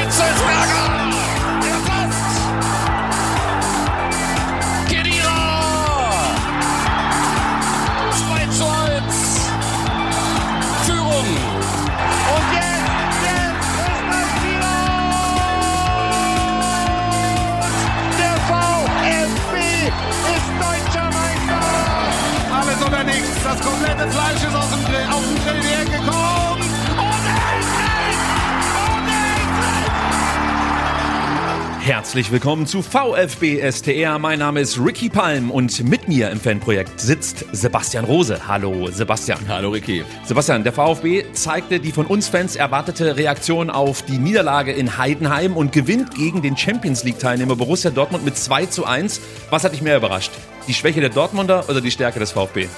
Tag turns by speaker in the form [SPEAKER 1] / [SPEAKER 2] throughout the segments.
[SPEAKER 1] Hitzelsberger! Der passt! Kedira! 2 zu 1. Führung.
[SPEAKER 2] Und jetzt, jetzt ist das wieder! Der VfB ist deutscher Meister!
[SPEAKER 3] Alles oder nichts. Das komplette Fleisch ist aus dem Grill, auf den Grill hergekommen.
[SPEAKER 4] Herzlich willkommen zu VfB STR. Mein Name ist Ricky Palm und mit mir im Fanprojekt sitzt Sebastian Rose. Hallo Sebastian.
[SPEAKER 5] Hallo Ricky.
[SPEAKER 4] Sebastian, der VfB zeigte die von uns Fans erwartete Reaktion auf die Niederlage in Heidenheim und gewinnt gegen den Champions League Teilnehmer Borussia Dortmund mit 2 zu 1. Was hat dich mehr überrascht? Die Schwäche der Dortmunder oder die Stärke des VfB?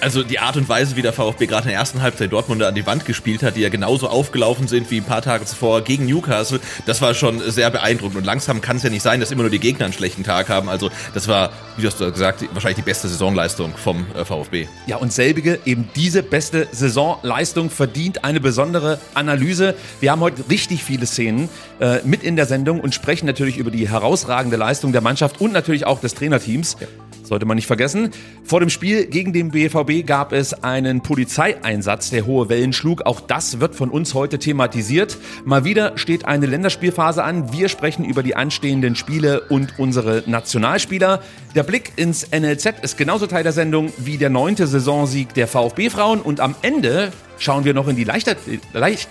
[SPEAKER 5] Also die Art und Weise, wie der VfB gerade in der ersten Halbzeit Dortmunder an die Wand gespielt hat, die ja genauso aufgelaufen sind wie ein paar Tage zuvor gegen Newcastle, das war schon sehr beeindruckend. Und langsam kann es ja nicht sein, dass immer nur die Gegner einen schlechten Tag haben. Also das war, wie du hast gesagt, wahrscheinlich die beste Saisonleistung vom äh, VfB.
[SPEAKER 4] Ja, und selbige, eben diese beste Saisonleistung verdient eine besondere Analyse. Wir haben heute richtig viele Szenen äh, mit in der Sendung und sprechen natürlich über die herausragende Leistung der Mannschaft und natürlich auch des Trainerteams. Sollte man nicht vergessen. Vor dem Spiel gegen den BVB gab es einen Polizeieinsatz, der hohe Wellen schlug. Auch das wird von uns heute thematisiert. Mal wieder steht eine Länderspielphase an. Wir sprechen über die anstehenden Spiele und unsere Nationalspieler. Der Blick ins NLZ ist genauso Teil der Sendung wie der neunte Saisonsieg der VfB-Frauen. Und am Ende schauen wir noch in die Leichtat Leicht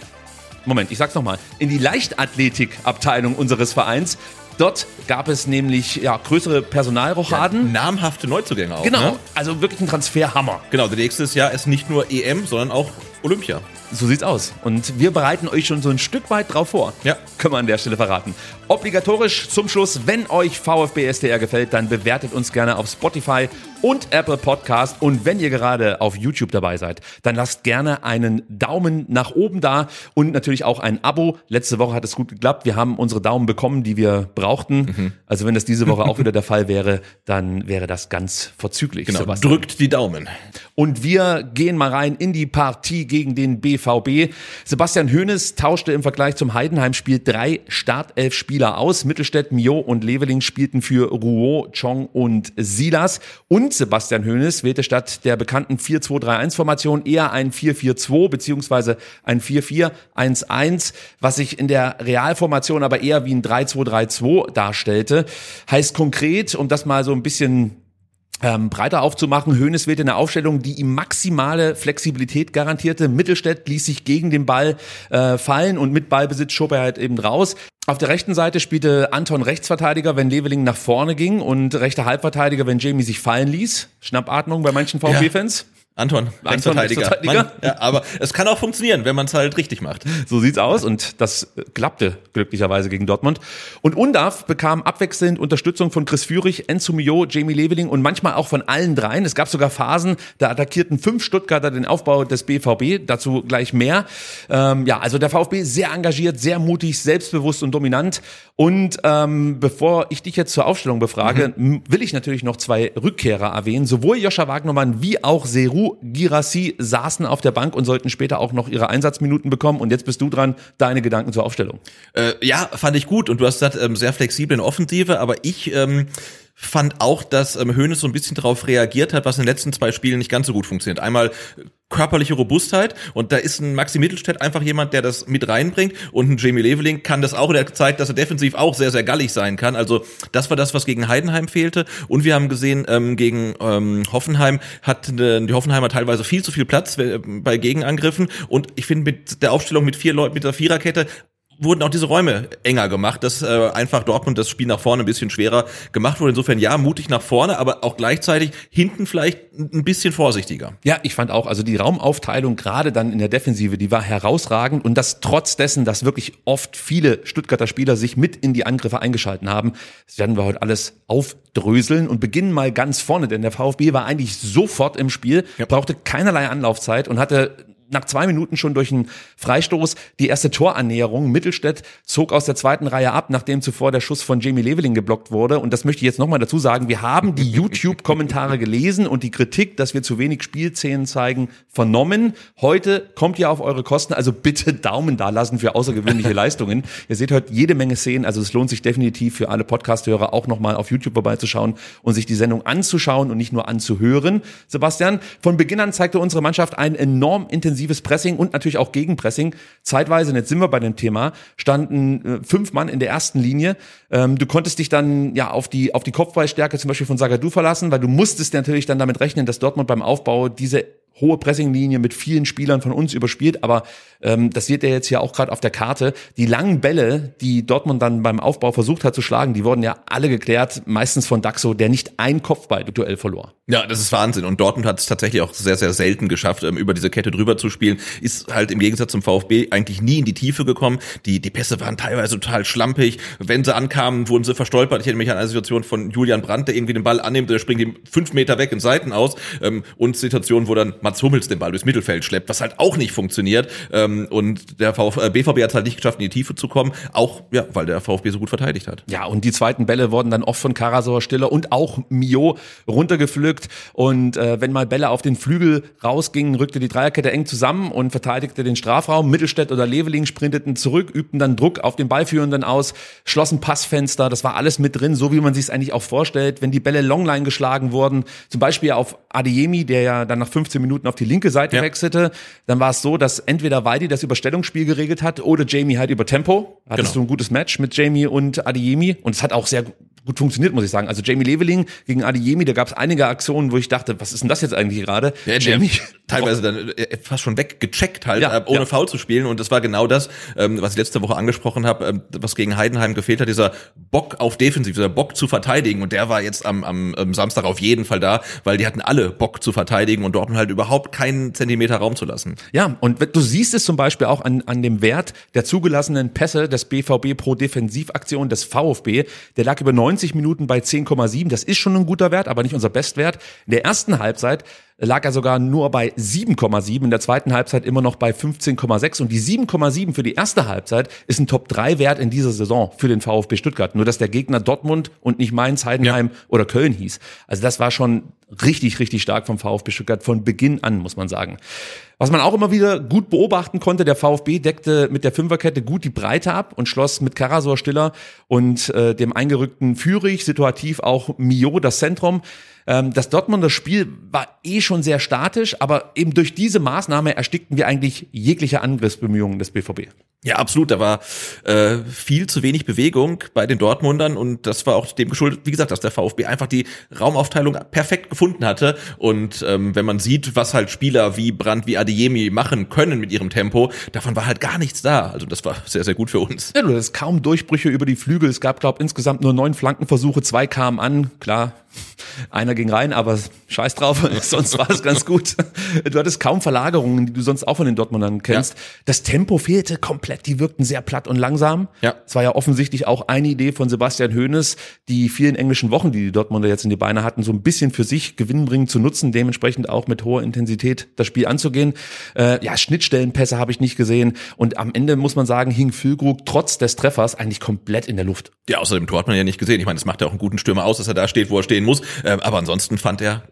[SPEAKER 4] Moment, ich sag's nochmal. In die Leichtathletikabteilung unseres Vereins. Dort gab es nämlich ja, größere Personalrochaden.
[SPEAKER 5] Namhafte Neuzugänge auch.
[SPEAKER 4] Genau,
[SPEAKER 5] Ne?
[SPEAKER 4] also wirklich ein Transferhammer.
[SPEAKER 5] Genau, denn nächstes Jahr ist nicht nur EM, sondern auch Olympia.
[SPEAKER 4] So sieht's aus. Und wir bereiten euch schon so ein Stück weit drauf vor.
[SPEAKER 5] Ja.
[SPEAKER 4] Können wir an der Stelle verraten. Obligatorisch zum Schluss, wenn euch VfB STR gefällt, dann bewertet uns gerne auf Spotify und Apple Podcast. Und wenn ihr gerade auf YouTube dabei seid, dann lasst gerne einen Daumen nach oben da und natürlich auch ein Abo. Letzte Woche hat es gut geklappt. Wir haben unsere Daumen bekommen, die wir brauchten.
[SPEAKER 5] Mhm.
[SPEAKER 4] Also wenn das diese Woche auch wieder der Fall wäre, dann wäre das ganz vorzüglich.
[SPEAKER 5] Genau,
[SPEAKER 4] Sebastian.
[SPEAKER 5] drückt die Daumen.
[SPEAKER 4] Und wir gehen mal rein in die Partie gegen den BVB. Sebastian Hoeneß tauschte im Vergleich zum Heidenheim-Spiel drei Startelf-Spieler aus. Mittelstädt, Mio und Leveling spielten für Rouault, Chong und Silas. Und Sebastian Hoeneß wählte statt der bekannten 4-2-3-1-Formation eher ein 4-4-2 beziehungsweise ein 4-4-1-1, was sich in der Realformation aber eher wie ein 3-2-3-2 darstellte. Heißt konkret, um das mal so ein bisschen ähm, breiter aufzumachen. Hoeneß wählte eine Aufstellung, die ihm maximale Flexibilität garantierte. Mittelstädt ließ sich gegen den Ball äh, fallen und mit Ballbesitz schob er halt eben raus. Auf der rechten Seite spielte Anton Rechtsverteidiger, wenn Leveling nach vorne ging und rechter Halbverteidiger, wenn Jamie sich fallen ließ. Schnappatmung bei manchen VfB-Fans.
[SPEAKER 5] Anton, Rechtsverteidiger.
[SPEAKER 4] Rechtsverteidiger.
[SPEAKER 5] Mann, ja, aber es kann auch funktionieren, wenn man es halt richtig macht.
[SPEAKER 4] So sieht's aus und das äh, klappte glücklicherweise gegen Dortmund. Und Undav bekam abwechselnd Unterstützung von Chris Führig, Enzo Mio, Jamie Leveling und manchmal auch von allen dreien. Es gab sogar Phasen, da attackierten fünf Stuttgarter den Aufbau des BVB, dazu gleich mehr. Ähm, ja, also der VfB sehr engagiert, sehr mutig, selbstbewusst und dominant. Und ähm, bevor ich dich jetzt zur Aufstellung befrage, m- will ich natürlich noch zwei Rückkehrer erwähnen. Sowohl Joscha Wagnermann wie auch Seru Girassi saßen auf der Bank und sollten später auch noch ihre Einsatzminuten bekommen. Und jetzt bist du dran, deine Gedanken zur Aufstellung.
[SPEAKER 5] Äh, ja, fand ich gut. Und du hast gesagt, ähm, sehr flexibel in Offensive, aber ich ähm, fand auch, dass ähm, Hoeneß so ein bisschen darauf reagiert hat, was in den letzten zwei Spielen nicht ganz so gut funktioniert. Einmal körperliche Robustheit. Und da ist ein Maxi Mittelstädt einfach jemand, der das mit reinbringt. Und ein Jamie Leveling kann das auch, der zeigt, dass er defensiv auch sehr, sehr gallig sein kann. Also das war das, was gegen Heidenheim fehlte. Und wir haben gesehen, ähm, gegen ähm, Hoffenheim hat äh, die Hoffenheimer teilweise viel zu viel Platz äh, bei Gegenangriffen. Und ich finde mit der Aufstellung mit vier Leuten, mit der Viererkette wurden auch diese Räume enger gemacht, dass äh, einfach Dortmund das Spiel nach vorne ein bisschen schwerer gemacht wurde. Insofern ja, mutig nach vorne, aber auch gleichzeitig hinten vielleicht ein bisschen vorsichtiger.
[SPEAKER 4] Ja, ich fand auch, also die Raumaufteilung gerade dann in der Defensive, die war herausragend und das trotz dessen, dass wirklich oft viele Stuttgarter Spieler sich mit in die Angriffe eingeschalten haben. Das werden wir heute alles aufdröseln und beginnen mal ganz vorne, denn der VfB war eigentlich sofort im Spiel,
[SPEAKER 5] Ja.
[SPEAKER 4] brauchte keinerlei Anlaufzeit und hatte nach zwei Minuten schon durch einen Freistoß die erste Torannäherung. Mittelstädt zog aus der zweiten Reihe ab, nachdem zuvor der Schuss von Jamie Leveling geblockt wurde. Und das möchte ich jetzt nochmal dazu sagen. Wir haben die YouTube-Kommentare gelesen und die Kritik, dass wir zu wenig Spielszenen zeigen, vernommen. Heute kommt ihr auf eure Kosten. Also bitte Daumen da lassen für außergewöhnliche Leistungen. Ihr seht heute jede Menge Szenen. Also es lohnt sich definitiv für alle Podcast-Hörer auch nochmal auf YouTube vorbeizuschauen und sich die Sendung anzuschauen und nicht nur anzuhören. Sebastian, von Beginn an zeigte unsere Mannschaft ein enorm intensives Pressing und natürlich auch Gegenpressing. Zeitweise, und jetzt sind wir bei dem Thema, standen äh, fünf Mann in der ersten Linie. Ähm, du konntest dich dann ja auf die, auf die Kopfballstärke zum Beispiel von Sagadu verlassen, weil du musstest natürlich dann damit rechnen, dass Dortmund beim Aufbau diese hohe Pressinglinie mit vielen Spielern von uns überspielt, aber ähm, das seht ihr jetzt ja auch gerade auf der Karte. Die langen Bälle, die Dortmund dann beim Aufbau versucht hat zu schlagen, die wurden ja alle geklärt, meistens von Daxo, der nicht ein Kopfball-Duell verlor.
[SPEAKER 5] Ja, das ist Wahnsinn. Und Dortmund hat es tatsächlich auch sehr, sehr selten geschafft, ähm, über diese Kette drüber zu spielen. Ist halt im Gegensatz zum VfB eigentlich nie in die Tiefe gekommen. Die, die Pässe waren teilweise total schlampig. Wenn sie ankamen, wurden sie verstolpert. Ich erinnere mich an eine Situation von Julian Brandt, der irgendwie den Ball annimmt, der springt ihm fünf Meter weg in Seiten aus. Ähm, und Situationen, wo dann Mats Hummels den Ball durchs Mittelfeld schleppt, was halt auch nicht funktioniert. Ähm, und der VfB, äh, BVB hat es halt nicht geschafft, in die Tiefe zu kommen. Auch, ja, weil der VfB so gut verteidigt hat.
[SPEAKER 4] Ja, und die zweiten Bälle wurden dann oft von Karasor Stiller und auch Mio runtergepflückt. Und äh, wenn mal Bälle auf den Flügel rausgingen, rückte die Dreierkette eng zusammen und verteidigte den Strafraum. Mittelstädt oder Leveling sprinteten zurück, übten dann Druck auf den Ballführenden aus, schlossen Passfenster. Das war alles mit drin, so wie man sich es eigentlich auch vorstellt. Wenn die Bälle Longline geschlagen wurden, zum Beispiel auf Adeyemi, der ja dann nach 15 Minuten auf die linke Seite
[SPEAKER 5] Ja.
[SPEAKER 4] wechselte, dann war es so, dass entweder Weidi das Überstellungsspiel geregelt hat oder Jamie halt über Tempo. Hattest
[SPEAKER 5] Genau.
[SPEAKER 4] du ein gutes Match mit Jamie und Adeyemi und es hat auch sehr gut funktioniert, muss ich sagen. Also Jamie Leveling gegen Adeyemi, da gab es einige Aktionen, wo ich dachte, was ist denn das jetzt eigentlich gerade?
[SPEAKER 5] Ja,
[SPEAKER 4] Jamie,
[SPEAKER 5] teilweise dann äh, fast schon weggecheckt halt,
[SPEAKER 4] Ja,
[SPEAKER 5] äh, ohne
[SPEAKER 4] ja.
[SPEAKER 5] Foul zu spielen. Und das war genau das, ähm, was ich letzte Woche angesprochen habe, ähm, was gegen Heidenheim gefehlt hat, dieser Bock auf Defensiv, dieser Bock zu verteidigen. Und der war jetzt am, am, am Samstag auf jeden Fall da, weil die hatten alle Bock zu verteidigen und Dortmund halt überhaupt keinen Zentimeter Raum zu lassen.
[SPEAKER 4] Ja, und du siehst es zum Beispiel auch an, an dem Wert der zugelassenen Pässe des BVB pro Defensivaktion des VfB. Der lag über 90 Minuten bei 10,7. Das ist schon ein guter Wert, aber nicht unser Bestwert. In der ersten Halbzeit lag er sogar nur bei 7,7, in der zweiten Halbzeit immer noch bei 15,6 und die 7,7 für die erste Halbzeit ist ein Top-3-Wert in dieser Saison für den VfB Stuttgart. Nur dass der Gegner Dortmund und nicht Mainz, Heidenheim oder Köln hieß. Also das war schon richtig, richtig stark vom VfB Stuttgart von Beginn an, muss man sagen. Was man auch immer wieder gut beobachten konnte, der VfB deckte mit der Fünferkette gut die Breite ab und schloss mit Karasor Stiller und äh, dem eingerückten Führig, situativ auch Mio das Zentrum. Ähm, das Dortmunder Spiel war eh schon sehr statisch, aber eben durch diese Maßnahme erstickten wir eigentlich jegliche Angriffsbemühungen des BVB.
[SPEAKER 5] Ja, absolut. Da war äh, viel zu wenig Bewegung bei den Dortmundern und das war auch dem geschuldet, wie gesagt, dass der VfB einfach die Raumaufteilung perfekt gefunden hatte. Und ähm, wenn man sieht, was halt Spieler wie Brandt, wie Adeyemi machen können mit ihrem Tempo, davon war halt gar nichts da. Also das war sehr, sehr gut für uns.
[SPEAKER 4] Ja, du hattest kaum Durchbrüche über die Flügel. Es gab, glaube insgesamt nur neun Flankenversuche, zwei kamen an. Klar, einer ging rein, aber scheiß drauf, sonst war es ganz gut. Du hattest kaum Verlagerungen, die du sonst auch von den Dortmundern kennst.
[SPEAKER 5] Ja.
[SPEAKER 4] Das Tempo fehlte komplett, die wirkten sehr platt und langsam.
[SPEAKER 5] Ja.
[SPEAKER 4] Es war ja offensichtlich auch eine Idee von Sebastian Hoeneß, die vielen englischen Wochen, die die Dortmunder jetzt in die Beine hatten, so ein bisschen für sich gewinnbringend zu nutzen, dementsprechend auch mit hoher Intensität das Spiel anzugehen. Äh, ja, Schnittstellenpässe habe ich nicht gesehen und am Ende muss man sagen, hing Füllkrug trotz des Treffers eigentlich komplett in der Luft.
[SPEAKER 5] Ja, außerdem Tor hat man ja nicht gesehen. Ich meine, das macht ja auch einen guten Stürmer aus, dass er da steht, wo er stehen muss. Ähm, aber ansonsten fand er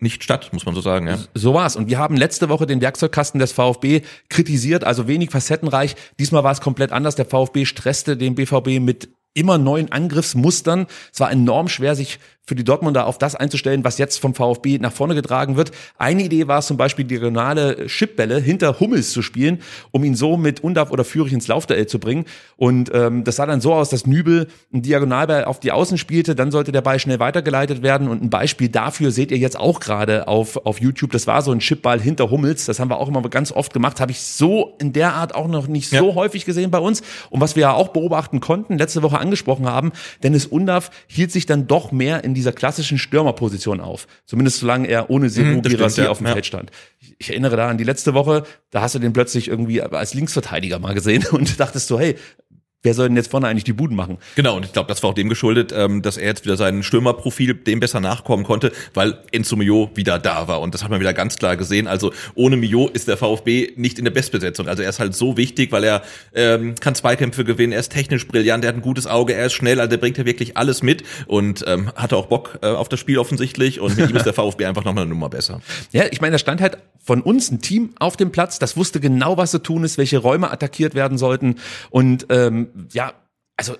[SPEAKER 5] nicht statt, muss man so sagen. Ja.
[SPEAKER 4] So war's. Und wir haben letzte Woche den Werkzeugkasten des VfB kritisiert, also wenig facettenreich. Diesmal war es komplett anders. Der VfB stresste den BVB mit immer neuen Angriffsmustern. Es war enorm schwer, sich für die Dortmunder auf das einzustellen, was jetzt vom VfB nach vorne getragen wird. Eine Idee war es zum Beispiel, diagonale Chipbälle hinter Hummels zu spielen, um ihn so mit Undaf oder Fürich ins Laufduell zu bringen. Und ähm, das sah dann so aus, dass Nübel einen Diagonalball auf die Außen spielte, dann sollte der Ball schnell weitergeleitet werden. Und ein Beispiel dafür seht ihr jetzt auch gerade auf, auf YouTube. Das war so ein Chipball hinter Hummels. Das haben wir auch immer ganz oft gemacht. Habe ich so in der Art auch noch nicht so
[SPEAKER 5] Ja.
[SPEAKER 4] häufig gesehen bei uns. Und was wir ja auch beobachten konnten, letzte Woche angesprochen haben, Dennis Undaf hielt sich dann doch mehr in dieser klassischen Stürmerposition auf. Zumindest solange er ohne Seru
[SPEAKER 5] Mhm,
[SPEAKER 4] auf dem
[SPEAKER 5] Ja.
[SPEAKER 4] Feld stand. Ich, ich erinnere da an die letzte Woche, da hast du den plötzlich irgendwie als Linksverteidiger mal gesehen und dachtest so, hey, wer soll denn jetzt vorne eigentlich die Buden machen?
[SPEAKER 5] Genau, und ich glaube, das war auch dem geschuldet, ähm, dass er jetzt wieder sein Stürmerprofil dem besser nachkommen konnte, weil Enzo Mio wieder da war. Und das hat man wieder ganz klar gesehen. Also ohne Mio ist der VfB nicht in der Bestbesetzung. Also er ist halt so wichtig, weil er ähm, kann Zweikämpfe gewinnen, er ist technisch brillant, er hat ein gutes Auge, er ist schnell, also der bringt ja wirklich alles mit und ähm, hatte auch Bock äh, auf das Spiel offensichtlich. Und mit ihm ist der VfB einfach nochmal eine Nummer besser.
[SPEAKER 4] Ja, ich meine, da stand halt von uns ein Team auf dem Platz, das wusste genau, was zu tun ist, welche Räume attackiert werden sollten. Und ähm, ja, also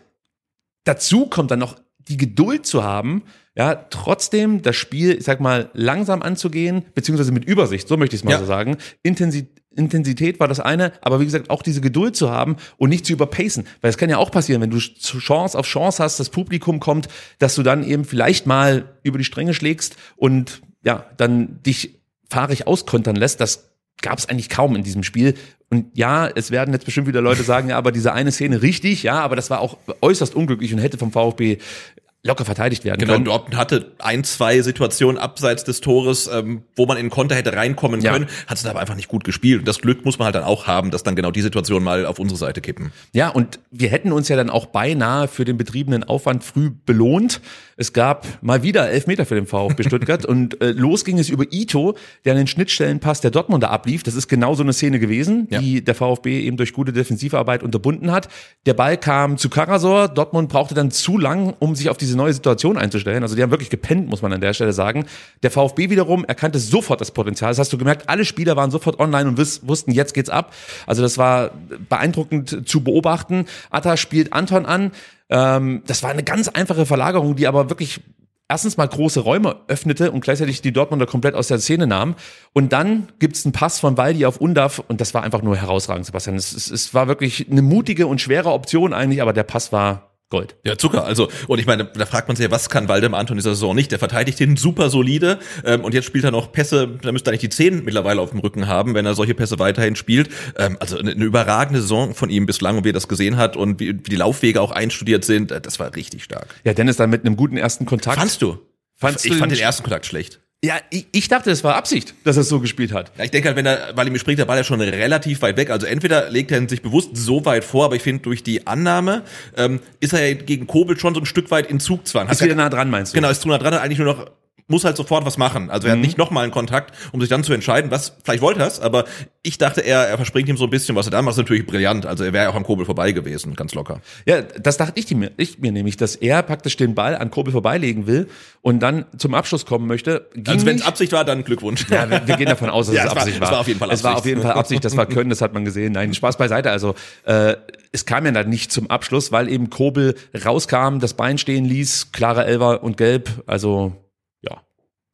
[SPEAKER 4] dazu kommt dann noch die Geduld zu haben, ja, trotzdem das Spiel, ich sag mal, langsam anzugehen, beziehungsweise mit Übersicht, so möchte ich es mal
[SPEAKER 5] Ja.
[SPEAKER 4] so sagen. Intensi Intensität war das eine, aber wie gesagt, auch diese Geduld zu haben und nicht zu überpacen. Weil es kann ja auch passieren, wenn du Chance auf Chance hast, das Publikum kommt, dass du dann eben vielleicht mal über die Stränge schlägst und ja, dann dich fahrig auskontern lässt. Das gab es eigentlich kaum in diesem Spiel. Und ja, es werden jetzt bestimmt wieder Leute sagen, ja, aber diese eine Szene richtig, ja, aber das war auch äußerst unglücklich und hätte vom VfB locker verteidigt werden
[SPEAKER 5] Genau,
[SPEAKER 4] können.
[SPEAKER 5] Dortmund hatte ein, zwei Situationen abseits des Tores, ähm, wo man in Konter hätte reinkommen
[SPEAKER 4] Ja.
[SPEAKER 5] können, hat es aber einfach nicht gut gespielt. Und das Glück muss man halt dann auch haben, dass dann genau die Situation mal auf unsere Seite kippen.
[SPEAKER 4] Ja, und wir hätten uns ja dann auch beinahe für den betriebenen Aufwand früh belohnt. Es gab mal wieder Elfmeter für den VfB Stuttgart und äh, los ging es über Ito, der an den Schnittstellenpass der Dortmunder ablief. Das ist genau so eine Szene gewesen,
[SPEAKER 5] Ja.
[SPEAKER 4] die der VfB eben durch gute Defensivarbeit unterbunden hat. Der Ball kam zu Karasor. Dortmund brauchte dann zu lang, um sich auf diese neue Situation einzustellen. Also die haben wirklich gepennt, muss man an der Stelle sagen. Der VfB wiederum erkannte sofort das Potenzial. Das hast du gemerkt, alle Spieler waren sofort online und wiss, wussten, jetzt geht's ab. Also das war beeindruckend zu beobachten. Atta spielt Anton an. Ähm, das war eine ganz einfache Verlagerung, die aber wirklich erstens mal große Räume öffnete und gleichzeitig die Dortmunder komplett aus der Szene nahm. Und dann gibt's einen Pass von Waldi auf Undaf und das war einfach nur herausragend, Sebastian. Es, es, es war wirklich eine mutige und schwere Option eigentlich, aber der Pass war Gold.
[SPEAKER 5] Ja, Zucker. Also, und ich meine, da fragt man sich ja, was kann Waldemar Anton in dieser Saison nicht? Der verteidigt den super solide ähm, und jetzt spielt er noch Pässe, da müsste er eigentlich die Zehn mittlerweile auf dem Rücken haben, wenn er solche Pässe weiterhin spielt. Ähm, also eine, eine überragende Saison von ihm bislang und wie er das gesehen hat und wie, wie die Laufwege auch einstudiert sind, äh, das war richtig stark.
[SPEAKER 4] Ja, Dennis dann mit einem guten ersten Kontakt.
[SPEAKER 5] Fandst du?
[SPEAKER 4] Fandst
[SPEAKER 5] ich
[SPEAKER 4] du
[SPEAKER 5] fand
[SPEAKER 4] den-
[SPEAKER 5] den ersten Kontakt schlecht.
[SPEAKER 4] Ja, ich, ich dachte, es war Absicht, dass er es so gespielt hat.
[SPEAKER 5] Ja, ich denke halt, wenn er, weil ihm springt der Ball ja schon relativ weit weg. Also entweder legt er ihn sich bewusst so weit vor, aber ich finde, durch die Annahme ähm, ist er ja gegen Kobel schon so ein Stück weit in Zugzwang. Hat
[SPEAKER 4] Ist wieder nah dran, meinst du?
[SPEAKER 5] Genau, ist zu nah dran, hat eigentlich nur noch, muss halt sofort was machen. Also
[SPEAKER 4] Mhm.
[SPEAKER 5] er hat nicht nochmal einen Kontakt, um sich dann zu entscheiden, was, vielleicht wollte er es, aber ich dachte, er, er verspringt ihm so ein bisschen, was er da macht, ist natürlich brillant. Also er wäre ja auch am Kobel vorbei gewesen, ganz locker.
[SPEAKER 4] Ja, das dachte ich, mir, ich mir nämlich, dass er praktisch den Ball an Kobel vorbeilegen will und dann zum Abschluss kommen möchte. Ging
[SPEAKER 5] Also wenn es. Absicht war, dann Glückwunsch.
[SPEAKER 4] Ja, wir, wir gehen davon aus, dass
[SPEAKER 5] Ja,
[SPEAKER 4] es
[SPEAKER 5] es war-
[SPEAKER 4] Absicht
[SPEAKER 5] es
[SPEAKER 4] war.
[SPEAKER 5] war auf jeden Fall
[SPEAKER 4] Es war
[SPEAKER 5] Absicht.
[SPEAKER 4] auf jeden Fall Absicht, das war Können, das hat man gesehen. Nein, Spaß beiseite. Also äh, es kam ja dann nicht zum Abschluss, weil eben Kobel rauskam, das Bein stehen ließ, klare Elfer und Gelb. Also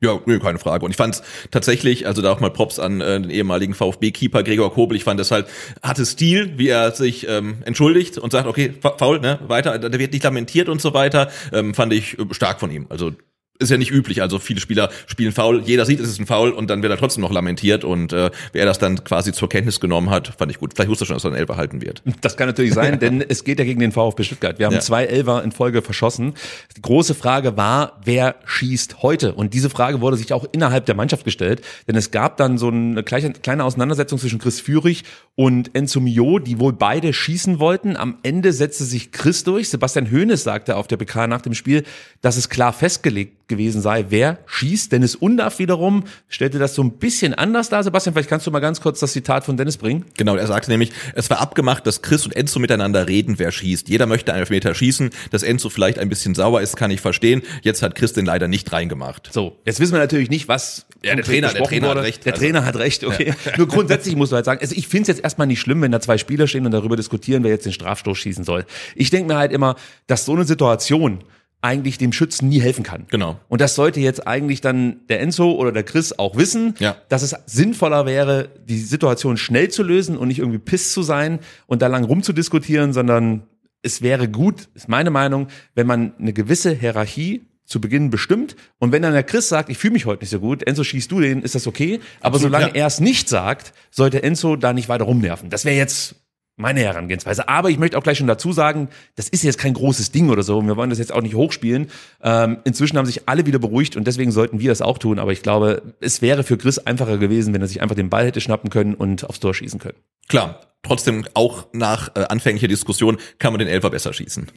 [SPEAKER 4] ja,
[SPEAKER 5] nee, keine Frage. Und ich fand es tatsächlich, also da auch mal Props an äh, den ehemaligen VfB-Keeper Gregor Kobel. Ich fand das halt, hatte Stil, wie er sich ähm, entschuldigt und sagt, okay, fa- faul, ne, weiter, der wird nicht lamentiert und so weiter. Ähm, fand ich äh, stark von ihm. Also ist ja nicht üblich. Also viele Spieler spielen faul, jeder sieht, es ist ein Foul und dann wird er trotzdem noch lamentiert. Und äh, wer das dann quasi zur Kenntnis genommen hat, fand ich gut. Vielleicht wusste er schon, dass er ein Elfer halten wird.
[SPEAKER 4] das kann natürlich sein, denn es geht ja gegen den VfB Stuttgart. Wir haben
[SPEAKER 5] Ja.
[SPEAKER 4] zwei Elfer in Folge verschossen. Die große Frage war, wer schießt heute? Und diese Frage wurde sich auch innerhalb der Mannschaft gestellt, denn es gab dann so eine kleine Auseinandersetzung zwischen Chris Führig und Enzo Mio, die wohl beide schießen wollten. Am Ende setzte sich Chris durch. Sebastian Hoeneß sagte auf der PK nach dem Spiel, dass es klar festgelegt gewesen sei, wer schießt. Dennis Undaff wiederum stellte das so ein bisschen anders dar. Sebastian, vielleicht kannst du mal ganz kurz das Zitat von Dennis bringen.
[SPEAKER 5] Genau, er sagte nämlich, es war abgemacht, dass Chris und Enzo miteinander reden, wer schießt. Jeder möchte einen Elfmeter schießen. Dass Enzo vielleicht ein bisschen sauer ist, kann ich verstehen. Jetzt hat Chris den leider nicht reingemacht.
[SPEAKER 4] So, jetzt wissen wir natürlich nicht, was
[SPEAKER 5] Ja, der Trainer- der Trainer hat
[SPEAKER 4] wurde.
[SPEAKER 5] recht,
[SPEAKER 4] Der
[SPEAKER 5] also.
[SPEAKER 4] Trainer hat recht, okay. Nur grundsätzlich muss man halt sagen, also ich finde es jetzt erstmal nicht schlimm, wenn da zwei Spieler stehen und darüber diskutieren, wer jetzt den Strafstoß schießen soll. Ich denke mir halt immer, dass so eine Situation eigentlich dem Schützen nie helfen kann.
[SPEAKER 5] Genau.
[SPEAKER 4] Und das sollte jetzt eigentlich dann der Enzo oder der Chris auch wissen,
[SPEAKER 5] Ja.
[SPEAKER 4] dass es sinnvoller wäre, die Situation schnell zu lösen und nicht irgendwie piss zu sein und da lang rumzudiskutieren, sondern es wäre gut, ist meine Meinung, wenn man eine gewisse Hierarchie zu Beginn bestimmt und wenn dann der Chris sagt, ich fühle mich heute nicht so gut, Enzo schießt du den, ist das okay, aber
[SPEAKER 5] Absolut,
[SPEAKER 4] solange
[SPEAKER 5] ja.
[SPEAKER 4] er es nicht sagt, sollte Enzo da nicht weiter rumnerven. Das wäre jetzt meine Herangehensweise. Aber ich möchte auch gleich schon dazu sagen, das ist jetzt kein großes Ding oder so. Wir wollen das jetzt auch nicht hochspielen. Ähm, inzwischen haben sich alle wieder beruhigt und deswegen sollten wir das auch tun. Aber ich glaube, es wäre für Chris einfacher gewesen, wenn er sich einfach den Ball hätte schnappen können und aufs Tor schießen können.
[SPEAKER 5] Klar, trotzdem auch nach äh, anfänglicher Diskussion kann man den Elfer besser schießen.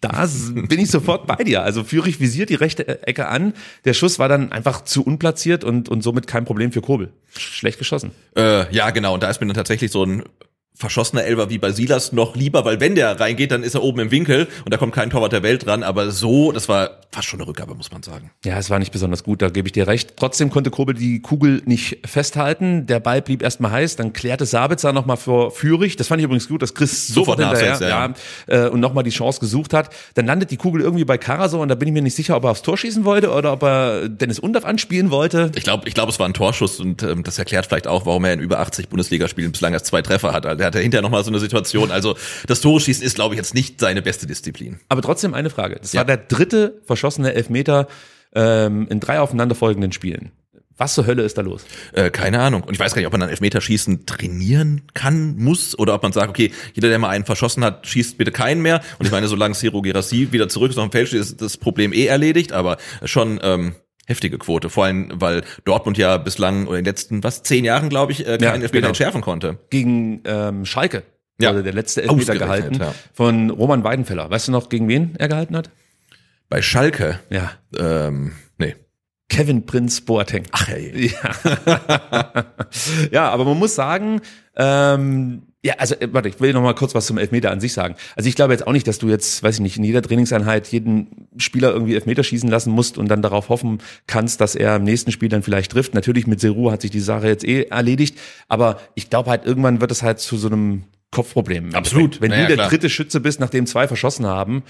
[SPEAKER 4] Da bin ich sofort bei dir. Also Führig visiert die rechte Ecke an. Der Schuss war dann einfach zu unplatziert und, und somit kein Problem für Kobel. Schlecht geschossen.
[SPEAKER 5] Äh, ja, genau. Und da ist mir dann tatsächlich so ein verschossener Elfer wie bei Silas noch lieber, weil wenn der reingeht, dann ist er oben im Winkel und da kommt kein Torwart der Welt dran. Aber so, das war fast schon eine Rückgabe, muss man sagen.
[SPEAKER 4] Ja, es war nicht besonders gut, da gebe ich dir recht. Trotzdem konnte Kobel die Kugel nicht festhalten. Der Ball blieb erstmal heiß, dann klärte Sabitzer nochmal vor Führig. Das fand ich übrigens gut, dass Chris sofort,
[SPEAKER 5] Sofort
[SPEAKER 4] hinterher
[SPEAKER 5] nachsetzt,
[SPEAKER 4] ja, äh, und nochmal die Chance gesucht hat. Dann landet die Kugel irgendwie bei Karasor und da bin ich mir nicht sicher, ob er aufs Tor schießen wollte oder ob er Dennis Undaff anspielen wollte.
[SPEAKER 5] Ich glaube, ich glaube, es war ein Torschuss und ähm, das erklärt vielleicht auch, warum er in über 80 Bundesligaspielen bislang erst zwei Treffer hat. Also, er hatte hinterher noch mal so eine Situation. Also das Tore schießen ist, glaube ich, jetzt nicht seine beste Disziplin.
[SPEAKER 4] Aber trotzdem eine Frage. Das
[SPEAKER 5] Ja.
[SPEAKER 4] war der dritte verschossene Elfmeter ähm, in drei aufeinanderfolgenden Spielen. Was zur Hölle ist da los?
[SPEAKER 5] Äh, keine Ahnung. Und ich weiß gar nicht, ob man dann Elfmeterschießen trainieren kann, muss, oder ob man sagt, okay, jeder, der mal einen verschossen hat, schießt bitte keinen mehr. Und ich meine, solange Ciro Gerassi wieder zurück ist auf dem Feld steht, ist das Problem eh erledigt, aber schon ähm, heftige Quote. Vor allem, weil Dortmund ja bislang oder in den letzten, was, zehn Jahren, glaube ich, äh, keinen
[SPEAKER 4] Ja,
[SPEAKER 5] Elfmeter
[SPEAKER 4] genau.
[SPEAKER 5] entschärfen konnte.
[SPEAKER 4] Gegen ähm, Schalke
[SPEAKER 5] Ja.
[SPEAKER 4] wurde der letzte Elfmeter gehalten
[SPEAKER 5] ja.
[SPEAKER 4] von Roman Weidenfeller. Weißt du noch, gegen wen er gehalten hat?
[SPEAKER 5] Bei Schalke,
[SPEAKER 4] Ja.
[SPEAKER 5] ähm, nee.
[SPEAKER 4] Kevin Prinz Boateng.
[SPEAKER 5] Ach ey.
[SPEAKER 4] Ja. ja, aber man muss sagen, ähm, ja, also äh, warte, ich will noch mal kurz was zum Elfmeter an sich sagen. Also ich glaube jetzt auch nicht, dass du jetzt, weiß ich nicht, in jeder Trainingseinheit jeden Spieler irgendwie Elfmeter schießen lassen musst und dann darauf hoffen kannst, dass er im nächsten Spiel dann vielleicht trifft. Natürlich mit Seru hat sich die Sache jetzt eh erledigt, aber ich glaube halt irgendwann wird es halt zu so einem Kopfproblem.
[SPEAKER 5] Absolut.
[SPEAKER 4] Wenn
[SPEAKER 5] Naja,
[SPEAKER 4] du der
[SPEAKER 5] klar.
[SPEAKER 4] dritte Schütze bist, nachdem zwei verschossen haben,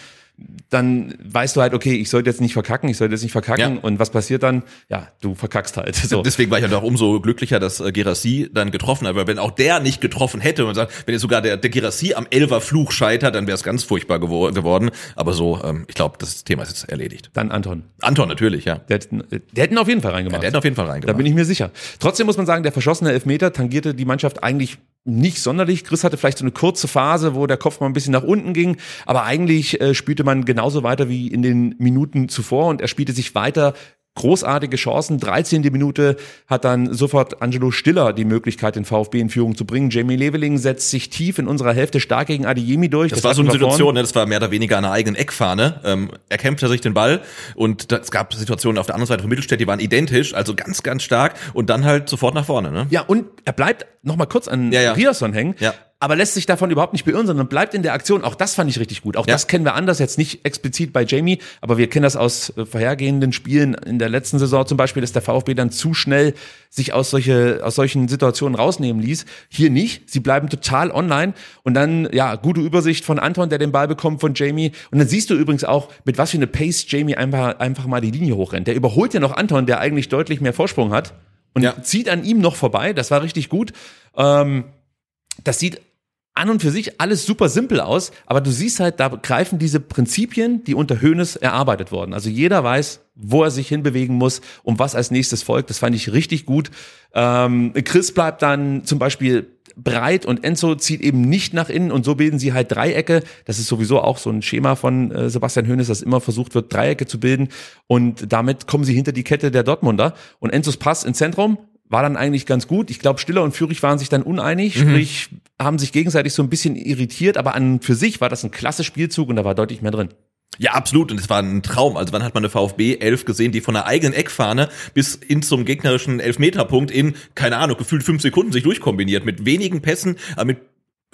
[SPEAKER 4] dann weißt du halt, okay, ich sollte jetzt nicht verkacken, ich sollte jetzt nicht verkacken.
[SPEAKER 5] Ja.
[SPEAKER 4] Und was passiert dann? Ja, du verkackst halt. So.
[SPEAKER 5] Deswegen war ich ja auch umso glücklicher, dass äh, Gerassi dann getroffen hat, weil wenn auch der nicht getroffen hätte und sagt, wenn jetzt sogar der, der Gerassi am Elfer Fluch scheitert, dann wäre es ganz furchtbar gewo geworden. Aber so, ähm, ich glaube, das Thema ist jetzt erledigt.
[SPEAKER 4] Dann Anton.
[SPEAKER 5] Anton natürlich, ja.
[SPEAKER 4] Der hätten, der hätten auf jeden Fall
[SPEAKER 5] ja
[SPEAKER 4] reingemacht.
[SPEAKER 5] der hat auf jeden Fall
[SPEAKER 4] da
[SPEAKER 5] reingemacht.
[SPEAKER 4] bin ich mir sicher. Trotzdem muss man sagen, der verschossene Elfmeter tangierte die Mannschaft eigentlich nicht sonderlich. Chris hatte vielleicht so eine kurze Phase, wo der Kopf mal ein bisschen nach unten ging, aber eigentlich äh, spielte man genauso weiter wie in den Minuten zuvor und er spielte sich weiter großartige Chancen. 13. Minute hat dann sofort Angelo Stiller die Möglichkeit, den VfB in Führung zu bringen. Jamie Leveling setzt sich tief in unserer Hälfte stark gegen Adeyemi durch.
[SPEAKER 5] Das, war so eine Situation, ne? das war mehr oder weniger an einer eigenen Eckfahne. Ähm, er kämpfte sich den Ball und es gab Situationen auf der anderen Seite von Mittelstädt, die waren identisch, also ganz, ganz stark und dann halt sofort nach vorne. Ne?
[SPEAKER 4] Ja, und er bleibt noch mal kurz an
[SPEAKER 5] Ja, ja.
[SPEAKER 4] Riasson hängen,
[SPEAKER 5] Ja.
[SPEAKER 4] Aber lässt sich davon überhaupt nicht beirren, sondern bleibt in der Aktion. Auch das fand ich richtig gut. Auch
[SPEAKER 5] Ja.
[SPEAKER 4] das kennen wir anders, jetzt nicht explizit bei Jamie, aber wir kennen das aus äh, vorhergehenden Spielen. In der letzten Saison zum Beispiel, dass der VfB dann zu schnell sich aus, solche, aus solchen Situationen rausnehmen ließ. Hier nicht. Sie bleiben total online und dann, ja, gute Übersicht von Anton, der den Ball bekommt von Jamie. Und dann siehst du übrigens auch, mit was für eine Pace Jamie einfach, einfach mal die Linie hochrennt. Der überholt ja noch Anton, der eigentlich deutlich mehr Vorsprung hat und
[SPEAKER 5] Ja.
[SPEAKER 4] zieht an ihm noch vorbei. Das war richtig gut. Ähm, das sieht an und für sich alles super simpel aus, aber du siehst halt, da greifen diese Prinzipien, die unter Hoeneß erarbeitet wurden. Also jeder weiß, wo er sich hinbewegen muss, um was als nächstes folgt. Das fand ich richtig gut. Ähm, Chris bleibt dann zum Beispiel breit und Enzo zieht eben nicht nach innen und so bilden sie halt Dreiecke. Das ist sowieso auch so ein Schema von äh, Sebastian Hoeneß, dass immer versucht wird, Dreiecke zu bilden und damit kommen sie hinter die Kette der Dortmunder und Enzos Pass ins Zentrum war dann eigentlich ganz gut. Ich glaube, Stiller und Führig waren sich dann uneinig, sprich, haben sich gegenseitig so ein bisschen irritiert, aber an für sich war das ein klasse Spielzug und da war deutlich mehr drin.
[SPEAKER 5] Ja, absolut. Und es war ein Traum. Also wann hat man eine VfB 11 gesehen, die von der eigenen Eckfahne bis hin zum gegnerischen Elfmeterpunkt in, keine Ahnung, gefühlt fünf Sekunden sich durchkombiniert. Mit wenigen Pässen, aber mit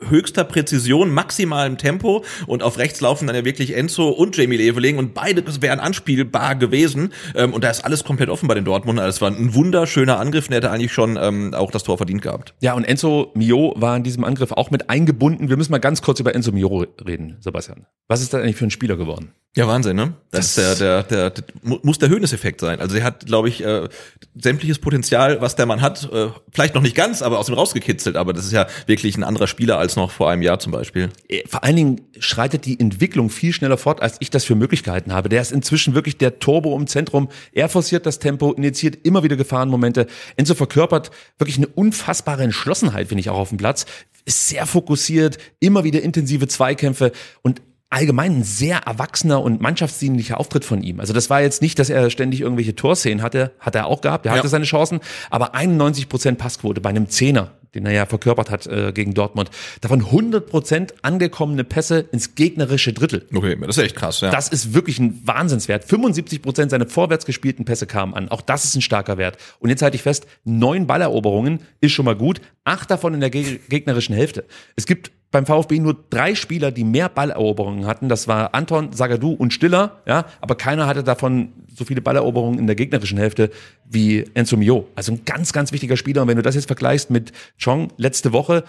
[SPEAKER 5] höchster Präzision, maximalem Tempo und auf rechts laufen dann ja wirklich Enzo und Jamie Leveling und beide wären anspielbar gewesen ähm, und da ist alles komplett offen bei den Dortmundern. Es war ein wunderschöner Angriff und er hätte eigentlich schon ähm, auch das Tor verdient gehabt.
[SPEAKER 4] Ja, und Enzo Mio war in diesem Angriff auch mit eingebunden. Wir müssen mal ganz kurz über Enzo Mio reden, Sebastian. Was ist da eigentlich für ein Spieler geworden?
[SPEAKER 5] Ja, Wahnsinn, ne? Das, das ist der, der, der, der, muss der Höhneseffekt sein. Also er hat, glaube ich, äh, sämtliches Potenzial, was der Mann hat, äh, vielleicht noch nicht ganz, aber aus ihm rausgekitzelt. Aber das ist ja wirklich ein anderer Spieler als noch vor einem Jahr zum Beispiel.
[SPEAKER 4] Äh, vor allen Dingen schreitet die Entwicklung viel schneller fort, als ich das für Möglichkeiten habe. Der ist inzwischen wirklich der Turbo im Zentrum. Er forciert das Tempo, initiiert immer wieder Gefahrenmomente. Enzo verkörpert wirklich eine unfassbare Entschlossenheit, finde ich, auch auf dem Platz. Ist sehr fokussiert, immer wieder intensive Zweikämpfe und allgemein ein sehr erwachsener und mannschaftsdienlicher Auftritt von ihm. Also das war jetzt nicht, dass er ständig irgendwelche Torszenen hatte, hat er auch gehabt, er hatte ja. seine Chancen, aber 91 Prozent Passquote bei einem Zehner, den er ja verkörpert hat äh, gegen Dortmund. Davon 100 Prozent angekommene Pässe ins gegnerische Drittel.
[SPEAKER 5] Okay, das ist echt krass, ja.
[SPEAKER 4] Das ist wirklich ein Wahnsinnswert. 75 Prozent seiner vorwärts gespielten Pässe kamen an. Auch das ist ein starker Wert. Und jetzt halte ich fest, neun Balleroberungen ist schon mal gut, acht davon in der gegnerischen Hälfte. Es gibt beim VfB nur drei Spieler, die mehr Balleroberungen hatten. Das war Anton, Sagadou und Stiller. Ja, aber keiner hatte davon so viele Balleroberungen in der gegnerischen Hälfte wie Enzo Mio. Also ein ganz, ganz wichtiger Spieler. Und wenn du das jetzt vergleichst mit Chong letzte Woche,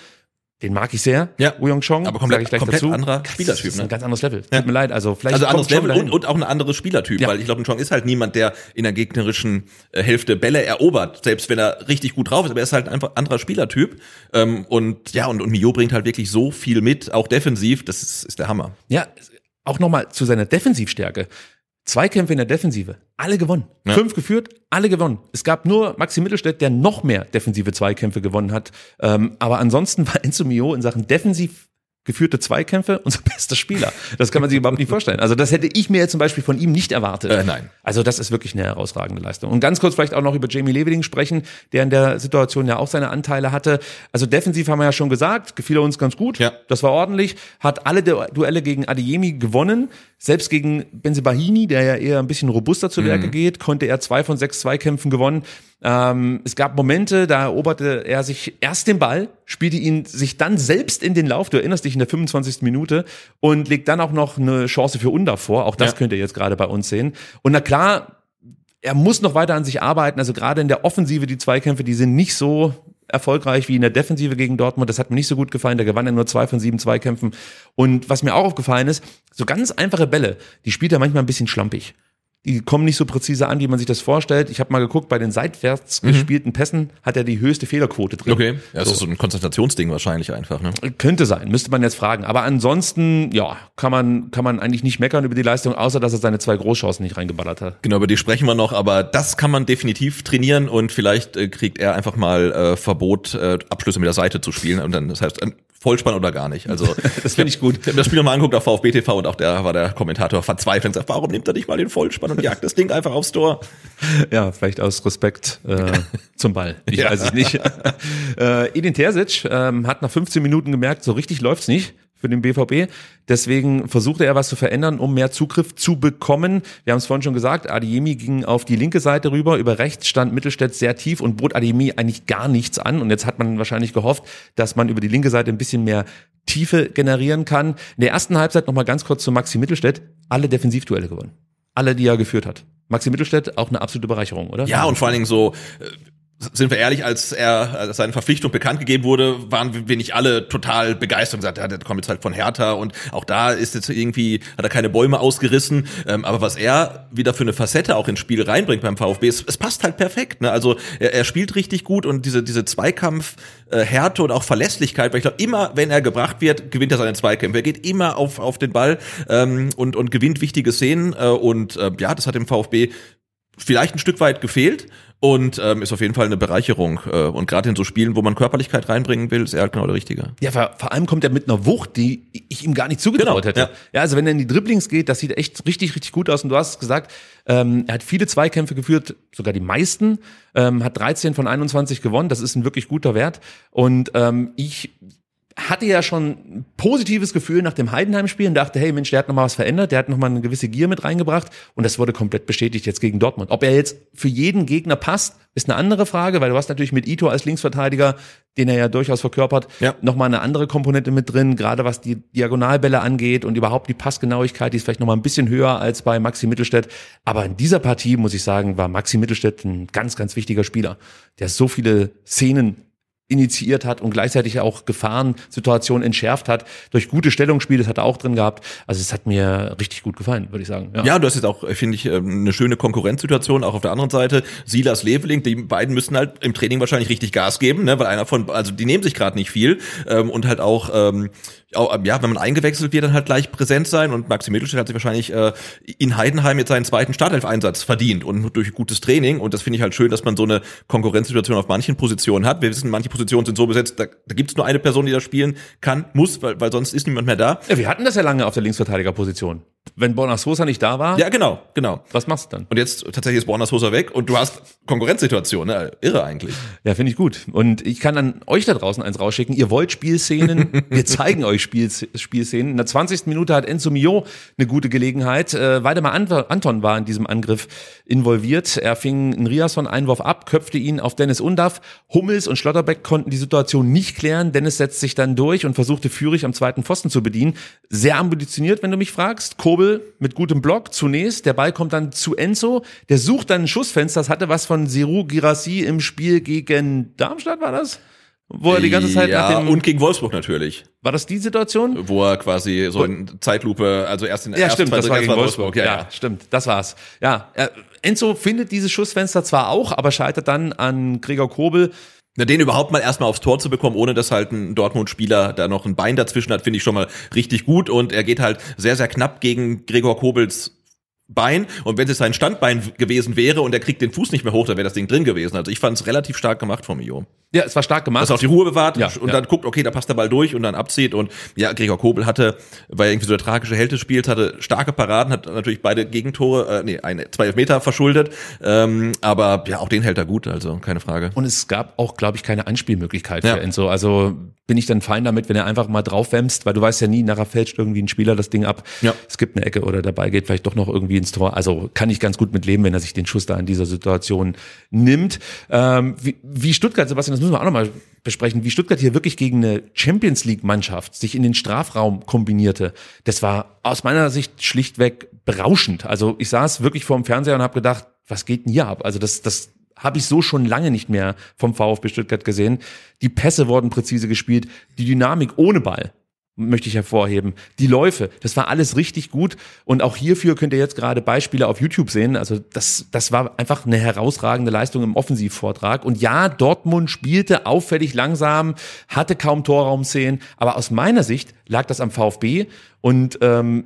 [SPEAKER 4] den mag ich sehr,
[SPEAKER 5] ja.
[SPEAKER 4] Uyong Chong.
[SPEAKER 5] Aber komplett,
[SPEAKER 4] ich gleich
[SPEAKER 5] komplett
[SPEAKER 4] dazu.
[SPEAKER 5] anderer Spielertyp.
[SPEAKER 4] Das ist
[SPEAKER 5] ne?
[SPEAKER 4] ein ganz anderes Level.
[SPEAKER 5] Ja.
[SPEAKER 4] Tut mir leid. Also vielleicht
[SPEAKER 5] also anderes Level und, und auch ein anderes Spielertyp,
[SPEAKER 4] Ja.
[SPEAKER 5] weil ich glaube, ein Chong ist halt niemand, der in der gegnerischen äh, Hälfte Bälle erobert, selbst wenn er richtig gut drauf ist, aber er ist halt einfach ein anderer Spielertyp. Ähm, und ja, und, und Mio bringt halt wirklich so viel mit, auch defensiv, das ist, ist der Hammer.
[SPEAKER 4] Ja, auch nochmal zu seiner Defensivstärke. Zweikämpfe in der Defensive, alle gewonnen.
[SPEAKER 5] Ja.
[SPEAKER 4] Fünf geführt, alle gewonnen. Es gab nur Maxi Mittelstädt, der noch mehr defensive Zweikämpfe gewonnen hat. Ähm, aber ansonsten war Enzo Mio in Sachen defensiv geführte Zweikämpfe unser bester Spieler. Das kann man sich überhaupt nicht vorstellen. Also das hätte ich mir jetzt zum Beispiel von ihm nicht erwartet.
[SPEAKER 5] Äh, nein.
[SPEAKER 4] Also das ist wirklich eine herausragende Leistung. Und ganz kurz vielleicht auch noch über Jamie Leveling sprechen, der in der Situation ja auch seine Anteile hatte. Also defensiv haben wir ja schon gesagt, gefiel er uns ganz gut.
[SPEAKER 5] Ja.
[SPEAKER 4] Das war ordentlich. Hat alle Du- Duelle gegen Adeyemi gewonnen. Selbst gegen Benzebahini, der ja eher ein bisschen robuster zu Werke geht, konnte er zwei von sechs Zweikämpfen gewonnen. Ähm, es gab Momente, da eroberte er sich erst den Ball, spielte ihn sich dann selbst in den Lauf, du erinnerst dich in der 25. Minute, und legt dann auch noch eine Chance für Under vor. Auch das
[SPEAKER 5] Ja.
[SPEAKER 4] könnt ihr jetzt gerade bei uns sehen. Und na klar, er muss noch weiter an sich arbeiten. Also gerade in der Offensive, die Zweikämpfe, die sind nicht so erfolgreich wie in der Defensive gegen Dortmund. Das hat mir nicht so gut gefallen. Da gewann er nur zwei von sieben Zweikämpfen. Und was mir auch aufgefallen ist, so ganz einfache Bälle, die spielt er manchmal ein bisschen schlampig. Die kommen nicht so präzise an, wie man sich das vorstellt. Ich habe mal geguckt, bei den seitwärts gespielten Pässen hat er die höchste Fehlerquote drin.
[SPEAKER 5] Okay. Ja, das ist so ein Konzentrationsding wahrscheinlich einfach, ne?
[SPEAKER 4] Könnte sein, müsste man jetzt fragen. Aber ansonsten, ja, kann man, kann man eigentlich nicht meckern über die Leistung, außer dass er seine zwei Großchancen nicht reingeballert hat.
[SPEAKER 5] Genau, über die sprechen wir noch, aber das kann man definitiv trainieren und vielleicht äh, kriegt er einfach mal äh, Verbot, äh, Abschlüsse mit der Seite zu spielen und dann, das heißt, Vollspann oder gar nicht. Also
[SPEAKER 4] Das finde ich gut.
[SPEAKER 5] Ich habe das Spiel nochmal angeguckt auf VfB TV und auch der war der Kommentator verzweifelt und sagt, warum nimmt er nicht mal den Vollspann und jagt das Ding einfach aufs Tor?
[SPEAKER 4] Ja, vielleicht aus Respekt äh, zum Ball. Ich
[SPEAKER 5] Ja.
[SPEAKER 4] weiß es nicht. äh, Edin Terzic ähm, hat nach 15 Minuten gemerkt, so richtig läuft's nicht für den BVB. Deswegen versuchte er was zu verändern, um mehr Zugriff zu bekommen. Wir haben es vorhin schon gesagt, Adiemi ging auf die linke Seite rüber, über rechts stand Mittelstädt sehr tief und bot Adiemi eigentlich gar nichts an. Und jetzt hat man wahrscheinlich gehofft, dass man über die linke Seite ein bisschen mehr Tiefe generieren kann. In der ersten Halbzeit nochmal ganz kurz zu Maxi Mittelstädt. Alle Defensivduelle gewonnen. Alle, die er geführt hat. Maxi Mittelstädt, auch eine absolute Bereicherung, oder?
[SPEAKER 5] Ja, und vor allen Dingen so, äh, sind wir ehrlich, als er als seine Verpflichtung bekannt gegeben wurde, waren wir nicht alle total begeistert und gesagt, ja, der kommt jetzt halt von Hertha und auch da ist jetzt irgendwie, hat er keine Bäume ausgerissen. Ähm, aber was er wieder für eine Facette auch ins Spiel reinbringt beim VfB, es, es passt halt perfekt. Ne? Also er, er spielt richtig gut und diese, diese Zweikampf, äh, Härte und auch Verlässlichkeit, weil ich glaube, immer wenn er gebracht wird, gewinnt er seine Zweikämpfe. Er geht immer auf, auf den Ball ähm, und, und gewinnt wichtige Szenen. Äh, und äh, ja, das hat dem VfB vielleicht ein Stück weit gefehlt und ähm, ist auf jeden Fall eine Bereicherung. Äh, und gerade in so Spielen, wo man Körperlichkeit reinbringen will, ist er halt genau der Richtige.
[SPEAKER 4] Ja, vor, vor allem kommt er mit einer Wucht, die ich ihm gar nicht zugetraut
[SPEAKER 5] Genau,
[SPEAKER 4] hätte.
[SPEAKER 5] ja.
[SPEAKER 4] Ja. also wenn er in die Dribblings geht, das sieht echt richtig, richtig gut aus. Und du hast es gesagt, ähm, er hat viele Zweikämpfe geführt, sogar die meisten, ähm, hat 13 von 21 gewonnen. Das ist ein wirklich guter Wert. Und ähm, ich hatte ja schon ein positives Gefühl nach dem Heidenheim-Spiel und dachte, hey Mensch, der hat nochmal was verändert, der hat nochmal eine gewisse Gier mit reingebracht und das wurde komplett bestätigt jetzt gegen Dortmund. Ob er jetzt für jeden Gegner passt, ist eine andere Frage, weil du hast natürlich mit Ito als Linksverteidiger, den er ja durchaus verkörpert,
[SPEAKER 5] Ja.
[SPEAKER 4] nochmal eine andere Komponente mit drin, gerade was die Diagonalbälle angeht und überhaupt die Passgenauigkeit, die ist vielleicht nochmal ein bisschen höher als bei Maxi Mittelstädt. Aber in dieser Partie, muss ich sagen, war Maxi Mittelstädt ein ganz, ganz wichtiger Spieler, der so viele Szenen initiiert hat und gleichzeitig auch Gefahrensituationen entschärft hat. Durch gute Stellungsspiele, das hat er auch drin gehabt. Also es hat mir richtig gut gefallen, würde ich sagen.
[SPEAKER 5] Ja, du hast jetzt auch, finde ich, ähm, eine schöne Konkurrenzsituation, auch auf der anderen Seite. Silas Leveling, die beiden müssen halt im Training wahrscheinlich richtig Gas geben, ne, weil einer von, also die nehmen sich gerade nicht viel ähm, und halt auch, ähm, auch, ja, wenn man eingewechselt wird, dann halt gleich präsent sein und Maxi Mittelstädt hat sich wahrscheinlich äh, in Heidenheim jetzt seinen zweiten Startelf-Einsatz verdient und durch gutes Training und das finde ich halt schön, dass man so eine Konkurrenzsituation auf manchen Positionen hat. Wir wissen, manche Positionen sind so besetzt, da, da gibt es nur eine Person, die das spielen kann, muss, weil, weil sonst ist niemand mehr da.
[SPEAKER 4] Ja, wir hatten das ja lange auf der Linksverteidigerposition. Wenn Borna Sosa nicht da war,
[SPEAKER 5] Ja, genau, genau.
[SPEAKER 4] was machst du dann?
[SPEAKER 5] Und jetzt tatsächlich ist Borna Sosa weg und du hast Konkurrenzsituation, ne? Irre eigentlich.
[SPEAKER 4] Ja, finde ich gut. Und ich kann an euch da draußen eins rausschicken. Ihr wollt Spielszenen, wir zeigen euch Spiel, Spielszenen. In der 20. Minute hat Enzo Mio eine gute Gelegenheit. Äh, Waldemar Ant- Anton war in diesem Angriff involviert. Er fing einen Riasson-Einwurf ab, köpfte ihn auf Dennis Undaff. Hummels und Schlotterbeck konnten die Situation nicht klären. Dennis setzt sich dann durch und versuchte Führig am zweiten Pfosten zu bedienen. Sehr ambitioniert, wenn du mich fragst. Kobel mit gutem Block zunächst. Der Ball kommt dann zu Enzo. Der sucht dann ein Schussfenster. Das hatte was von Serou Girassi im Spiel gegen Darmstadt, war das? Wo er die ganze Zeit
[SPEAKER 5] ja,
[SPEAKER 4] nach dem,
[SPEAKER 5] und gegen Wolfsburg natürlich,
[SPEAKER 4] war das die Situation?
[SPEAKER 5] wo er quasi so in Zeitlupe, also erst in der
[SPEAKER 4] Ja,
[SPEAKER 5] ersten,
[SPEAKER 4] stimmt, das war gegen Wolfsburg.
[SPEAKER 5] ja,
[SPEAKER 4] Ja,
[SPEAKER 5] ja.
[SPEAKER 4] stimmt, das war's. Ja, äh, Enzo findet dieses Schussfenster zwar auch, aber scheitert dann an Gregor Kobel.
[SPEAKER 5] Na, Den überhaupt mal erstmal aufs Tor zu bekommen, ohne dass halt ein Dortmund-Spieler da noch ein Bein dazwischen hat, finde ich schon mal richtig gut. Und er geht halt sehr, sehr knapp gegen Gregor Kobels Bein. Und wenn es sein Standbein gewesen wäre und er kriegt den Fuß nicht mehr hoch, dann wäre das Ding drin gewesen. Also ich fand es relativ stark gemacht von Mio.
[SPEAKER 4] Ja, es war stark gemacht.
[SPEAKER 5] dass er auf die Ruhe bewahrt
[SPEAKER 4] Ja,
[SPEAKER 5] und
[SPEAKER 4] ja.
[SPEAKER 5] dann guckt, okay, da passt der Ball durch und dann abzieht. Und ja, Gregor Kobel hatte, weil er irgendwie so der tragische Held des Spiels hatte, starke Paraden, hat natürlich beide Gegentore, äh, nee, eine, zwei Elfmeter verschuldet. Ähm, aber ja, auch den hält er gut, also keine Frage.
[SPEAKER 4] Und es gab auch, glaube ich, keine Anspielmöglichkeit
[SPEAKER 5] Ja.
[SPEAKER 4] für Enzo. Also bin ich dann fein damit, wenn er einfach mal draufwämst, weil du weißt ja nie, nachher fälscht irgendwie ein Spieler das Ding ab.
[SPEAKER 5] Ja.
[SPEAKER 4] Es gibt eine Ecke oder der Ball geht vielleicht doch noch irgendwie ins Tor. Also kann ich ganz gut mit leben, wenn er sich den Schuss da in dieser Situation nimmt. Ähm, wie, wie Stuttgart, Sebastian, das müssen wir auch nochmal besprechen, wie Stuttgart hier wirklich gegen eine Champions League Mannschaft sich in den Strafraum kombinierte. Das war aus meiner Sicht schlichtweg berauschend. Also ich saß wirklich vor dem Fernseher und habe gedacht, was geht denn hier ab? Also das, das habe ich so schon lange nicht mehr vom VfB Stuttgart gesehen. Die Pässe wurden präzise gespielt, die Dynamik ohne Ball möchte ich hervorheben. Die Läufe, das war alles richtig gut und auch hierfür könnt ihr jetzt gerade Beispiele auf YouTube sehen. Also das, das war einfach eine herausragende Leistung im Offensivvortrag. Und ja, Dortmund spielte auffällig langsam, hatte kaum Torraumszenen, aber aus meiner Sicht lag das am VfB und ähm,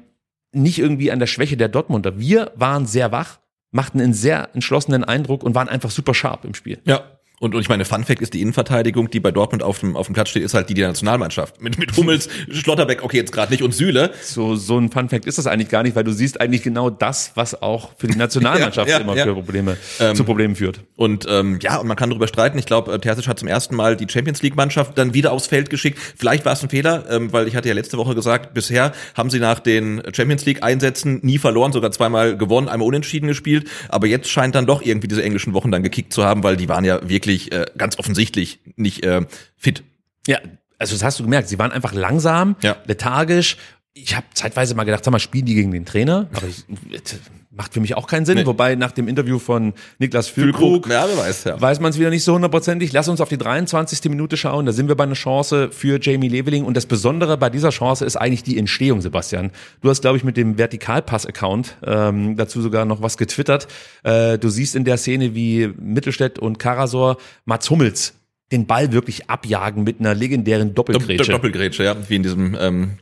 [SPEAKER 4] nicht irgendwie an der Schwäche der Dortmunder. Wir waren sehr wach, machten einen sehr entschlossenen Eindruck und waren einfach super scharf im Spiel.
[SPEAKER 5] Ja. Und, und ich meine, Fun Fact ist, die Innenverteidigung, die bei Dortmund auf dem, auf dem Platz steht, ist halt die der Nationalmannschaft. Mit, mit Hummels, Schlotterbeck, okay, jetzt gerade nicht, und Süle.
[SPEAKER 4] So, so ein Fun Fact ist das eigentlich gar nicht, weil du siehst eigentlich genau das, was auch für die Nationalmannschaft
[SPEAKER 5] Ja, ja,
[SPEAKER 4] immer
[SPEAKER 5] ja.
[SPEAKER 4] für Probleme, zu Problemen führt.
[SPEAKER 5] Und ähm, ja, und man kann darüber streiten. Ich glaube, Terzic hat zum ersten Mal die Champions League-Mannschaft dann wieder aufs Feld geschickt. Vielleicht war es ein Fehler, ähm, weil ich hatte ja letzte Woche gesagt, bisher haben sie nach den Champions League-Einsätzen nie verloren, sogar zweimal gewonnen, einmal unentschieden gespielt. Aber jetzt scheint dann doch irgendwie diese englischen Wochen dann gekickt zu haben, weil die waren ja wirklich äh, ganz offensichtlich nicht äh, fit.
[SPEAKER 4] Ja, also das hast du gemerkt, sie waren einfach langsam,
[SPEAKER 5] Ja.
[SPEAKER 4] lethargisch. Ich habe zeitweise mal gedacht, sag mal, spielen die gegen den Trainer? Aber ich, das macht für mich auch keinen Sinn.
[SPEAKER 5] Nee.
[SPEAKER 4] Wobei nach dem Interview von Niklas Füllkrug
[SPEAKER 5] ja, weiß, ja.
[SPEAKER 4] weiß man es wieder nicht so hundertprozentig. Lass uns auf die 23. Minute schauen. Da sind wir bei einer Chance für Jamie Leveling. Und das Besondere bei dieser Chance ist eigentlich die Entstehung, Sebastian. Du hast, glaube ich, mit dem Vertikalpass-Account ähm, dazu sogar noch was getwittert. Äh, du siehst in der Szene, wie Mittelstädt und Karasor Mats Hummels den Ball wirklich abjagen mit einer legendären
[SPEAKER 5] Dopp-
[SPEAKER 4] Doppelgrätsche.
[SPEAKER 5] Doppelgrätsche, ja, wie in diesem ähm,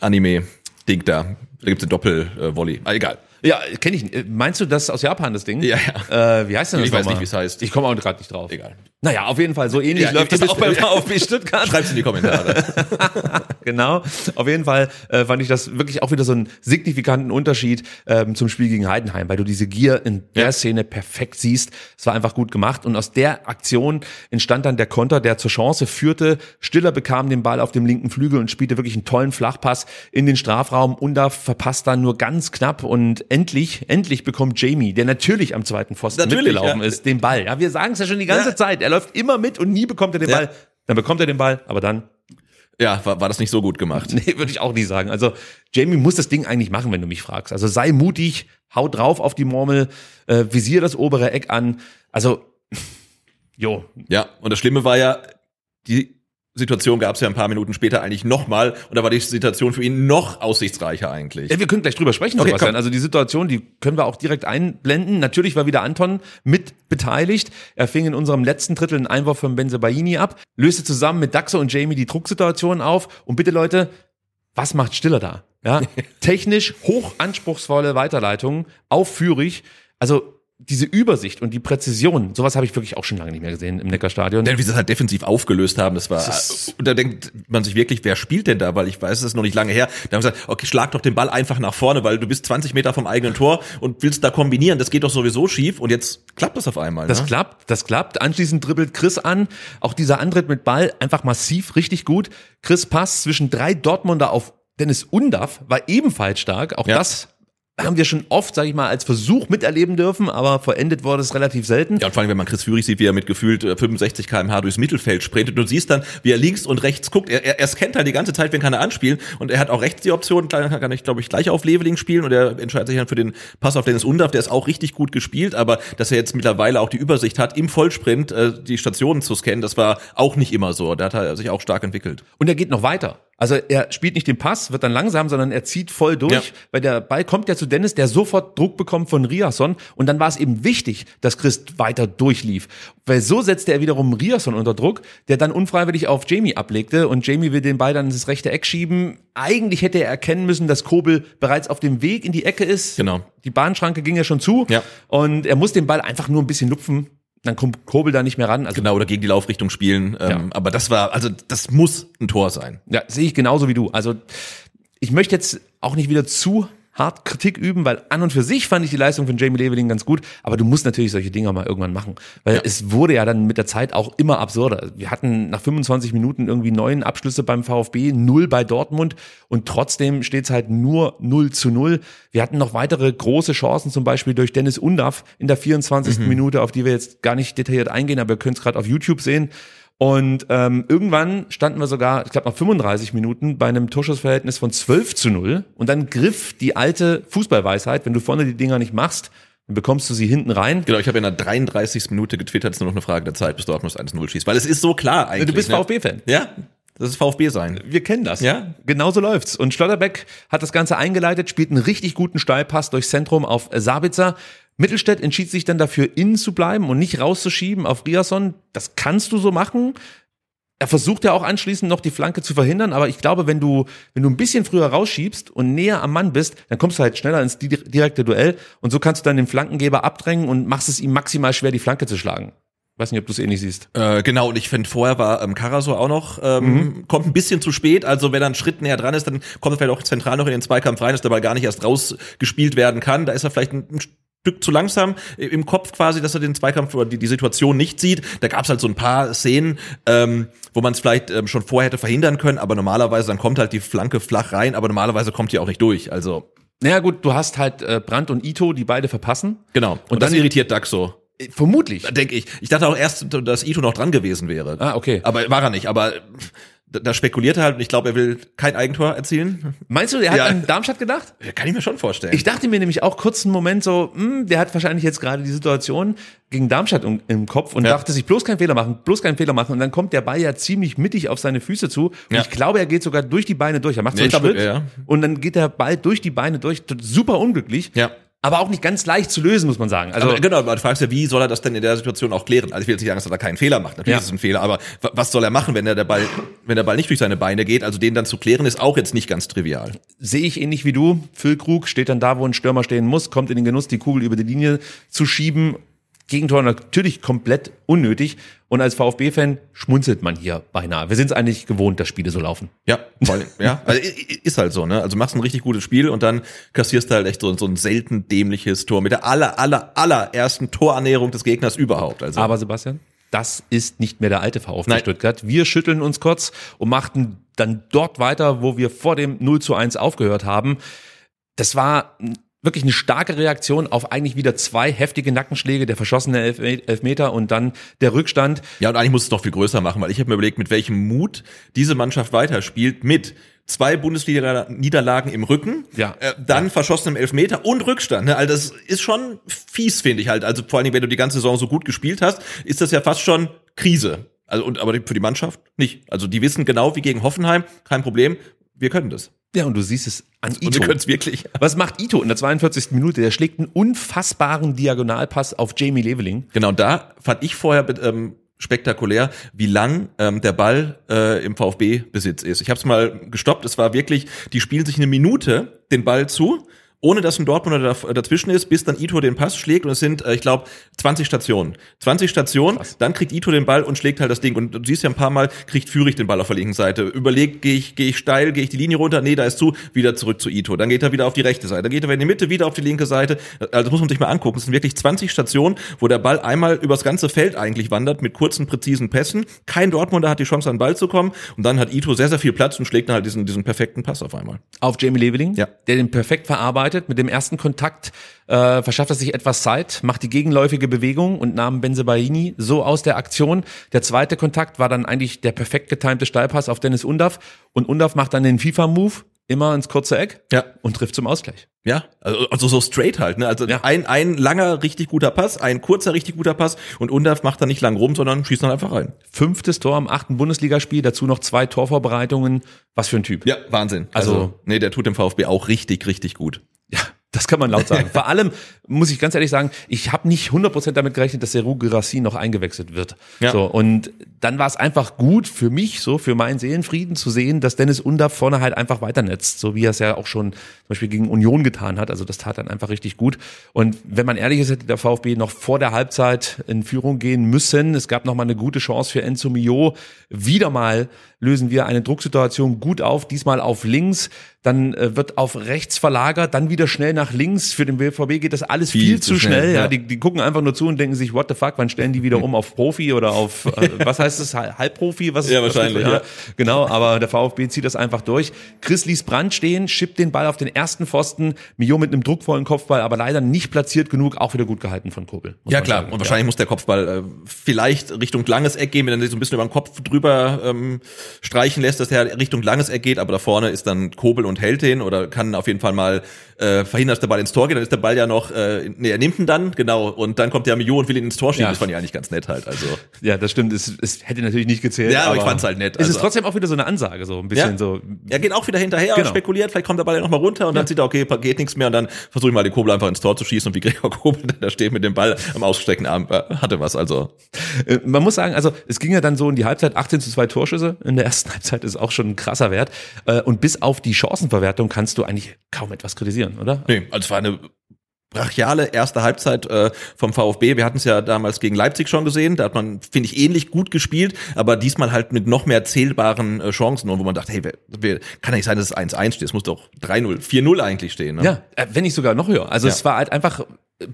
[SPEAKER 5] Anime-Ding da. Da gibt's eine Doppel-Volley. Ah, egal.
[SPEAKER 4] Ja, kenne ich. nicht. Meinst du das aus Japan, das Ding?
[SPEAKER 5] Ja,
[SPEAKER 4] Äh, wie heißt denn das
[SPEAKER 5] Ich weiß
[SPEAKER 4] nochmal?
[SPEAKER 5] nicht, wie es heißt.
[SPEAKER 4] Ich komme auch gerade nicht drauf.
[SPEAKER 5] Egal.
[SPEAKER 4] Naja, auf jeden Fall, so ähnlich
[SPEAKER 5] Ja,
[SPEAKER 4] läuft das auch beim VfB Stuttgart.
[SPEAKER 5] Schreibt's in die Kommentare.
[SPEAKER 4] genau. Auf jeden Fall äh, fand ich das wirklich auch wieder so einen signifikanten Unterschied ähm, zum Spiel gegen Heidenheim, weil du diese Gier in der
[SPEAKER 5] Ja.
[SPEAKER 4] Szene perfekt siehst. Es war einfach gut gemacht und aus der Aktion entstand dann der Konter, der zur Chance führte. Stiller bekam den Ball auf dem linken Flügel und spielte wirklich einen tollen Flachpass in den Strafraum. Unda verpasst dann nur ganz knapp und endlich, endlich bekommt Jamie, der natürlich am zweiten Pfosten
[SPEAKER 5] Natürlich,
[SPEAKER 4] mitgelaufen
[SPEAKER 5] ja.
[SPEAKER 4] ist, den Ball. Ja, wir sagen es ja schon die ganze
[SPEAKER 5] Ja.
[SPEAKER 4] Zeit. Er läuft immer mit und nie bekommt er den. Ball. Dann bekommt er den Ball, aber dann
[SPEAKER 5] Ja, war, war das nicht so gut gemacht.
[SPEAKER 4] Nee, würde ich auch nicht sagen. Also Jamie muss das Ding eigentlich machen, wenn du mich fragst. Also sei mutig, hau drauf auf die Murmel, äh, visier das obere Eck an. Also, jo,
[SPEAKER 5] Ja, und das Schlimme war ja, die Situation gab es ja ein paar Minuten später eigentlich nochmal und da war die Situation für ihn noch aussichtsreicher eigentlich.
[SPEAKER 4] Ja, wir können gleich drüber sprechen,
[SPEAKER 5] Okay,
[SPEAKER 4] Sebastian.
[SPEAKER 5] komm.
[SPEAKER 4] Also die Situation, die können wir auch direkt einblenden. Natürlich war wieder Anton mit beteiligt. Er fing in unserem letzten Drittel einen Einwurf von Benzebaini ab, löste zusammen mit Daxo und Jamie die Drucksituation auf. Und bitte Leute, was macht Stiller da? Ja, technisch hoch anspruchsvolle Weiterleitungen auf Führig. Also diese Übersicht und die Präzision, sowas habe ich wirklich auch schon lange nicht mehr gesehen im Neckarstadion.
[SPEAKER 5] Denn wie sie es halt defensiv aufgelöst haben, das war, und da denkt man sich wirklich, wer spielt denn da? Weil ich weiß, es ist noch nicht lange her. Da haben sie gesagt, okay, schlag doch den Ball einfach nach vorne, weil du bist 20 Meter vom eigenen Tor und willst da kombinieren. Das geht doch sowieso schief und jetzt klappt das auf einmal.
[SPEAKER 4] Das
[SPEAKER 5] ne?
[SPEAKER 4] klappt, das klappt. Anschließend dribbelt Chris an. Auch dieser Antritt mit Ball einfach massiv, richtig gut. Chris Pass zwischen drei Dortmunder auf Dennis Undaff war ebenfalls stark. Auch
[SPEAKER 5] Ja.
[SPEAKER 4] das haben wir schon oft, sage ich mal, als Versuch miterleben dürfen, aber vollendet wurde es relativ selten.
[SPEAKER 5] Ja, und vor allem, wenn man Chris Führig sieht, wie er mit gefühlt äh, 65 km/h durchs Mittelfeld sprintet, und du siehst dann, wie er links und rechts guckt. Er, er, er scannt halt die ganze Zeit, wen kann er anspielen. Und er hat auch rechts die Option, klar, kann ich, glaube ich, gleich auf Leveling spielen. Und er entscheidet sich dann für den Pass auf Dennis Undaff, der ist auch richtig gut gespielt. Aber dass er jetzt mittlerweile auch die Übersicht hat, im Vollsprint äh, die Stationen zu scannen, das war auch nicht immer so. Da hat er sich auch stark entwickelt.
[SPEAKER 4] Und er geht noch weiter. Also er spielt nicht den Pass, wird dann langsam, sondern er zieht voll durch,
[SPEAKER 5] Ja.
[SPEAKER 4] weil der Ball kommt ja zu Dennis, der sofort Druck bekommt von Riasson. Und dann war es eben wichtig, dass Chris weiter durchlief. Weil so setzte er wiederum Riasson unter Druck, der dann unfreiwillig auf Jamie ablegte und Jamie will den Ball dann ins rechte Eck schieben. Eigentlich hätte er erkennen müssen, dass Kobel bereits auf dem Weg in die Ecke ist.
[SPEAKER 5] Genau.
[SPEAKER 4] Die Bahnschranke ging ja schon zu.
[SPEAKER 5] Ja.
[SPEAKER 4] Und er muss den Ball einfach nur ein bisschen lupfen. Dann kommt Kobel da nicht mehr ran. Also
[SPEAKER 5] Genau, oder gegen die Laufrichtung spielen. Ähm,
[SPEAKER 4] Ja.
[SPEAKER 5] Aber das war, also das muss ein Tor sein.
[SPEAKER 4] Ja, sehe ich genauso wie du. Also ich möchte jetzt auch nicht wieder zu hart Kritik üben, weil an und für sich fand ich die Leistung von Jamie Leveling ganz gut, aber du musst natürlich solche Dinger mal irgendwann machen, weil
[SPEAKER 5] Ja.
[SPEAKER 4] es wurde ja dann mit der Zeit auch immer absurder. Wir hatten nach 25 Minuten irgendwie neun Abschlüsse beim VfB, null bei Dortmund und trotzdem steht es halt nur 0 zu 0. Wir hatten noch weitere große Chancen, zum Beispiel durch Dennis Undaff in der 24. Minute, auf die wir jetzt gar nicht detailliert eingehen, aber ihr könnt es gerade auf YouTube sehen. Und ähm, irgendwann standen wir sogar, ich glaube nach 35 Minuten, bei einem Torschussverhältnis von 12 zu 0. Und dann griff die alte Fußballweisheit, wenn du vorne die Dinger nicht machst, dann bekommst du sie hinten rein.
[SPEAKER 5] Genau, ich habe in der 33. Minute getwittert, es ist nur noch eine Frage der Zeit, bis Dortmund 1-0 schießt. Weil es ist so klar eigentlich.
[SPEAKER 4] Du bist
[SPEAKER 5] ne?
[SPEAKER 4] VfB-Fan.
[SPEAKER 5] Ja, das ist VfB sein.
[SPEAKER 4] Wir kennen das.
[SPEAKER 5] Ja.
[SPEAKER 4] Genauso läuft's. Und Schlotterbeck hat das Ganze eingeleitet, spielt einen richtig guten Steilpass durchs Zentrum auf Sabitzer. Mittelstädt entschied sich dann dafür, innen zu bleiben und nicht rauszuschieben auf Riasson. Das kannst du so machen. Er versucht ja auch anschließend noch die Flanke zu verhindern, aber ich glaube, wenn du, wenn du ein bisschen früher rausschiebst und näher am Mann bist, dann kommst du halt schneller ins di- direkte Duell und so kannst du dann den Flankengeber abdrängen und machst es ihm maximal schwer, die Flanke zu schlagen. Weiß nicht, ob du es ähnlich siehst.
[SPEAKER 5] Äh, genau, und ich finde, vorher war ähm, Karasor auch noch, ähm, kommt ein bisschen zu spät. Also wenn er einen Schritt näher dran ist, dann kommt er vielleicht auch zentral noch in den Zweikampf rein, dass der Ball gar nicht erst rausgespielt werden kann. Da ist er vielleicht ein, ein Stück zu langsam im Kopf quasi, dass er den Zweikampf oder die, die Situation nicht sieht. Da gab es halt so ein paar Szenen, ähm, wo man es vielleicht ähm, schon vorher hätte verhindern können, aber normalerweise dann kommt halt die Flanke flach rein, aber normalerweise kommt die auch nicht durch. Also
[SPEAKER 4] Naja gut, du hast halt äh, Brandt und Ito, die beide verpassen.
[SPEAKER 5] genau. Und,
[SPEAKER 4] Und
[SPEAKER 5] das
[SPEAKER 4] dann-
[SPEAKER 5] irritiert Daxo.
[SPEAKER 4] Äh, Vermutlich.
[SPEAKER 5] Denke ich. Ich dachte auch erst, dass Ito noch dran gewesen wäre.
[SPEAKER 4] Ah, okay.
[SPEAKER 5] Aber war er nicht. Aber da, spekuliert er halt und ich glaube, er will kein Eigentor erzielen.
[SPEAKER 4] Meinst du, der hat
[SPEAKER 5] Ja.
[SPEAKER 4] an Darmstadt gedacht?
[SPEAKER 5] Ja, Kann ich mir schon vorstellen.
[SPEAKER 4] Ich dachte mir nämlich auch kurz einen Moment so, hm, der hat wahrscheinlich jetzt gerade die Situation gegen Darmstadt im, im Kopf und
[SPEAKER 5] Ja.
[SPEAKER 4] dachte sich, bloß keinen Fehler machen, bloß keinen Fehler machen. Und dann kommt der Ball ja ziemlich mittig auf seine Füße zu. Und
[SPEAKER 5] Ja.
[SPEAKER 4] ich glaube, er geht sogar durch die Beine durch. Er macht so
[SPEAKER 5] Ja,
[SPEAKER 4] einen
[SPEAKER 5] glaube,
[SPEAKER 4] Schritt
[SPEAKER 5] ja.
[SPEAKER 4] und dann geht der Ball durch die Beine durch. Super unglücklich.
[SPEAKER 5] ja.
[SPEAKER 4] Aber auch nicht ganz leicht zu lösen, muss man sagen. Also,
[SPEAKER 5] aber genau, du fragst ja, wie soll er das denn in der Situation auch klären? Also ich will jetzt nicht sagen, dass er da keinen Fehler macht. Natürlich
[SPEAKER 4] Ja.
[SPEAKER 5] ist es ein Fehler, aber wa- was soll er machen, wenn der, der Ball, wenn der Ball nicht durch seine Beine geht? Also den dann zu klären, ist auch jetzt nicht ganz trivial.
[SPEAKER 4] sehe ich ähnlich wie du. Füllkrug steht dann da, wo ein Stürmer stehen muss, kommt in den Genuss, die Kugel über die Linie zu schieben. Gegentor natürlich komplett unnötig. Und als VfB-Fan schmunzelt man hier beinahe. Wir sind es eigentlich gewohnt, dass Spiele so laufen.
[SPEAKER 5] Ja, voll, ja. Also, ist halt so, ne? Also machst ein richtig gutes Spiel und dann kassierst du halt echt so, so ein selten dämliches Tor mit der aller, aller, allerersten Torannäherung des Gegners überhaupt. Also
[SPEAKER 4] Aber Sebastian, das ist nicht mehr der alte VfB
[SPEAKER 5] Nein.
[SPEAKER 4] Stuttgart. Wir schütteln uns kurz und machten dann dort weiter, wo wir vor dem 0 zu 1 aufgehört haben. Das war wirklich eine starke Reaktion auf eigentlich wieder zwei heftige Nackenschläge, der verschossene Elf Elfmeter und dann der Rückstand.
[SPEAKER 5] Ja, und eigentlich muss es noch viel größer machen, weil ich habe mir überlegt, mit welchem Mut diese Mannschaft weiterspielt mit zwei Bundesliga-Niederlagen im Rücken,
[SPEAKER 4] Ja.
[SPEAKER 5] äh, dann verschossenem Elfmeter und Rückstand. Ne? Also das ist schon fies, finde ich halt. Also vor allen Dingen, wenn du die ganze Saison so gut gespielt hast, ist das ja fast schon Krise. Also und aber für die Mannschaft nicht. Also die wissen genau wie gegen Hoffenheim, kein Problem, wir können das.
[SPEAKER 4] Ja, und du siehst es an
[SPEAKER 5] Und wir
[SPEAKER 4] Ito.
[SPEAKER 5] können es wirklich.
[SPEAKER 4] Was macht Ito in der 42. Minute? Der schlägt einen unfassbaren Diagonalpass auf Jamie Leveling.
[SPEAKER 5] Genau, da fand ich vorher ähm, spektakulär, wie lang ähm, der Ball äh, im VfB-Besitz ist. Ich habe es mal gestoppt. Es war wirklich, die spielen sich eine Minute den Ball zu, ohne dass ein Dortmunder da, dazwischen ist, bis dann Ito den Pass schlägt. Und es sind, äh, ich glaube, 20 Stationen. 20 Stationen, dann kriegt Ito den Ball und schlägt halt das Ding. Und du siehst ja ein paar Mal, kriegt Führig den Ball auf der linken Seite. Überlegt, gehe ich, gehe ich steil, gehe ich die Linie runter? Nee, da ist zu, wieder zurück zu Ito. Dann geht er wieder auf die rechte Seite. Dann geht er in die Mitte, wieder auf die linke Seite. Also das muss man sich mal angucken. Es sind wirklich 20 Stationen, wo der Ball einmal übers ganze Feld eigentlich wandert, mit kurzen, präzisen Pässen. Kein Dortmunder hat die Chance, an den Ball zu kommen. Und dann hat Ito sehr, sehr viel Platz und schlägt dann halt diesen, diesen perfekten Pass auf einmal.
[SPEAKER 4] auf Jamie Leveling,
[SPEAKER 5] Ja.
[SPEAKER 4] der den perfekt verarbeitet. Mit dem ersten Kontakt äh, verschafft er sich etwas Zeit, macht die gegenläufige Bewegung und nahm Benzebaini so aus der Aktion. Der zweite Kontakt war dann eigentlich der perfekt getimte Steilpass auf Dennis Undaff und Undaff macht dann den FIFA-Move immer ins kurze Eck
[SPEAKER 5] Ja.
[SPEAKER 4] und trifft zum Ausgleich.
[SPEAKER 5] Ja, also, also so straight halt, ne? Also
[SPEAKER 4] Ja.
[SPEAKER 5] ein, ein langer, richtig guter Pass, ein kurzer, richtig guter Pass und Undaf macht dann nicht lang rum, sondern schießt dann einfach rein.
[SPEAKER 4] Fünftes Tor am achten Bundesligaspiel, dazu noch zwei Torvorbereitungen. Was für ein Typ.
[SPEAKER 5] Ja, Wahnsinn. Also,
[SPEAKER 4] Also-
[SPEAKER 5] nee, der tut dem VfB auch richtig, richtig gut.
[SPEAKER 4] Das kann man laut sagen. Vor allem muss ich ganz ehrlich sagen, ich habe nicht 100% damit gerechnet, dass Seru Girassi noch eingewechselt wird.
[SPEAKER 5] Ja.
[SPEAKER 4] So und dann war es einfach gut für mich, so für meinen Seelenfrieden zu sehen, dass Dennis Undaff vorne halt einfach weiternetzt, so wie er es ja auch schon zum Beispiel gegen Union getan hat. Also das tat dann einfach richtig gut. Und wenn man ehrlich ist, hätte der VfB noch vor der Halbzeit in Führung gehen müssen. Es gab noch mal eine gute Chance für Enzo Mio. Wieder mal lösen wir eine Drucksituation gut auf, diesmal auf links. Dann äh, wird auf rechts verlagert, dann wieder schnell nach links. Für den BVB geht das alles viel,
[SPEAKER 5] Viel
[SPEAKER 4] zu schnell.
[SPEAKER 5] schnell,
[SPEAKER 4] ja.
[SPEAKER 5] ja.
[SPEAKER 4] Die, die gucken einfach nur zu und denken sich, what the fuck, wann stellen die wieder um auf Profi oder auf, äh, was heißt es, Halb- Halbprofi? Was,
[SPEAKER 5] Ja,
[SPEAKER 4] was
[SPEAKER 5] wahrscheinlich,
[SPEAKER 4] ja.
[SPEAKER 5] ja.
[SPEAKER 4] Genau, aber der VfB zieht das einfach durch. Chris ließ Brand stehen, schippt den Ball auf den ersten Pfosten. Mio mit einem druckvollen Kopfball, aber leider nicht platziert genug, auch wieder gut gehalten von Kobel.
[SPEAKER 5] Ja klar,
[SPEAKER 4] sagen.
[SPEAKER 5] und wahrscheinlich muss der Kopfball äh, vielleicht Richtung langes Eck gehen, wenn er sich so ein bisschen über den Kopf drüber ähm, streichen lässt, dass er Richtung langes Eck geht, aber da vorne ist dann Kobel und hält den oder kann auf jeden Fall mal äh, verhindern, dass der Ball ins Tor geht, dann ist der Ball ja noch, äh, nee, er nimmt ihn dann, genau, und dann kommt der Mio und will ihn ins Tor schieben,
[SPEAKER 4] Ja.
[SPEAKER 5] das fand ich eigentlich ganz nett halt, also.
[SPEAKER 4] Ja, das stimmt. Es, es hätte natürlich nicht gezählt.
[SPEAKER 5] Ja, aber ich fand's halt nett,
[SPEAKER 4] Es ist
[SPEAKER 5] also-
[SPEAKER 4] trotzdem auch wieder so eine Ansage, so ein bisschen
[SPEAKER 5] Ja.
[SPEAKER 4] so.
[SPEAKER 5] Er geht auch wieder hinterher,
[SPEAKER 4] Genau.
[SPEAKER 5] spekuliert, vielleicht kommt der Ball ja nochmal runter und dann sieht er, okay, geht nichts mehr und dann versuche ich mal den Kobel einfach ins Tor zu schießen und wie Gregor Kobel der da steht mit dem Ball am ausgestreckten Arm, äh, hatte was, also.
[SPEAKER 4] Äh, Man muss sagen, also es ging ja dann so in die Halbzeit, 18 zu 2 Torschüsse in der ersten Halbzeit ist auch schon ein krasser Wert. Äh, Und bis auf die Chancenverwertung kannst du eigentlich kaum etwas kritisieren, oder?
[SPEAKER 5] Nee, also es war eine brachiale erste Halbzeit äh, vom VfB. Wir hatten es ja damals gegen Leipzig schon gesehen. Da hat man, finde ich, ähnlich gut gespielt, aber diesmal halt mit noch mehr zählbaren äh, Chancen und wo man dachte, hey, wer, wer, kann ja nicht sein, dass es 1-1 steht. Es muss doch 3-0, 4-0 eigentlich stehen. Ne?
[SPEAKER 4] Ja, äh, wenn nicht sogar noch höher. Also
[SPEAKER 5] Ja.
[SPEAKER 4] es war halt einfach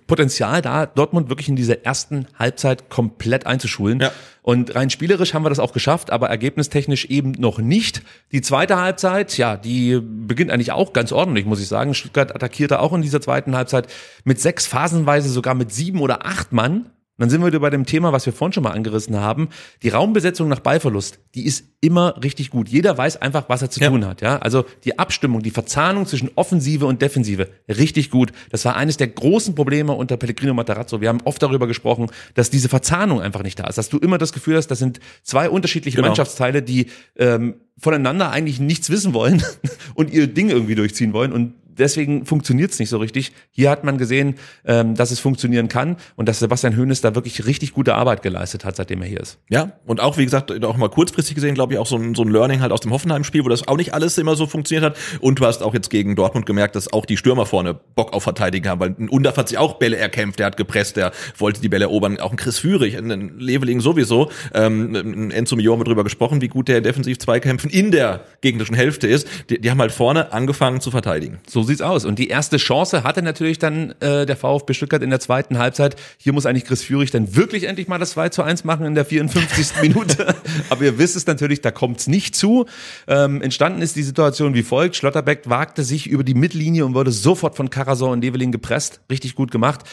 [SPEAKER 4] Potenzial da, Dortmund wirklich in dieser ersten Halbzeit komplett einzuschulen.
[SPEAKER 5] Ja.
[SPEAKER 4] Und rein spielerisch haben wir das auch geschafft, aber ergebnistechnisch eben noch nicht. Die zweite Halbzeit, ja, die beginnt eigentlich auch ganz ordentlich, muss ich sagen. Stuttgart attackierte auch in dieser zweiten Halbzeit mit sechs, phasenweise sogar mit sieben oder acht Mann. Und dann sind wir wieder bei dem Thema, was wir vorhin schon mal angerissen haben. Die Raumbesetzung nach Ballverlust, die ist immer richtig gut. Jeder weiß einfach, was er zu
[SPEAKER 5] Ja.
[SPEAKER 4] tun hat. Ja, also die Abstimmung, die Verzahnung zwischen Offensive und Defensive, richtig gut. Das war eines der großen Probleme unter Pellegrino Matarazzo. Wir haben oft darüber gesprochen, dass diese Verzahnung einfach nicht da ist. Dass du immer das Gefühl hast, das sind zwei unterschiedliche
[SPEAKER 5] Genau.
[SPEAKER 4] Mannschaftsteile, die ähm, voneinander eigentlich nichts wissen wollen und ihr Ding irgendwie durchziehen wollen. Und deswegen funktioniert es nicht so richtig. Hier hat man gesehen, ähm, dass es funktionieren kann und dass Sebastian Hoeneß da wirklich richtig gute Arbeit geleistet hat, seitdem er hier ist.
[SPEAKER 5] Ja, und auch, wie gesagt, auch mal kurzfristig gesehen, glaube ich, auch so ein, so ein Learning halt aus dem Hoffenheim-Spiel, wo das auch nicht alles immer so funktioniert hat. Und du hast auch jetzt gegen Dortmund gemerkt, dass auch die Stürmer vorne Bock auf Verteidigen haben, weil ein Undaf hat sich auch Bälle erkämpft, der hat gepresst, der wollte die Bälle erobern. Auch ein Chris Führig, ein Leveling sowieso. Ähm, Enzo Mio haben wir drüber gesprochen, wie gut der defensiv Zweikämpfen in der gegnerischen Hälfte ist. Die, die haben halt vorne angefangen zu verteidigen.
[SPEAKER 4] So sieht's aus. Und die erste Chance hatte natürlich dann äh, der VfB Stuttgart in der zweiten Halbzeit. Hier muss eigentlich Chris Führig dann wirklich endlich mal das 2 zu 1 machen in der 54. Minute. Aber ihr wisst es natürlich, da kommt's nicht zu. Ähm, entstanden ist die Situation wie folgt. Schlotterbeck wagte sich über die Mittellinie und wurde sofort von Karasor und Leveling gepresst. Richtig gut gemacht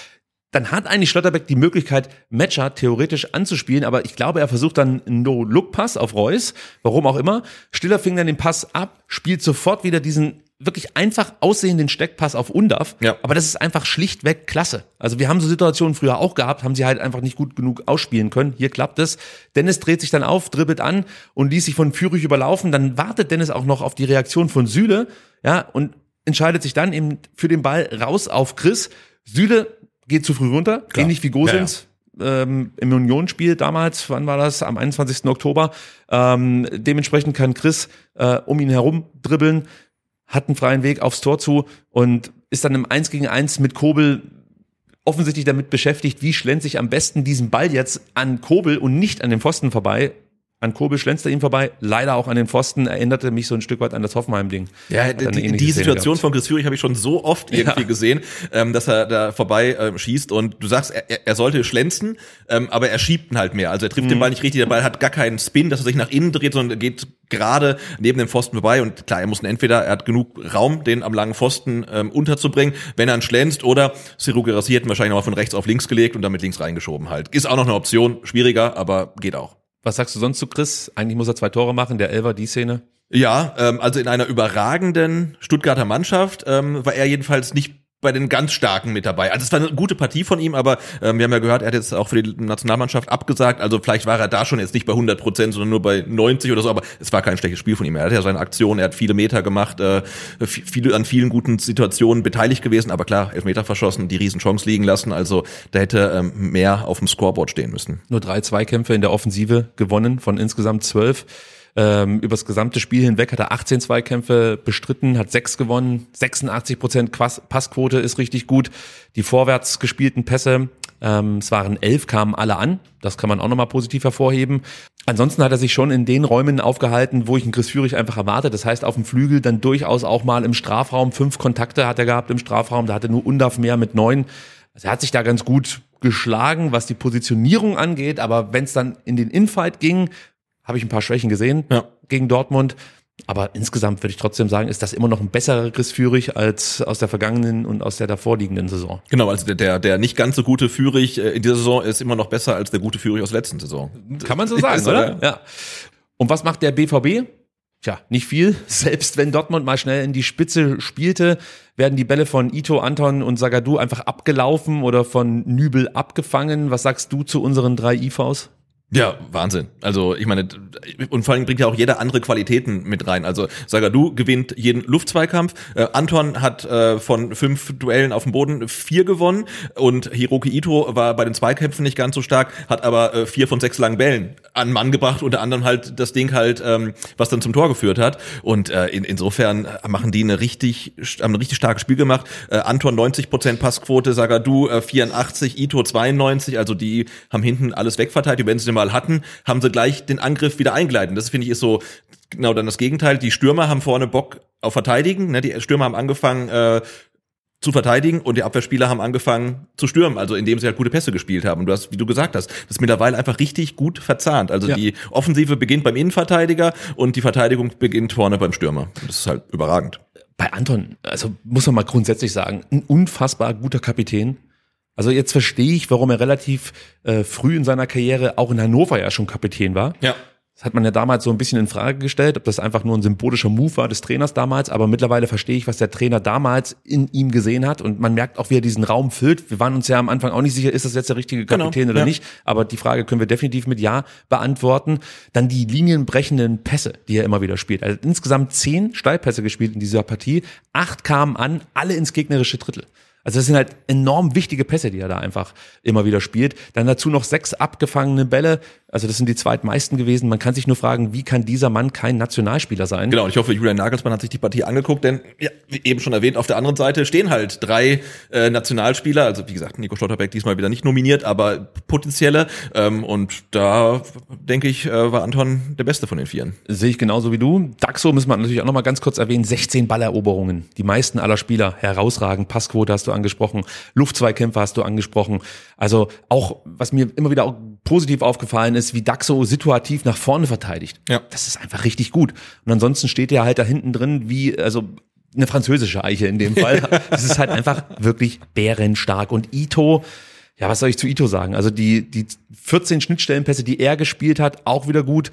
[SPEAKER 4] dann hat eigentlich Schlotterbeck die Möglichkeit, Matcher theoretisch anzuspielen, aber ich glaube, er versucht dann einen No-Look-Pass auf Reus, warum auch immer. Stiller fing dann den Pass ab, spielt sofort wieder diesen wirklich einfach aussehenden Steckpass auf Undaf.
[SPEAKER 5] Ja.
[SPEAKER 4] Aber das ist einfach schlichtweg klasse. Also wir haben so Situationen früher auch gehabt, haben sie halt einfach nicht gut genug ausspielen können. Hier klappt es. Dennis dreht sich dann auf, dribbelt an und ließ sich von Führig überlaufen. Dann wartet Dennis auch noch auf die Reaktion von Süle, ja, und entscheidet sich dann eben für den Ball raus auf Chris. Süle geht zu früh runter,
[SPEAKER 5] Klar.
[SPEAKER 4] ähnlich wie Gosens. Ähm, im Unionsspiel damals, wann war das? Am 21. Oktober. Ähm, dementsprechend kann Chris äh, um ihn herum dribbeln, hat einen freien Weg aufs Tor zu und ist dann im 1 gegen 1 mit Kobel offensichtlich damit beschäftigt, wie schlänzt sich am besten diesen Ball jetzt an Kobel und nicht an den Pfosten vorbei. An Kobel schlänzt er ihm vorbei, leider auch an den Pfosten, erinnerte mich so ein Stück weit an das Hoffenheim-Ding.
[SPEAKER 5] Ja, die, die Situation von Chris Führig habe ich schon so oft irgendwie
[SPEAKER 4] Ja.
[SPEAKER 5] gesehen, ähm, dass er da vorbei ähm, schießt und du sagst, er, er- sollte schlänzen, ähm, aber er schiebt ihn halt mehr. Also er trifft den
[SPEAKER 4] Mhm.
[SPEAKER 5] Ball nicht richtig, der Ball hat gar keinen Spin, dass er sich nach innen dreht, sondern er geht gerade neben dem Pfosten vorbei und klar, er muss ihn entweder, er hat genug Raum, den am langen Pfosten ähm, unterzubringen, wenn er ihn schlänzt oder Siru Gerassi hätten wahrscheinlich noch mal von rechts auf links gelegt und damit links reingeschoben halt. Ist auch noch eine Option, schwieriger, aber geht auch.
[SPEAKER 4] Was sagst du sonst zu Chris? Eigentlich muss er zwei Tore machen, der Elver, die Szene.
[SPEAKER 5] Ja, ähm, also in einer überragenden Stuttgarter Mannschaft ähm, war er jedenfalls nicht bei den ganz Starken mit dabei. Also es war eine gute Partie von ihm, aber ähm, wir haben ja gehört, er hat jetzt auch für die Nationalmannschaft abgesagt. Also vielleicht war er da schon jetzt nicht bei 100 Prozent, sondern nur bei 90 oder so. Aber es war kein schlechtes Spiel von ihm. Er hat ja seine Aktion, er hat viele Meter gemacht, äh, vi- viele an vielen guten Situationen beteiligt gewesen. Aber klar, Elfmeter verschossen, die Riesenchance liegen lassen. Also da hätte ähm, mehr auf dem Scoreboard stehen müssen.
[SPEAKER 4] Nur drei Zweikämpfe in der Offensive gewonnen von insgesamt zwölf. Ähm, übers gesamte Spiel hinweg hat er 18 Zweikämpfe bestritten, hat sechs gewonnen, 86 Prozent Passquote ist richtig gut. Die vorwärts gespielten Pässe, ähm, es waren elf, kamen alle an. Das kann man auch nochmal positiv hervorheben. Ansonsten hat er sich schon in den Räumen aufgehalten, wo ich einen Chris Führig einfach erwarte. Das heißt, auf dem Flügel dann durchaus auch mal im Strafraum. Fünf Kontakte hat er gehabt im Strafraum. Da hatte nur Undaf mehr mit neun. Also er hat sich da ganz gut geschlagen, was die Positionierung angeht. Aber wenn es dann in den Infight ging, habe ich ein paar Schwächen gesehen
[SPEAKER 5] Ja.
[SPEAKER 4] gegen Dortmund. Aber insgesamt würde ich trotzdem sagen, ist das immer noch ein besserer Chris Führig als aus der vergangenen und aus der davorliegenden Saison.
[SPEAKER 5] Genau, also der, der, der nicht ganz so gute Führig äh, in dieser Saison ist immer noch besser als der gute Führig aus der letzten Saison.
[SPEAKER 4] Kann man so sagen,
[SPEAKER 5] Ist,
[SPEAKER 4] oder? Ja. Und was macht der BVB? Tja, nicht viel. Selbst wenn Dortmund mal schnell in die Spitze spielte, werden die Bälle von Ito, Anton und Sagadu einfach abgelaufen oder von Nübel abgefangen. Was sagst du zu unseren drei IVs?
[SPEAKER 5] Ja, Wahnsinn. Also ich meine, und vor allem bringt ja auch jeder andere Qualitäten mit rein. Also Sagadu gewinnt jeden Luftzweikampf. Äh, Anton hat äh, von fünf Duellen auf dem Boden vier gewonnen und Hiroki Ito war bei den Zweikämpfen nicht ganz so stark, hat aber äh, vier von sechs langen Bällen an Mann gebracht, unter anderem halt das Ding halt, ähm, was dann zum Tor geführt hat. Und äh, in, insofern machen die eine richtig, haben ein richtig starkes Spiel gemacht. Äh, Anton 90 Prozent Passquote, Sagadu äh, 84, Ito 92. Also die haben hinten alles wegverteilt. Wenn sie mal hatten, haben sie gleich den Angriff wieder eingeleitet. Das finde ich ist so genau dann das Gegenteil. Die Stürmer haben vorne Bock auf Verteidigen. Ne? Die Stürmer haben angefangen äh, zu verteidigen und die Abwehrspieler haben angefangen zu stürmen, also indem sie halt gute Pässe gespielt haben. Und du hast, wie du gesagt hast, das ist mittlerweile einfach richtig gut verzahnt. Also
[SPEAKER 4] Ja.
[SPEAKER 5] die Offensive beginnt beim Innenverteidiger und die Verteidigung beginnt vorne beim Stürmer. Das ist halt überragend.
[SPEAKER 4] Bei Anton, also muss man mal grundsätzlich sagen, ein unfassbar guter Kapitän. Also jetzt verstehe ich, warum er relativ äh, früh in seiner Karriere auch in Hannover ja schon Kapitän war.
[SPEAKER 5] Ja.
[SPEAKER 4] Das hat man ja damals so ein bisschen in Frage gestellt, ob das einfach nur ein symbolischer Move war des Trainers damals, aber mittlerweile verstehe ich, was der Trainer damals in ihm gesehen hat und man merkt auch, wie er diesen Raum füllt. Wir waren uns ja am Anfang auch nicht sicher, ist das jetzt der richtige Kapitän
[SPEAKER 5] Genau,
[SPEAKER 4] oder
[SPEAKER 5] ja.
[SPEAKER 4] nicht, aber die Frage können wir definitiv mit Ja beantworten. Dann die linienbrechenden Pässe, die er immer wieder spielt. Also insgesamt zehn Steilpässe gespielt in dieser Partie, acht kamen an, alle ins gegnerische Drittel. Also das sind halt enorm wichtige Pässe, die er da einfach immer wieder spielt. Dann dazu noch sechs abgefangene Bälle. Also das sind die zweitmeisten gewesen. Man kann sich nur fragen, wie kann dieser Mann kein Nationalspieler sein?
[SPEAKER 5] Genau, und ich hoffe, Julian Nagelsmann hat sich die Partie angeguckt, denn ja, wie eben schon erwähnt, auf der anderen Seite stehen halt drei äh, Nationalspieler, also wie gesagt, Nico Schlotterbeck diesmal wieder nicht nominiert, aber potenzielle. Ähm, und da denke ich, äh, war Anton der Beste von den Vieren.
[SPEAKER 4] Sehe ich genauso wie du. Daxo müssen wir natürlich auch noch mal ganz kurz erwähnen. 16 Balleroberungen. Die meisten aller Spieler herausragend. Passquote hast du angesprochen. Luftzweikämpfe hast du angesprochen. Also auch, was mir immer wieder positiv aufgefallen ist, wie Daxo situativ nach vorne verteidigt.
[SPEAKER 5] Ja.
[SPEAKER 4] Das ist einfach richtig gut. Und ansonsten steht er halt da hinten drin wie, also eine französische Eiche in dem Fall. Es ist halt einfach wirklich bärenstark. Und Ito, ja, was soll ich zu Ito sagen? Also die, die 14 Schnittstellenpässe, die er gespielt hat, auch wieder gut.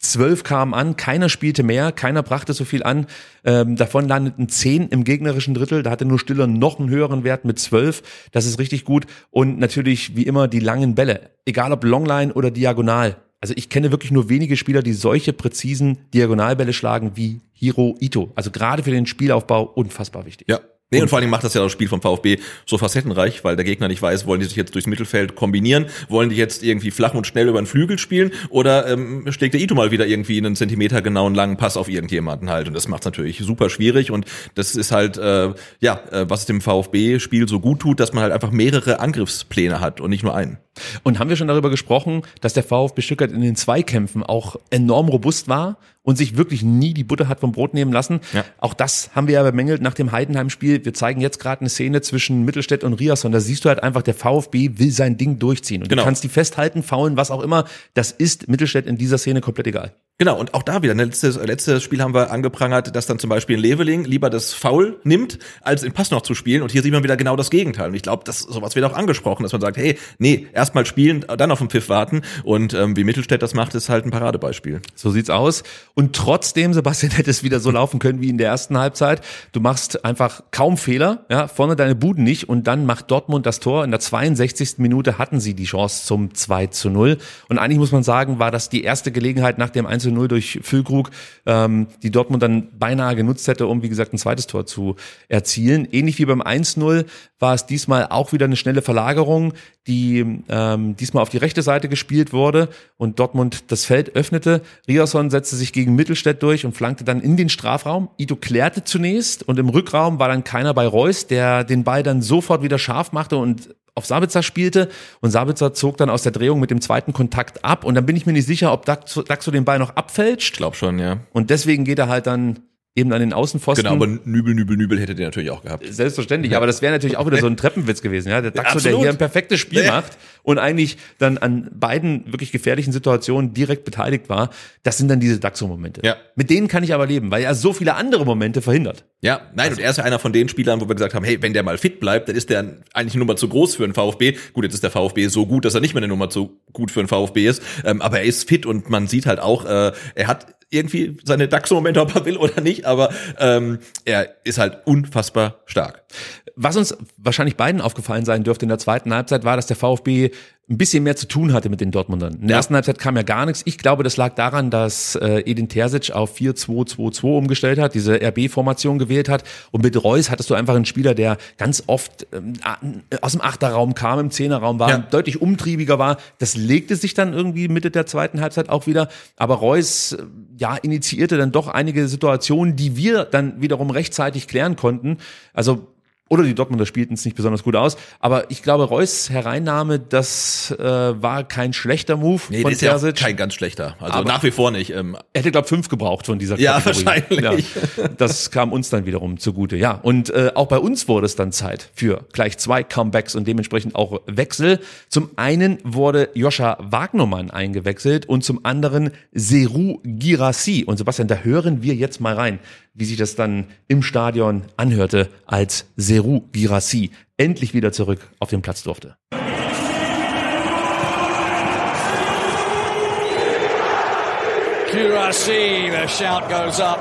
[SPEAKER 4] 12 kamen an, keiner spielte mehr, keiner brachte so viel an. Ähm, davon landeten 10 im gegnerischen Drittel. Da hatte nur Stiller noch einen höheren Wert mit 12. Das ist richtig gut. Und natürlich, wie immer, die langen Bälle. Egal ob Longline oder Diagonal. Also ich kenne wirklich nur wenige Spieler, die solche präzisen Diagonalbälle schlagen wie Hiro Ito. Also gerade für den Spielaufbau unfassbar wichtig.
[SPEAKER 5] Ja. Nee, und vor allen Dingen macht das ja das Spiel vom VfB so facettenreich, weil der Gegner nicht weiß, wollen die sich jetzt durchs Mittelfeld kombinieren, wollen die jetzt irgendwie flach und schnell über den Flügel spielen oder ähm, schlägt der Ito mal wieder irgendwie einen Zentimeter genauen langen Pass auf irgendjemanden halt und das macht es natürlich super schwierig und das ist halt, äh, ja, äh, was dem VfB-Spiel so gut tut, dass man halt einfach mehrere Angriffspläne hat und nicht nur einen.
[SPEAKER 4] Und haben wir schon darüber gesprochen, dass der VfB Stuttgart in den Zweikämpfen auch enorm robust war und sich wirklich nie die Butter hat vom Brot nehmen lassen.
[SPEAKER 5] Ja.
[SPEAKER 4] Auch das haben wir ja bemängelt nach dem Heidenheim-Spiel. Wir zeigen jetzt gerade eine Szene zwischen Mittelstädt und Riasson. Da siehst du halt einfach, der VfB will sein Ding durchziehen. Und
[SPEAKER 5] Genau.
[SPEAKER 4] du kannst die festhalten, faulen, was auch immer. Das ist Mittelstädt in dieser Szene komplett egal.
[SPEAKER 5] Genau, und auch da wieder, ne, letztes, letztes Spiel haben wir angeprangert, dass dann zum Beispiel ein Leveling lieber das Foul nimmt, als den Pass noch zu spielen. Und hier sieht man wieder genau das Gegenteil. Und ich glaube, das sowas wird auch angesprochen, dass man sagt, hey, nee, erstmal spielen, dann auf den Pfiff warten. Und ähm, wie Mittelstädt das macht, ist halt ein Paradebeispiel.
[SPEAKER 4] So sieht's aus. Und trotzdem, Sebastian, hätte es wieder so laufen können wie in der ersten Halbzeit. Du machst einfach kaum Fehler, ja, vorne deine Buden nicht und dann macht Dortmund das Tor. In der 62. Minute hatten sie die Chance zum 2 zu 0. Und eigentlich muss man sagen, war das die erste Gelegenheit nach dem 1 zu 0 durch Füllkrug, ähm, die Dortmund dann beinahe genutzt hätte, um, wie gesagt, ein zweites Tor zu erzielen. Ähnlich wie beim 1-0 war es diesmal auch wieder eine schnelle Verlagerung, die ähm, diesmal auf die rechte Seite gespielt wurde und Dortmund das Feld öffnete. Riasson setzte sich gegen Mittelstädt durch und flankte dann in den Strafraum. Ito klärte zunächst und im Rückraum war dann keiner bei Reus, der den Ball dann sofort wieder scharf machte und auf Sabitzer spielte und Sabitzer zog dann aus der Drehung mit dem zweiten Kontakt ab und dann bin ich mir nicht sicher, ob Daxo, Daxo den Ball noch abfälscht
[SPEAKER 5] Ich glaube schon, ja.
[SPEAKER 4] und deswegen geht er halt dann eben an den Außenpfosten.
[SPEAKER 5] Genau, aber Nübel, Nübel, Nübel hätte der natürlich auch gehabt.
[SPEAKER 4] Selbstverständlich, aber das wäre natürlich auch wieder so ein Treppenwitz gewesen, ja. Der Daxo, der hier ein perfektes Spiel
[SPEAKER 5] Ja.
[SPEAKER 4] macht und eigentlich dann an beiden wirklich gefährlichen Situationen direkt beteiligt war. Das sind dann diese Daxo-Momente.
[SPEAKER 5] Ja.
[SPEAKER 4] Mit denen kann ich aber leben, weil er so viele andere Momente verhindert.
[SPEAKER 5] Ja, nein, und er ist ja einer von den Spielern, wo wir gesagt haben, hey, wenn der mal fit bleibt, dann ist der eigentlich eine Nummer zu groß für einen VfB. Gut, jetzt ist der VfB so gut, dass er nicht mehr eine Nummer zu gut für einen VfB ist, ähm, aber er ist fit und man sieht halt auch, äh, er hat irgendwie seine Daxo-Momente, ob er will oder nicht, aber ähm, er ist halt unfassbar stark.
[SPEAKER 4] Was uns wahrscheinlich beiden aufgefallen sein dürfte in der zweiten Halbzeit, war, dass der VfB ein bisschen mehr zu tun hatte mit den Dortmundern. In der
[SPEAKER 5] Ja.
[SPEAKER 4] ersten Halbzeit kam ja gar nichts. Ich glaube, das lag daran, dass äh, Edin Terzic auf 4-2-2-2 umgestellt hat, diese RB-Formation gewählt hat. Und mit Reus hattest du einfach einen Spieler, der ganz oft ähm, aus dem Achterraum kam, im Zehnerraum war,
[SPEAKER 5] Ja.
[SPEAKER 4] deutlich umtriebiger war. Das legte sich dann irgendwie Mitte der zweiten Halbzeit auch wieder. Aber Reus, äh, ja, initiierte dann doch einige Situationen, die wir dann wiederum rechtzeitig klären konnten. Also oder die Dortmunder spielten es nicht besonders gut aus. Aber ich glaube, Reus Hereinnahme, das äh, war kein schlechter Move
[SPEAKER 5] Nee,
[SPEAKER 4] von
[SPEAKER 5] der ist ja
[SPEAKER 4] Terzic.
[SPEAKER 5] kein ganz schlechter. Also
[SPEAKER 4] Aber-
[SPEAKER 5] nach wie vor nicht. Ähm,
[SPEAKER 4] Er hätte, glaube ich, fünf gebraucht von dieser
[SPEAKER 5] Ja,
[SPEAKER 4] Kategorie.
[SPEAKER 5] wahrscheinlich.
[SPEAKER 4] Ja, das kam uns dann wiederum zugute. Ja, und äh, auch bei uns wurde es dann Zeit für gleich zwei Comebacks und dementsprechend auch Wechsel. Zum einen wurde Joscha Wagnermann eingewechselt und zum anderen Seru Girassi. Und Sebastian, da hören wir jetzt mal rein, wie sich das dann im Stadion anhörte, als Seru Girassi endlich wieder zurück auf den Platz durfte.
[SPEAKER 1] Girassi, the shout goes up.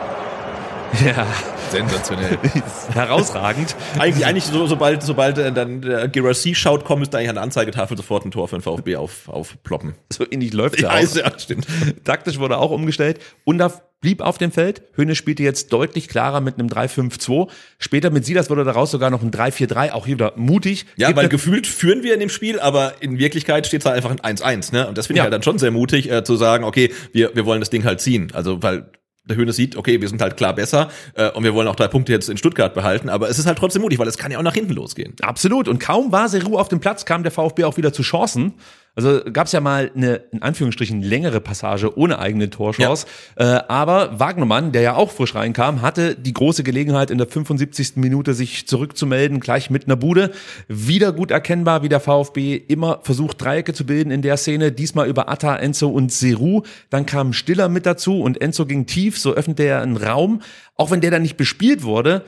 [SPEAKER 4] Ja,
[SPEAKER 5] Sensationell.
[SPEAKER 4] herausragend.
[SPEAKER 5] eigentlich, eigentlich so, sobald, sobald äh, dann der Girassi schaut, kommt, müsste eigentlich an der Anzeigetafel sofort ein Tor für den VfB auf, aufploppen.
[SPEAKER 4] So ähnlich läuft
[SPEAKER 5] Ja,
[SPEAKER 4] auch.
[SPEAKER 5] ja, stimmt.
[SPEAKER 4] Taktisch wurde auch umgestellt. Undaf blieb auf dem Feld. Höhne spielte jetzt deutlich klarer mit einem 3-5-2. Später mit Silas wurde daraus sogar noch ein 3-4-3. Auch hier wieder mutig.
[SPEAKER 5] Ja,
[SPEAKER 4] Gibt
[SPEAKER 5] weil gefühlt führen wir in dem Spiel, aber in Wirklichkeit steht es halt einfach ein 1-1, ne? Und das finde ich
[SPEAKER 4] Ja.
[SPEAKER 5] halt dann schon sehr mutig, äh, zu sagen, okay, wir, wir wollen das Ding halt ziehen. Also, weil der Höhne sieht, okay, wir sind halt klar besser äh, und wir wollen auch drei Punkte jetzt in Stuttgart behalten, aber es ist halt trotzdem mutig, weil es kann ja auch nach hinten losgehen.
[SPEAKER 4] Absolut. Und kaum war Seru auf dem Platz, kam der VfB auch wieder zu Chancen. Also gab es ja mal eine, in Anführungsstrichen, längere Passage ohne eigene Torchance. Äh, aber Wagnermann, der ja auch frisch reinkam, hatte die große Gelegenheit, in der 75. Minute sich zurückzumelden, gleich mit einer Bude. Wieder gut erkennbar, wie der VfB immer versucht, Dreiecke zu bilden in der Szene. Diesmal über Atta, Enzo und Seru. Dann kam Stiller mit dazu und Enzo ging tief, so öffnete er einen Raum. Auch wenn der dann nicht bespielt wurde,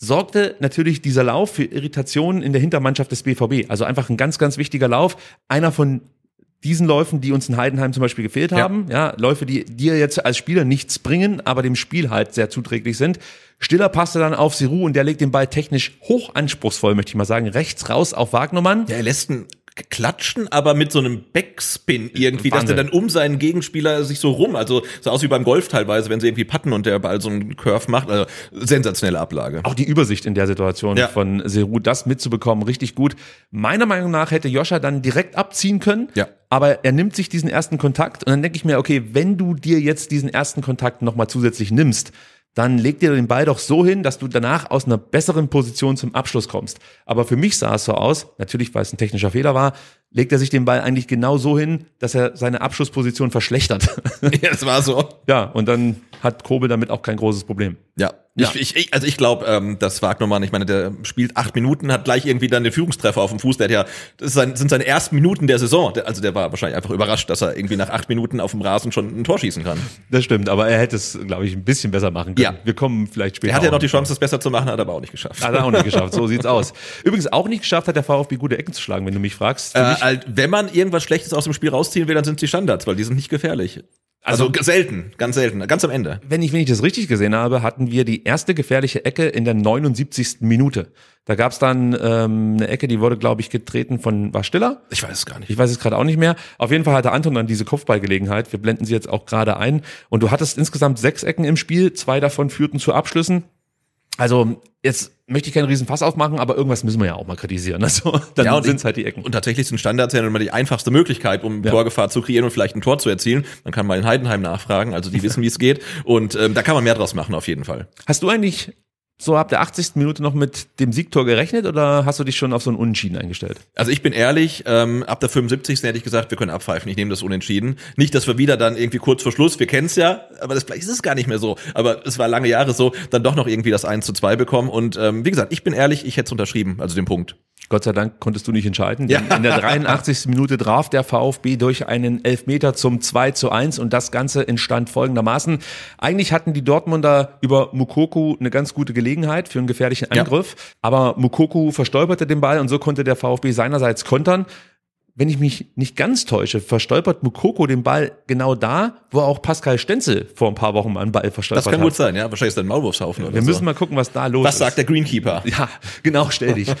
[SPEAKER 4] sorgte natürlich dieser Lauf für Irritationen in der Hintermannschaft des BVB. Also einfach ein ganz, ganz wichtiger Lauf. Einer von diesen Läufen, die uns in Heidenheim zum Beispiel gefehlt haben. Ja, Läufe, die dir jetzt als Spieler nichts bringen, aber dem Spiel halt sehr zuträglich sind. Stiller passte dann auf Siru und der legt den Ball technisch hoch anspruchsvoll, möchte ich mal sagen, rechts raus auf Wagnermann.
[SPEAKER 5] Ja, er lässt ihn klatschen, aber mit so einem Backspin irgendwie, dass
[SPEAKER 4] Wahnsinn.
[SPEAKER 5] der dann um seinen Gegenspieler sich so rum, also so aus wie beim Golf teilweise, wenn sie irgendwie patten und der Ball so einen Curve macht, also sensationelle Ablage.
[SPEAKER 4] Auch die Übersicht in der Situation
[SPEAKER 5] Ja.
[SPEAKER 4] von Seru, das mitzubekommen, richtig gut. Meiner Meinung nach hätte Joscha dann direkt abziehen können.
[SPEAKER 5] Ja.
[SPEAKER 4] Aber er nimmt sich diesen ersten Kontakt und dann denke ich mir, okay, wenn du dir jetzt diesen ersten Kontakt nochmal zusätzlich nimmst, dann leg dir den Ball doch so hin, dass du danach aus einer besseren Position zum Abschluss kommst. Aber für mich sah es so aus, natürlich weil es ein technischer Fehler war, legt er sich den Ball eigentlich genau so hin, dass er seine Abschlussposition verschlechtert.
[SPEAKER 5] Ja, das war so.
[SPEAKER 4] ja, und dann hat Kobel damit auch kein großes Problem.
[SPEAKER 5] Ja.
[SPEAKER 4] Ja.
[SPEAKER 5] Ich, ich, also ich glaube, ähm, dass Wagnermann, ich meine, der spielt acht Minuten, hat gleich irgendwie dann den Führungstreffer auf dem Fuß. Der hat ja, das sein, sind seine ersten Minuten der Saison. Der, also der war wahrscheinlich einfach überrascht, dass er irgendwie nach acht Minuten auf dem Rasen schon ein Tor schießen kann.
[SPEAKER 4] Das stimmt, aber er hätte es, glaube ich, ein bisschen besser machen können.
[SPEAKER 5] Ja.
[SPEAKER 4] Wir kommen vielleicht später.
[SPEAKER 5] Er hat ja noch die Chance, das besser zu machen, hat er aber auch nicht geschafft.
[SPEAKER 4] Hat er auch nicht geschafft, so sieht's aus. Übrigens auch nicht geschafft hat der VfB gute Ecken zu schlagen, wenn du mich fragst.
[SPEAKER 5] Äh, halt, wenn man irgendwas Schlechtes aus dem Spiel rausziehen will, dann sind es die Standards, weil die sind nicht gefährlich. Also,
[SPEAKER 4] Also-
[SPEAKER 5] selten, ganz selten, ganz am Ende.
[SPEAKER 4] wenn ich, wenn ich das richtig gesehen habe, hatten wir die erste gefährliche Ecke in der 79. Minute. Da gab's dann ähm, eine Ecke, die wurde, glaube ich, getreten von, war Stiller?
[SPEAKER 5] Ich weiß es gar nicht.
[SPEAKER 4] Ich weiß es gerade auch nicht mehr. Auf jeden Fall hatte Anton dann diese Kopfballgelegenheit. Wir blenden sie jetzt auch gerade ein. Und du hattest insgesamt sechs Ecken im Spiel. Zwei davon führten zu Abschlüssen. Also jetzt möchte ich keinen riesen Fass aufmachen, aber irgendwas müssen wir ja auch mal kritisieren. Also dann
[SPEAKER 5] Ja, und
[SPEAKER 4] sind's
[SPEAKER 5] ich-
[SPEAKER 4] halt die Ecken.
[SPEAKER 5] Und tatsächlich sind Standards ja immer die einfachste Möglichkeit, um
[SPEAKER 4] Ja.
[SPEAKER 5] Torgefahr zu kreieren und vielleicht ein Tor zu erzielen. Man kann mal in Heidenheim nachfragen, also die wissen, wie es geht. Und ähm, da kann man mehr draus machen, auf jeden Fall.
[SPEAKER 4] Hast du eigentlich so ab der 80. Minute noch mit dem Siegtor gerechnet oder hast du dich schon auf so einen Unentschieden eingestellt?
[SPEAKER 5] Also ich bin ehrlich, ähm, ab der 75. hätte ich gesagt, wir können abpfeifen. Ich nehme das unentschieden. Nicht, dass wir wieder dann irgendwie kurz vor Schluss, wir kennen's ja, aber das, vielleicht ist es gar nicht mehr so. Aber es war lange Jahre so, dann doch noch irgendwie das 1 zu 2 bekommen. Und ähm, wie gesagt, ich bin ehrlich, ich hätte es unterschrieben, also den Punkt.
[SPEAKER 4] Gott sei Dank konntest du nicht entscheiden.
[SPEAKER 5] Ja.
[SPEAKER 4] In der 83. Minute traf der VfB durch einen Elfmeter zum 2 zu 1 und das Ganze entstand folgendermaßen. Eigentlich hatten die Dortmunder über Mukoku eine ganz gute Gelegenheit für einen gefährlichen
[SPEAKER 5] Ja.
[SPEAKER 4] Angriff, aber Mukoku verstolperte den Ball und so konnte der VfB seinerseits kontern. Wenn ich mich nicht ganz täusche, verstolpert Mukoko den Ball genau da, wo auch Pascal Stenzel vor ein paar Wochen mal einen Ball verstolpert
[SPEAKER 5] Das kann
[SPEAKER 4] hat.
[SPEAKER 5] gut sein, ja. Wahrscheinlich ist das ein Maulwurfshaufen oder
[SPEAKER 4] Wir
[SPEAKER 5] so.
[SPEAKER 4] müssen mal gucken, was da los
[SPEAKER 5] Was
[SPEAKER 4] ist.
[SPEAKER 5] sagt der Greenkeeper?
[SPEAKER 4] Ja, genau, stell dich.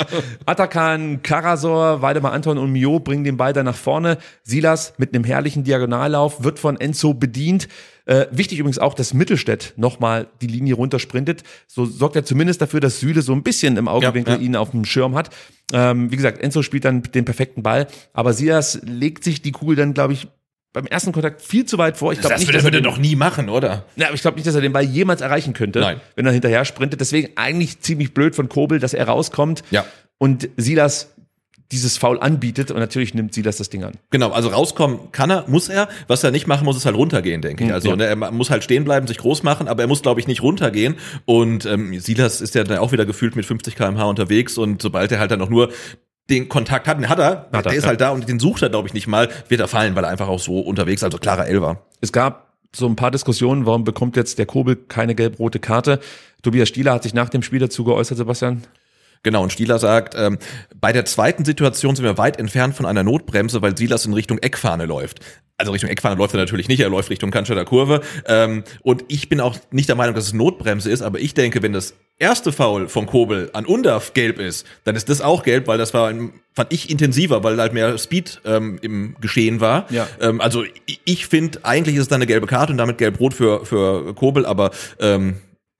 [SPEAKER 4] Atakan, Karasor, Waldemar Anton und Mio bringen den Ball dann nach vorne. Silas mit einem herrlichen Diagonallauf wird von Enzo bedient. Äh, wichtig übrigens auch, dass Mittelstädt nochmal die Linie runtersprintet. So sorgt er zumindest dafür, dass Süle so ein bisschen im Augenwinkel
[SPEAKER 5] Ja, ja.
[SPEAKER 4] ihn auf dem Schirm hat. Ähm, wie gesagt, Enzo spielt dann den perfekten Ball, aber Silas legt sich die Kugel dann, glaube ich, beim ersten Kontakt viel zu weit vor. Ich glaube
[SPEAKER 5] Das
[SPEAKER 4] nicht,
[SPEAKER 5] würde
[SPEAKER 4] dass er den-
[SPEAKER 5] doch nie machen, oder?
[SPEAKER 4] ja, aber ich glaube nicht, dass er den Ball jemals erreichen könnte,
[SPEAKER 5] Nein.
[SPEAKER 4] wenn er hinterher sprintet. Deswegen eigentlich ziemlich blöd von Kobel, dass er rauskommt
[SPEAKER 5] Ja.
[SPEAKER 4] und Silas dieses Foul anbietet und natürlich nimmt Silas das Ding an.
[SPEAKER 5] Genau, also rauskommen kann er, muss er. Was er nicht machen muss, ist halt runtergehen, denke ich. Also
[SPEAKER 4] ja.
[SPEAKER 5] ne, er muss halt stehen bleiben, sich groß machen, aber er muss, glaube ich, nicht runtergehen. Und ähm, Silas ist ja dann auch wieder gefühlt mit 50 km/h unterwegs und sobald er halt dann auch nur den Kontakt hat, den hat er,
[SPEAKER 4] Hat er,
[SPEAKER 5] der ist
[SPEAKER 4] ja.
[SPEAKER 5] halt da und den sucht er, glaube ich, nicht mal, wird er fallen, weil er einfach auch so unterwegs, also klarer Elfer.
[SPEAKER 4] Es gab so ein paar Diskussionen, warum bekommt jetzt der Kobel keine gelb-rote Karte? Tobias Stieler hat sich nach dem Spiel dazu geäußert, Sebastian.
[SPEAKER 5] Genau, und Stieler sagt, ähm, bei der zweiten Situation sind wir weit entfernt von einer Notbremse, weil Silas in Richtung Eckfahne läuft. Also Richtung Eckfahne läuft er natürlich nicht, er läuft Richtung Cannstatter Kurve. Ähm, und ich bin auch nicht der Meinung, dass es Notbremse ist, aber ich denke, wenn das erste Foul von Kobel an Undaf gelb ist, dann ist das auch gelb, weil das war, fand ich intensiver, weil halt mehr Speed ähm, im Geschehen war.
[SPEAKER 4] Ja.
[SPEAKER 5] Ähm, also ich, ich finde, eigentlich ist es dann eine gelbe Karte und damit gelb-rot für, für Kobel, aber ähm,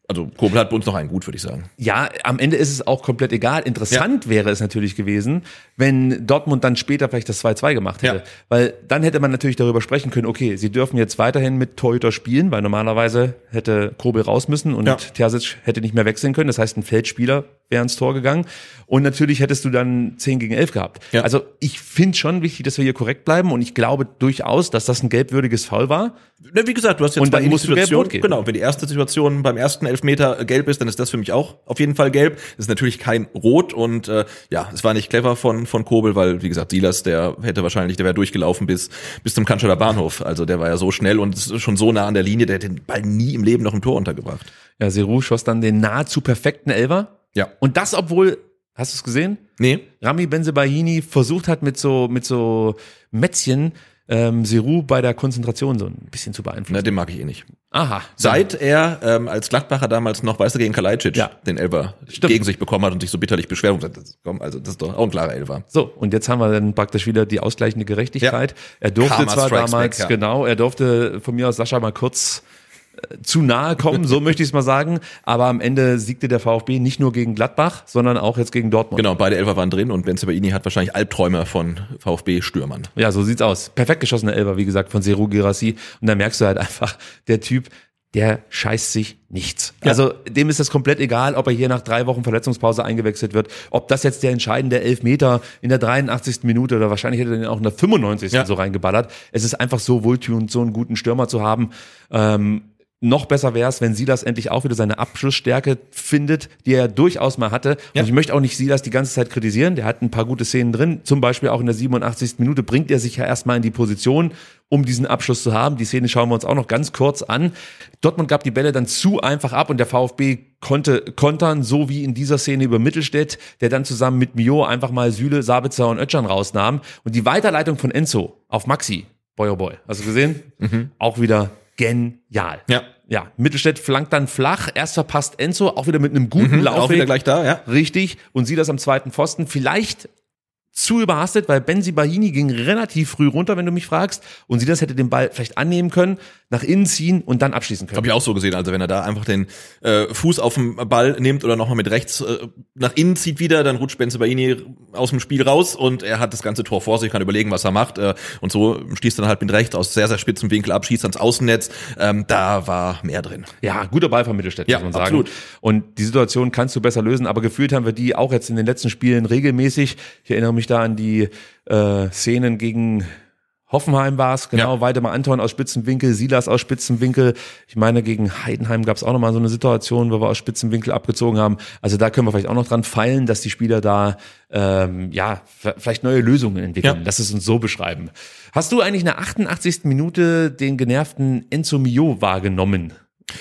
[SPEAKER 5] also Kobel hat bei uns noch einen gut, würde ich sagen.
[SPEAKER 4] Ja, am Ende ist es auch komplett egal. Interessant wäre es natürlich gewesen, wenn Dortmund dann später vielleicht das 2-2 gemacht hätte.
[SPEAKER 5] Ja.
[SPEAKER 4] Weil dann hätte man natürlich darüber sprechen können, okay, sie dürfen jetzt weiterhin mit Torhüter spielen, weil normalerweise hätte Kobel raus müssen und
[SPEAKER 5] Ja.
[SPEAKER 4] Terzic hätte nicht mehr wechseln können. Das heißt, ein Feldspieler wäre ins Tor gegangen. Und natürlich hättest du dann 10 gegen 11 gehabt.
[SPEAKER 5] Ja.
[SPEAKER 4] Also ich finde schon wichtig, dass wir hier korrekt bleiben und ich glaube durchaus, dass das ein gelbwürdiges Foul war.
[SPEAKER 5] Ne, wie gesagt, du hast jetzt
[SPEAKER 4] Und dann musst du
[SPEAKER 5] Situationen.
[SPEAKER 4] gelb-rot geben.
[SPEAKER 5] Genau, wenn die erste Situation beim ersten Elfmeter gelb ist, dann ist das für mich auch auf jeden Fall gelb. Das ist natürlich kein Rot und äh, ja, es war nicht clever von von Kobel, weil wie gesagt, Silas, der hätte wahrscheinlich, der wäre durchgelaufen bis bis zum Cannstatter Bahnhof. Also der war ja so schnell und schon so nah an der Linie, der hätte den Ball nie im Leben noch im Tor untergebracht.
[SPEAKER 4] Ja, Seru schoss dann den nahezu perfekten Elfer.
[SPEAKER 5] Ja.
[SPEAKER 4] Und das, obwohl, hast du es gesehen?
[SPEAKER 5] Nee,
[SPEAKER 4] Rami Benzebahini versucht hat mit so, mit so Mätzchen ähm, Seru bei der Konzentration so ein bisschen zu beeinflussen.
[SPEAKER 5] ne, den mag ich eh nicht.
[SPEAKER 4] Aha.
[SPEAKER 5] Seit er ähm, als Gladbacher damals noch, weißt du, gegen Kalajdzic
[SPEAKER 4] Ja.
[SPEAKER 5] den Elfer
[SPEAKER 4] Stimmt.
[SPEAKER 5] gegen sich bekommen hat und sich so bitterlich beschwert und gesagt, das, komm, also das ist doch auch ein klarer Elfer.
[SPEAKER 4] So, und jetzt haben wir dann praktisch wieder die ausgleichende Gerechtigkeit.
[SPEAKER 5] Ja.
[SPEAKER 4] Er durfte
[SPEAKER 5] Karma
[SPEAKER 4] zwar damals,
[SPEAKER 5] back, ja.
[SPEAKER 4] genau, er durfte von mir aus Sascha mal kurz zu nahe kommen, so möchte ich es mal sagen. Aber am Ende siegte der VfB nicht nur gegen Gladbach, sondern auch jetzt gegen Dortmund.
[SPEAKER 5] Genau, beide Elfer waren drin und Benzebaini hat wahrscheinlich Albträume von VfB-Stürmern.
[SPEAKER 4] Ja, so sieht's aus. Perfekt geschossene Elber, wie gesagt, von Seru Girassi. Und da merkst du halt einfach, der Typ, der scheißt sich nichts. Also dem ist das komplett egal, ob er hier nach drei Wochen Verletzungspause eingewechselt wird, ob das jetzt der entscheidende Elfmeter in der 83. Minute oder wahrscheinlich hätte er den auch in der 95.
[SPEAKER 5] Ja.
[SPEAKER 4] so reingeballert. Es ist einfach so wohltuend, so einen guten Stürmer zu haben. Ähm, noch besser wäre es, wenn Silas endlich auch wieder seine Abschlussstärke findet, die er durchaus mal hatte.
[SPEAKER 5] Ja.
[SPEAKER 4] Und ich möchte auch nicht Silas die ganze Zeit kritisieren. Der hat ein paar gute Szenen drin. Zum Beispiel auch in der 87. Minute bringt er sich ja erstmal in die Position, um diesen Abschluss zu haben. Die Szene schauen wir uns auch noch ganz kurz an. Dortmund gab die Bälle dann zu einfach ab und der VfB konnte kontern, so wie in dieser Szene über Mittelstädt, der dann zusammen mit Mio einfach mal Süle, Sabitzer und Ötschern rausnahm. Und die Weiterleitung von Enzo auf Maxi, boy oh boy, hast du gesehen? Auch wieder genial.
[SPEAKER 5] Ja.
[SPEAKER 4] Ja, Mittelstädt flankt dann flach. Erst verpasst Enzo, auch wieder mit einem guten
[SPEAKER 5] Mhm,
[SPEAKER 4] Laufweg.
[SPEAKER 5] auch wieder gleich da, ja.
[SPEAKER 4] Richtig. Und sie das am zweiten Pfosten. Vielleicht zu überhastet, weil Benzi Bahini ging relativ früh runter, wenn du mich fragst. Und sie das hätte den Ball vielleicht annehmen können, nach innen ziehen und dann abschließen können.
[SPEAKER 5] Habe ich auch so gesehen. Also wenn er da einfach den äh, Fuß auf den Ball nimmt oder nochmal mit rechts äh, nach innen zieht wieder, dann rutscht Benzebaini aus dem Spiel raus und er hat das ganze Tor vor sich, kann überlegen, was er macht. Äh, und so stieß dann halt mit rechts aus sehr, sehr spitzem Winkel ab, schießt ans Außennetz. Ähm, da war mehr drin.
[SPEAKER 4] Ja, guter Ball von Mittelstädt,
[SPEAKER 5] Ja,
[SPEAKER 4] muss man sagen.
[SPEAKER 5] absolut.
[SPEAKER 4] Und die Situation kannst du besser lösen, aber gefühlt haben wir die auch jetzt in den letzten Spielen regelmäßig. Ich erinnere mich da an die äh, Szenen gegen Hoffenheim war es, genau,
[SPEAKER 5] Ja.
[SPEAKER 4] Weidemar Anton aus Spitzenwinkel, Silas aus Spitzenwinkel. Ich meine, gegen Heidenheim gab es auch nochmal so eine Situation, wo wir aus Spitzenwinkel abgezogen haben. Also da können wir vielleicht auch noch dran feilen, dass die Spieler da ähm, ja vielleicht neue Lösungen entwickeln.
[SPEAKER 5] Ja.
[SPEAKER 4] Lass es uns so beschreiben. Hast du eigentlich in der 88. Minute den genervten Enzo Mio wahrgenommen?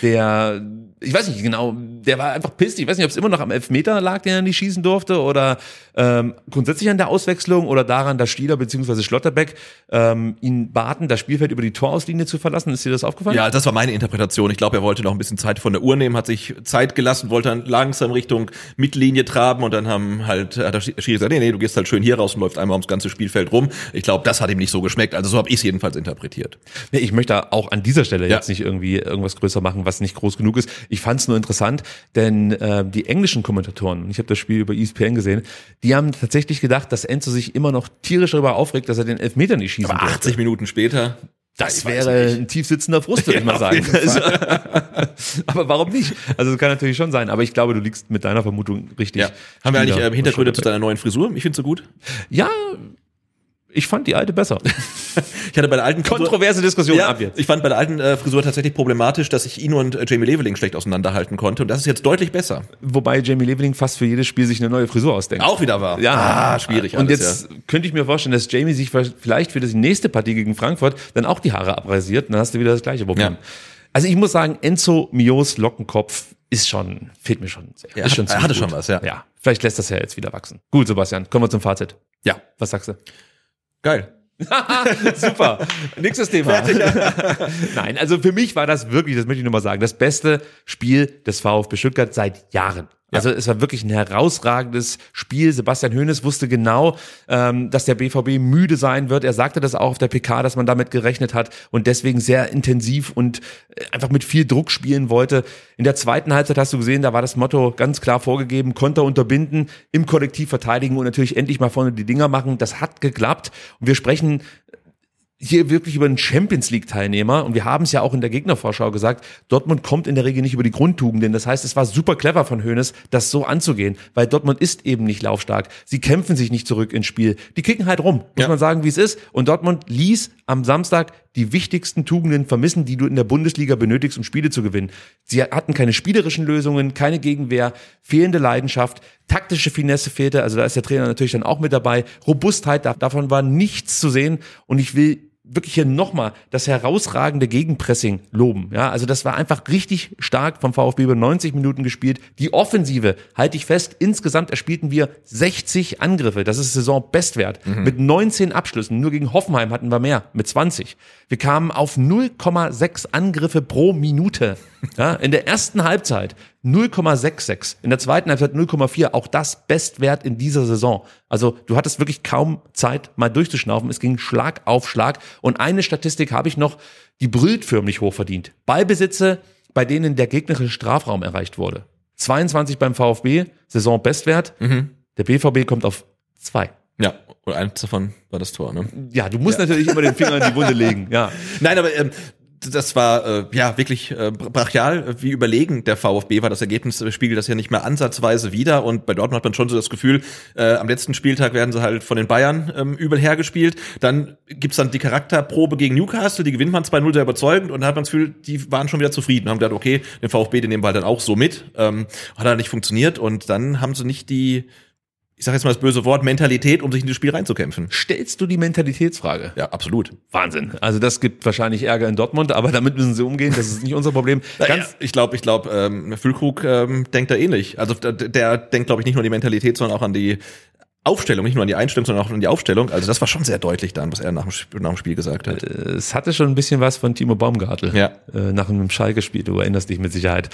[SPEAKER 4] Der, ich weiß nicht genau, der war einfach pisst. Ich weiß nicht, ob es immer noch am Elfmeter lag, den er nicht schießen durfte, oder ähm, grundsätzlich an der Auswechslung oder daran, dass Stieler bzw. Schlotterbeck ähm, ihn baten, das Spielfeld über die Torauslinie zu verlassen. Ist dir das aufgefallen?
[SPEAKER 5] Ja, das war meine Interpretation. Ich glaube, er wollte noch ein bisschen Zeit von der Uhr nehmen, hat sich Zeit gelassen, wollte dann langsam Richtung Mittellinie traben und dann haben halt, hat der Schiri gesagt, nee, nee, du gehst halt schön hier raus und läufst einmal ums ganze Spielfeld rum. Ich glaube, das hat ihm nicht so geschmeckt. Also so habe ich es jedenfalls interpretiert.
[SPEAKER 4] Nee, Ich möchte auch an dieser Stelle
[SPEAKER 5] Ja.
[SPEAKER 4] jetzt nicht irgendwie irgendwas größer machen, was nicht groß genug ist. Ich fand es nur interessant, denn äh, die englischen Kommentatoren, ich habe das Spiel über ESPN gesehen, die haben tatsächlich gedacht, dass Enzo sich immer noch tierisch darüber aufregt, dass er den Elfmeter nicht schießen
[SPEAKER 5] Aber
[SPEAKER 4] durfte.
[SPEAKER 5] 80 Minuten später.
[SPEAKER 4] Das
[SPEAKER 5] Ich
[SPEAKER 4] wäre ein tiefsitzender Frust, würde ich
[SPEAKER 5] Ja,
[SPEAKER 4] mal
[SPEAKER 5] auf
[SPEAKER 4] sagen. Also, aber warum nicht? Also das kann natürlich schon sein. Aber ich glaube, du liegst mit deiner Vermutung richtig.
[SPEAKER 5] Ja. Haben wir eigentlich äh, Hintergründe zu deiner neuen Frisur? Ich finde sie gut.
[SPEAKER 4] Ja, ich fand die alte besser.
[SPEAKER 5] Ich hatte bei der alten Frisur-
[SPEAKER 4] Kontroverse Diskussion
[SPEAKER 5] ja,
[SPEAKER 4] ab jetzt.
[SPEAKER 5] Ich fand bei der alten äh, Frisur tatsächlich problematisch, dass ich ihn und äh, Jamie Leveling schlecht auseinanderhalten konnte. Und das ist jetzt deutlich besser.
[SPEAKER 4] Wobei Jamie Leveling fast für jedes Spiel sich eine neue Frisur ausdenkt.
[SPEAKER 5] Auch wieder wahr.
[SPEAKER 4] Ja,
[SPEAKER 5] ah, schwierig.
[SPEAKER 4] Und
[SPEAKER 5] alles,
[SPEAKER 4] jetzt könnte ich mir vorstellen, dass Jamie sich vielleicht für die nächste Partie gegen Frankfurt dann auch die Haare abrasiert und dann hast du wieder das gleiche Problem.
[SPEAKER 5] Ja.
[SPEAKER 4] Also ich muss sagen, Enzo Mios Lockenkopf ist schon, fehlt mir schon sehr.
[SPEAKER 5] Ja,
[SPEAKER 4] ist schon
[SPEAKER 5] er
[SPEAKER 4] ziemlich
[SPEAKER 5] hatte
[SPEAKER 4] gut.
[SPEAKER 5] schon was, ja.
[SPEAKER 4] Ja, vielleicht lässt das ja jetzt wieder wachsen. Gut, Sebastian, kommen wir zum Fazit.
[SPEAKER 5] Ja,
[SPEAKER 4] Was sagst du?
[SPEAKER 5] Geil.
[SPEAKER 4] Super. Nächstes Thema. Nein, also für mich war das wirklich, das möchte ich nur mal sagen, das beste Spiel des VfB Stuttgart seit Jahren. Also es war wirklich ein herausragendes Spiel. Sebastian Hoeneß wusste genau, ähm, dass der BVB müde sein wird. Er sagte das auch auf der PK, dass man damit gerechnet hat und deswegen sehr intensiv und äh, einfach mit viel Druck spielen wollte. In der zweiten Halbzeit hast du gesehen, da war das Motto ganz klar vorgegeben, Konter unterbinden, im Kollektiv verteidigen und natürlich endlich mal vorne die Dinger machen. Das hat geklappt. Und wir sprechen hier wirklich über einen Champions League Teilnehmer und wir haben es ja auch in der Gegnervorschau gesagt, Dortmund kommt in der Regel nicht über die Grundtugenden. Das heißt, es war super clever von Hoeneß, das so anzugehen, weil Dortmund ist eben nicht laufstark. Sie kämpfen sich nicht zurück ins Spiel. Die kicken halt rum, muss
[SPEAKER 5] Ja.
[SPEAKER 4] man sagen, wie es ist. Und Dortmund ließ am Samstag die wichtigsten Tugenden vermissen, die du in der Bundesliga benötigst, um Spiele zu gewinnen. Sie hatten keine spielerischen Lösungen, keine Gegenwehr, fehlende Leidenschaft, taktische Finesse fehlte, also da ist der Trainer natürlich dann auch mit dabei. Robustheit, da- davon war nichts zu sehen. Und ich will wirklich hier nochmal das herausragende Gegenpressing loben. Ja, also das war einfach richtig stark vom VfB über 90 Minuten gespielt. Die Offensive, halte ich fest, insgesamt erspielten wir 60 Angriffe. Das ist Saisonbestwert. Mit 19 Abschlüssen. Nur gegen Hoffenheim hatten wir mehr, mit 20. Wir kamen auf 0,6 Angriffe pro Minute. Ja, in der ersten Halbzeit 0,66, in der zweiten Halbzeit 0,4. Auch das Bestwert in dieser Saison. Also du hattest wirklich kaum Zeit, mal durchzuschnaufen. Es ging Schlag auf Schlag. Und eine Statistik habe ich noch, die brüllt förmlich hochverdient. Ballbesitze, bei denen der gegnerische Strafraum erreicht wurde. 22 beim VfB, Saisonbestwert. Der BVB kommt auf zwei.
[SPEAKER 5] Ja, und eins davon war das Tor, ne?
[SPEAKER 4] Ja, du musst natürlich immer den Finger in die Wunde legen. Ja,
[SPEAKER 5] Nein, aber ähm, das war äh, ja wirklich äh, brachial, wie überlegen der VfB war. Das Ergebnis spiegelt das ja nicht mehr ansatzweise wieder. Und bei Dortmund hat man schon so das Gefühl, äh, am letzten Spieltag werden sie halt von den Bayern ähm, übel hergespielt. Dann gibt's dann die Charakterprobe gegen Newcastle, die gewinnt man 2-0 sehr überzeugend und da hat man das Gefühl, die waren schon wieder zufrieden, haben gedacht, okay, den VfB, den nehmen wir halt dann auch so mit. Ähm, hat halt nicht funktioniert und dann haben sie nicht die, ich sage jetzt mal das böse Wort, Mentalität, um sich in das Spiel reinzukämpfen.
[SPEAKER 4] stellst du die Mentalitätsfrage?
[SPEAKER 5] Ja, absolut.
[SPEAKER 4] Wahnsinn. Also das gibt wahrscheinlich Ärger in Dortmund, aber damit müssen sie umgehen. Das ist nicht unser Problem.
[SPEAKER 5] Ganz,
[SPEAKER 4] Ganz,
[SPEAKER 5] ich glaube, ich glaube, ähm, Füllkrug ähm, denkt da ähnlich. Also der, der denkt, glaube ich, nicht nur an die Mentalität, sondern auch an die Aufstellung, nicht nur an die Einstellung, sondern auch an die Aufstellung. Also das war schon sehr deutlich dann, was er nach dem, Sp- nach dem Spiel gesagt hat.
[SPEAKER 4] es hatte schon ein bisschen was von Timo Baumgartel
[SPEAKER 5] Ja.
[SPEAKER 4] äh, nach einem Schalke-Spiel. Du erinnerst dich mit Sicherheit.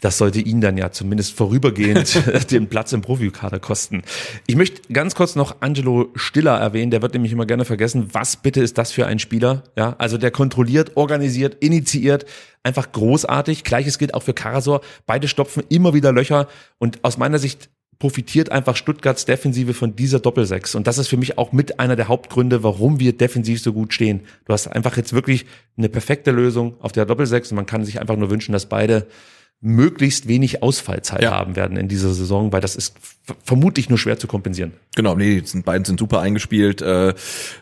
[SPEAKER 4] Das sollte ihn dann ja zumindest vorübergehend den Platz im Profikader kosten. Ich möchte ganz kurz noch Angelo Stiller erwähnen. Der wird nämlich immer gerne vergessen. Was bitte ist das für ein Spieler? Ja, also der kontrolliert, organisiert, initiiert. Einfach großartig. Gleiches gilt auch für Karasor. Beide stopfen immer wieder Löcher. Und aus meiner Sicht profitiert einfach Stuttgarts Defensive von dieser Doppelsechs. Und das ist für mich auch mit einer der Hauptgründe, warum wir defensiv so gut stehen. Du hast einfach jetzt wirklich eine perfekte Lösung auf der Doppelsechs und man kann sich einfach nur wünschen, dass beide möglichst wenig Ausfallzeit
[SPEAKER 5] Ja.
[SPEAKER 4] haben werden in dieser Saison, weil das ist vermutlich nur schwer zu kompensieren.
[SPEAKER 5] Genau, nee, die sind, beiden sind super eingespielt, äh, äh,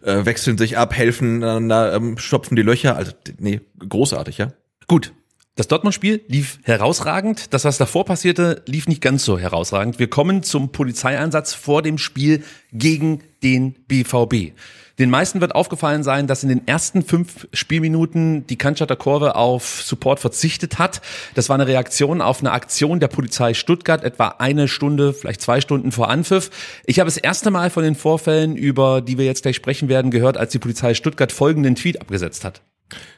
[SPEAKER 5] wechseln sich ab, helfen, einander, ähm, stopfen die Löcher. Also nee, großartig, ja.
[SPEAKER 4] Gut. Das Dortmund-Spiel lief herausragend. Das, was davor passierte, lief nicht ganz so herausragend. Wir kommen zum Polizeieinsatz vor dem Spiel gegen den BVB. Den meisten wird aufgefallen sein, dass in den ersten fünf Spielminuten die Cannstatter Kurve auf Support verzichtet hat. Das war eine Reaktion auf eine Aktion der Polizei Stuttgart, etwa eine Stunde, vielleicht zwei Stunden vor Anpfiff. Ich habe das erste Mal von den Vorfällen, über die wir jetzt gleich sprechen werden, gehört, als die Polizei Stuttgart folgenden Tweet abgesetzt hat.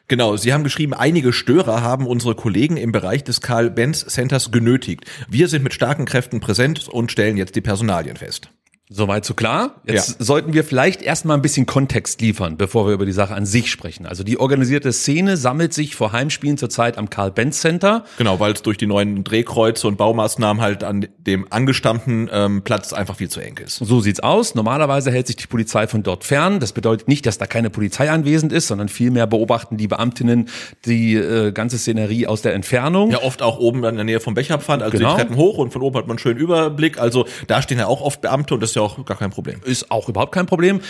[SPEAKER 5] Genau, Sie haben geschrieben, einige Störer haben unsere Kollegen im Bereich des Karl-Benz Centers genötigt. Wir sind mit starken Kräften präsent und stellen jetzt die Personalien fest.
[SPEAKER 4] Soweit so klar. Jetzt
[SPEAKER 5] Ja.
[SPEAKER 4] sollten wir vielleicht erstmal ein bisschen Kontext liefern, bevor wir über die Sache an sich sprechen. Also die organisierte Szene sammelt sich vor Heimspielen zurzeit am Karl-Benz-Center.
[SPEAKER 5] Genau, weil es durch die neuen Drehkreuze und Baumaßnahmen halt an dem angestammten ähm, Platz einfach viel zu eng ist.
[SPEAKER 4] So sieht's aus. Normalerweise hält sich die Polizei von dort fern. Das bedeutet nicht, dass da keine Polizei anwesend ist, sondern vielmehr beobachten die Beamtinnen die äh, ganze Szenerie aus der Entfernung.
[SPEAKER 5] Ja, oft auch oben in der Nähe vom Becherpfand, also
[SPEAKER 4] Genau.
[SPEAKER 5] die Treppen hoch und von oben hat man einen schönen Überblick. Also da stehen ja auch oft Beamte und das ist ja auch gar kein Problem.
[SPEAKER 4] Ist auch überhaupt kein Problem.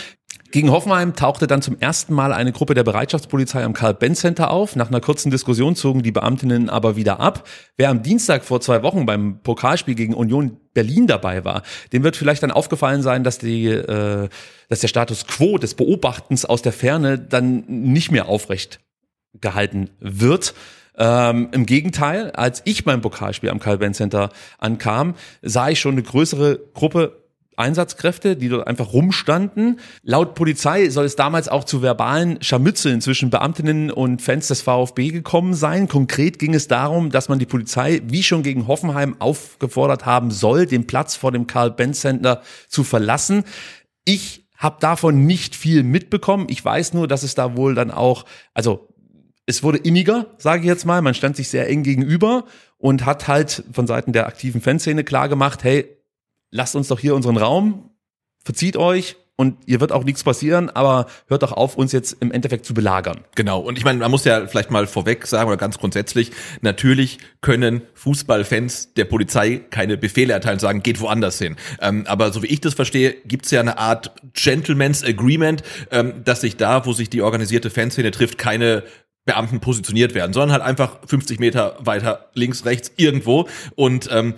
[SPEAKER 4] Gegen Hoffenheim tauchte dann zum ersten Mal eine Gruppe der Bereitschaftspolizei am Karl-Benz-Center auf. Nach einer kurzen Diskussion zogen die Beamtinnen aber wieder ab. Wer am Dienstag vor zwei Wochen beim Pokalspiel gegen Union Berlin dabei war, dem wird vielleicht dann aufgefallen sein, dass die, äh, dass der Status quo des Beobachtens aus der Ferne dann nicht mehr aufrecht gehalten wird. Ähm, Im Gegenteil, als ich beim Pokalspiel am Karl-Benz Center ankam, sah ich schon eine größere Gruppe Einsatzkräfte, die dort einfach rumstanden. Laut Polizei soll es damals auch zu verbalen Scharmützeln zwischen Beamtinnen und Fans des VfB gekommen sein. Konkret ging es darum, dass man die Polizei, wie schon gegen Hoffenheim, aufgefordert haben soll, den Platz vor dem Karl-Benz-Center zu verlassen. Ich habe davon nicht viel mitbekommen. Ich weiß nur, dass es da wohl dann auch, also es wurde inniger, sage ich jetzt mal. Man stand sich sehr eng gegenüber und hat halt von Seiten der aktiven Fanszene klar gemacht, hey, lasst uns doch hier unseren Raum, verzieht euch, und ihr wird auch nichts passieren, aber hört doch auf, uns jetzt im Endeffekt zu belagern.
[SPEAKER 5] Genau. Und ich meine, man muss ja vielleicht mal vorweg sagen oder ganz grundsätzlich, natürlich können Fußballfans der Polizei keine Befehle erteilen, sagen, geht woanders hin. Ähm, aber so wie ich das verstehe, gibt es ja eine Art Gentleman's Agreement, ähm, dass sich da, wo sich die organisierte Fanszene trifft, keine Beamten positioniert werden, sondern halt einfach 50 Meter weiter links, rechts, irgendwo. Und ähm,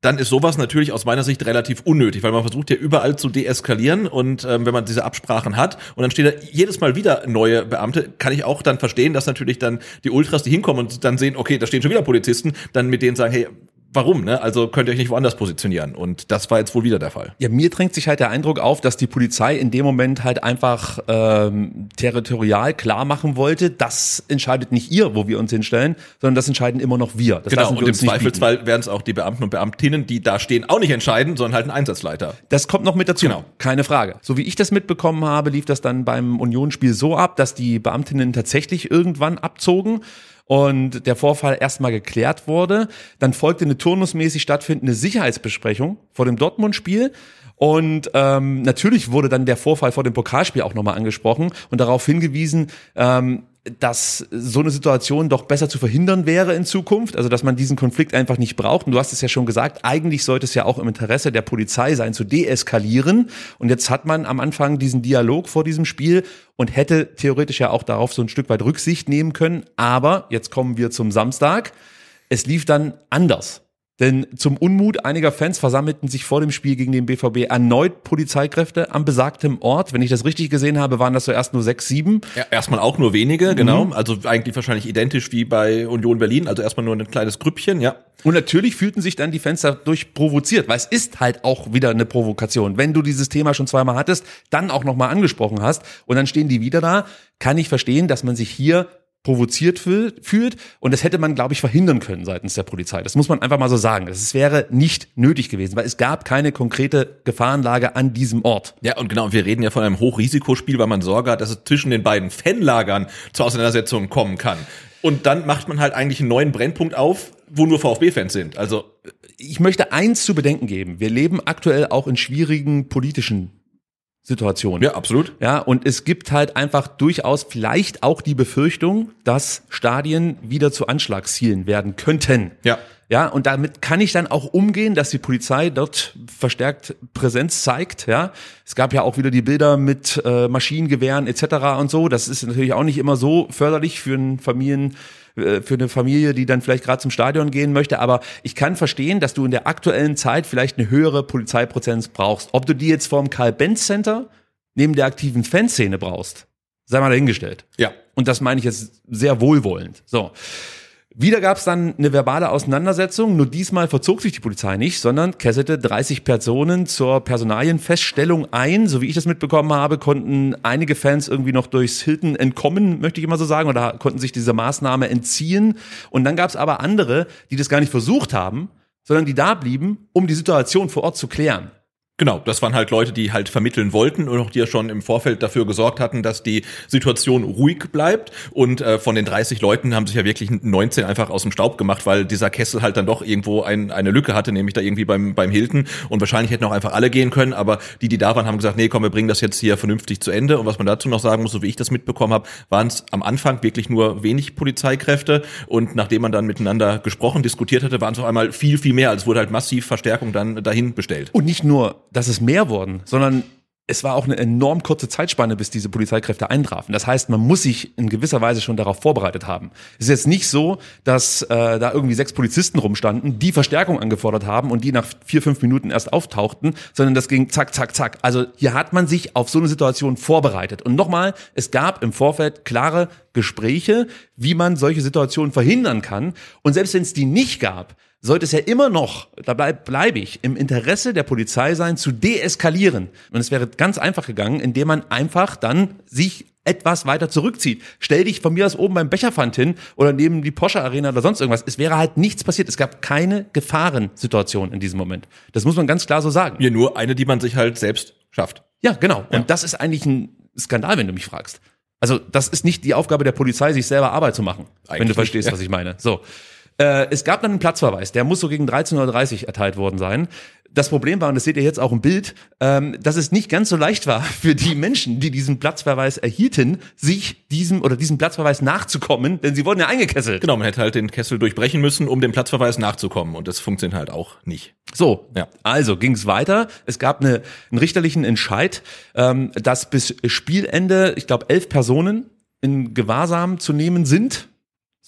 [SPEAKER 5] dann ist sowas natürlich aus meiner Sicht relativ unnötig, weil man versucht ja überall zu deeskalieren und ähm, wenn man diese Absprachen hat und dann stehen da jedes Mal wieder neue Beamte, kann ich auch dann verstehen, dass natürlich dann die Ultras, die hinkommen und dann sehen, okay, da stehen schon wieder Polizisten, dann mit denen sagen, hey, warum, ne? Also könnt ihr euch nicht woanders positionieren. Und das war jetzt wohl wieder der Fall.
[SPEAKER 4] Ja, mir drängt sich halt der Eindruck auf, dass die Polizei in dem Moment halt einfach ähm, territorial klar machen wollte, das entscheidet nicht ihr, wo wir uns hinstellen, sondern das entscheiden immer noch wir. Das
[SPEAKER 5] genau, und im Zweifelsfall werden es auch die Beamten und Beamtinnen, die da stehen, auch nicht entscheiden, sondern halt ein Einsatzleiter.
[SPEAKER 4] Das kommt noch mit dazu. Genau. Keine Frage. So wie ich das mitbekommen habe, lief das dann beim Unionsspiel so ab, dass die Beamtinnen tatsächlich irgendwann abzogen und der Vorfall erstmal geklärt wurde. Dann folgte eine turnusmäßig stattfindende Sicherheitsbesprechung vor dem Dortmund-Spiel. Und ähm, natürlich wurde dann der Vorfall vor dem Pokalspiel auch nochmal angesprochen und darauf hingewiesen, ähm, dass so eine Situation doch besser zu verhindern wäre in Zukunft, also dass man diesen Konflikt einfach nicht braucht. Und du hast es ja schon gesagt, eigentlich sollte es ja auch im Interesse der Polizei sein, zu deeskalieren. Und jetzt hat man am Anfang diesen Dialog vor diesem Spiel und hätte theoretisch ja auch darauf so ein Stück weit Rücksicht nehmen können. Aber jetzt kommen wir zum Samstag. Es lief dann anders. Denn zum Unmut einiger Fans versammelten sich vor dem Spiel gegen den BVB erneut Polizeikräfte am besagtem Ort. Wenn ich das richtig gesehen habe, waren das zuerst nur sechs, sieben.
[SPEAKER 5] Ja, erstmal auch nur wenige, genau. Mhm. Also eigentlich wahrscheinlich identisch wie bei Union Berlin. Also erstmal nur ein kleines Grüppchen, ja.
[SPEAKER 4] Und natürlich fühlten sich dann die Fans dadurch provoziert, weil es ist halt auch wieder eine Provokation. Wenn du dieses Thema schon zweimal hattest, dann auch nochmal angesprochen hast und dann stehen die wieder da, kann ich verstehen, dass man sich hier provoziert fühlt. Und das hätte man, glaube ich, verhindern können seitens der Polizei. Das muss man einfach mal so sagen. Das wäre nicht nötig gewesen, weil es gab keine konkrete Gefahrenlage an diesem Ort.
[SPEAKER 5] Ja, und genau, wir reden ja von einem Hochrisikospiel, weil man Sorge hat, dass es zwischen den beiden Fanlagern zur Auseinandersetzung kommen kann. Und dann macht man halt eigentlich einen neuen Brennpunkt auf, wo nur VfB-Fans sind. Also
[SPEAKER 4] ich möchte eins zu bedenken geben. Wir leben aktuell auch in schwierigen politischen Situation.
[SPEAKER 5] Ja, absolut.
[SPEAKER 4] Ja, und es gibt halt einfach durchaus vielleicht auch die Befürchtung, dass Stadien wieder zu Anschlagszielen werden könnten.
[SPEAKER 5] Ja.
[SPEAKER 4] Ja, und damit kann ich dann auch umgehen, dass die Polizei dort verstärkt Präsenz zeigt. Ja, es gab ja auch wieder die Bilder mit äh, Maschinengewehren etc. und so. Das ist natürlich auch nicht immer so förderlich für einen Familien für eine Familie, die dann vielleicht gerade zum Stadion gehen möchte. Aber ich kann verstehen, dass du in der aktuellen Zeit vielleicht eine höhere Polizeipräsenz brauchst. Ob du die jetzt vom Karl-Benz-Center neben der aktiven Fanszene brauchst, sei mal dahingestellt.
[SPEAKER 5] Ja.
[SPEAKER 4] Und das meine ich jetzt sehr wohlwollend. So. Wieder gab es dann eine verbale Auseinandersetzung, nur diesmal verzog sich die Polizei nicht, sondern kesselte 30 Personen zur Personalienfeststellung ein. So wie ich das mitbekommen habe, konnten einige Fans irgendwie noch durchs Hilton entkommen, möchte ich immer so sagen, oder konnten sich dieser Maßnahme entziehen. Und dann gab es aber andere, die das gar nicht versucht haben, sondern die da blieben, um die Situation vor Ort zu klären.
[SPEAKER 5] Genau, das waren halt Leute, die halt vermitteln wollten und auch die ja schon im Vorfeld dafür gesorgt hatten, dass die Situation ruhig bleibt. Und äh, von den 30 Leuten haben sich ja wirklich 19 einfach aus dem Staub gemacht, weil dieser Kessel halt dann doch irgendwo ein, eine Lücke hatte, nämlich da irgendwie beim, beim Hilton. Und wahrscheinlich hätten auch einfach alle gehen können, aber die, die da waren, haben gesagt, nee, komm, wir bringen das jetzt hier vernünftig zu Ende. Und was man dazu noch sagen muss, so wie ich das mitbekommen habe, waren es am Anfang wirklich nur wenig Polizeikräfte. Und nachdem man dann miteinander gesprochen, diskutiert hatte, waren es auf einmal viel, viel mehr. Also es wurde halt massiv Verstärkung dann dahin bestellt.
[SPEAKER 4] Und nicht nur dass es mehr wurden, sondern es war auch eine enorm kurze Zeitspanne, bis diese Polizeikräfte eintrafen. Das heißt, man muss sich in gewisser Weise schon darauf vorbereitet haben. Es ist jetzt nicht so, dass äh, da irgendwie sechs Polizisten rumstanden, die Verstärkung angefordert haben und die nach vier, fünf Minuten erst auftauchten, sondern das ging zack, zack, zack. Also hier hat man sich auf so eine Situation vorbereitet. Und nochmal, es gab im Vorfeld klare Gespräche, wie man solche Situationen verhindern kann. Und selbst wenn es die nicht gab, sollte es ja immer noch, dabei bleibe ich, im Interesse der Polizei sein, zu deeskalieren. Und es wäre ganz einfach gegangen, indem man einfach dann sich etwas weiter zurückzieht. Stell dich von mir aus oben beim Becherpfand hin oder neben die Porsche Arena oder sonst irgendwas. Es wäre halt nichts passiert. Es gab keine Gefahrensituation in diesem Moment. Das muss man ganz klar so sagen.
[SPEAKER 5] Ja, nur eine, die man sich halt selbst schafft.
[SPEAKER 4] Ja, genau. Und das ist eigentlich ein Skandal, wenn du mich fragst. Also, das ist nicht die Aufgabe der Polizei, sich selber Arbeit zu machen, wenn
[SPEAKER 5] Eigentlich
[SPEAKER 4] du verstehst,
[SPEAKER 5] nicht, ja.
[SPEAKER 4] was ich meine. So. Äh, es gab dann einen Platzverweis, der muss so gegen 13.30 Uhr erteilt worden sein. Das Problem war, und das seht ihr jetzt auch im Bild, ähm, dass es nicht ganz so leicht war für die Menschen, die diesen Platzverweis erhielten, sich diesem oder diesem Platzverweis nachzukommen, denn sie wurden ja eingekesselt.
[SPEAKER 5] Genau, man hätte halt den Kessel durchbrechen müssen, um dem Platzverweis nachzukommen. Und das funktioniert halt auch nicht.
[SPEAKER 4] So,
[SPEAKER 5] Ja.
[SPEAKER 4] also ging es weiter. Es gab eine, einen richterlichen Entscheid, ähm, dass bis Spielende, ich glaube, elf Personen in Gewahrsam zu nehmen sind.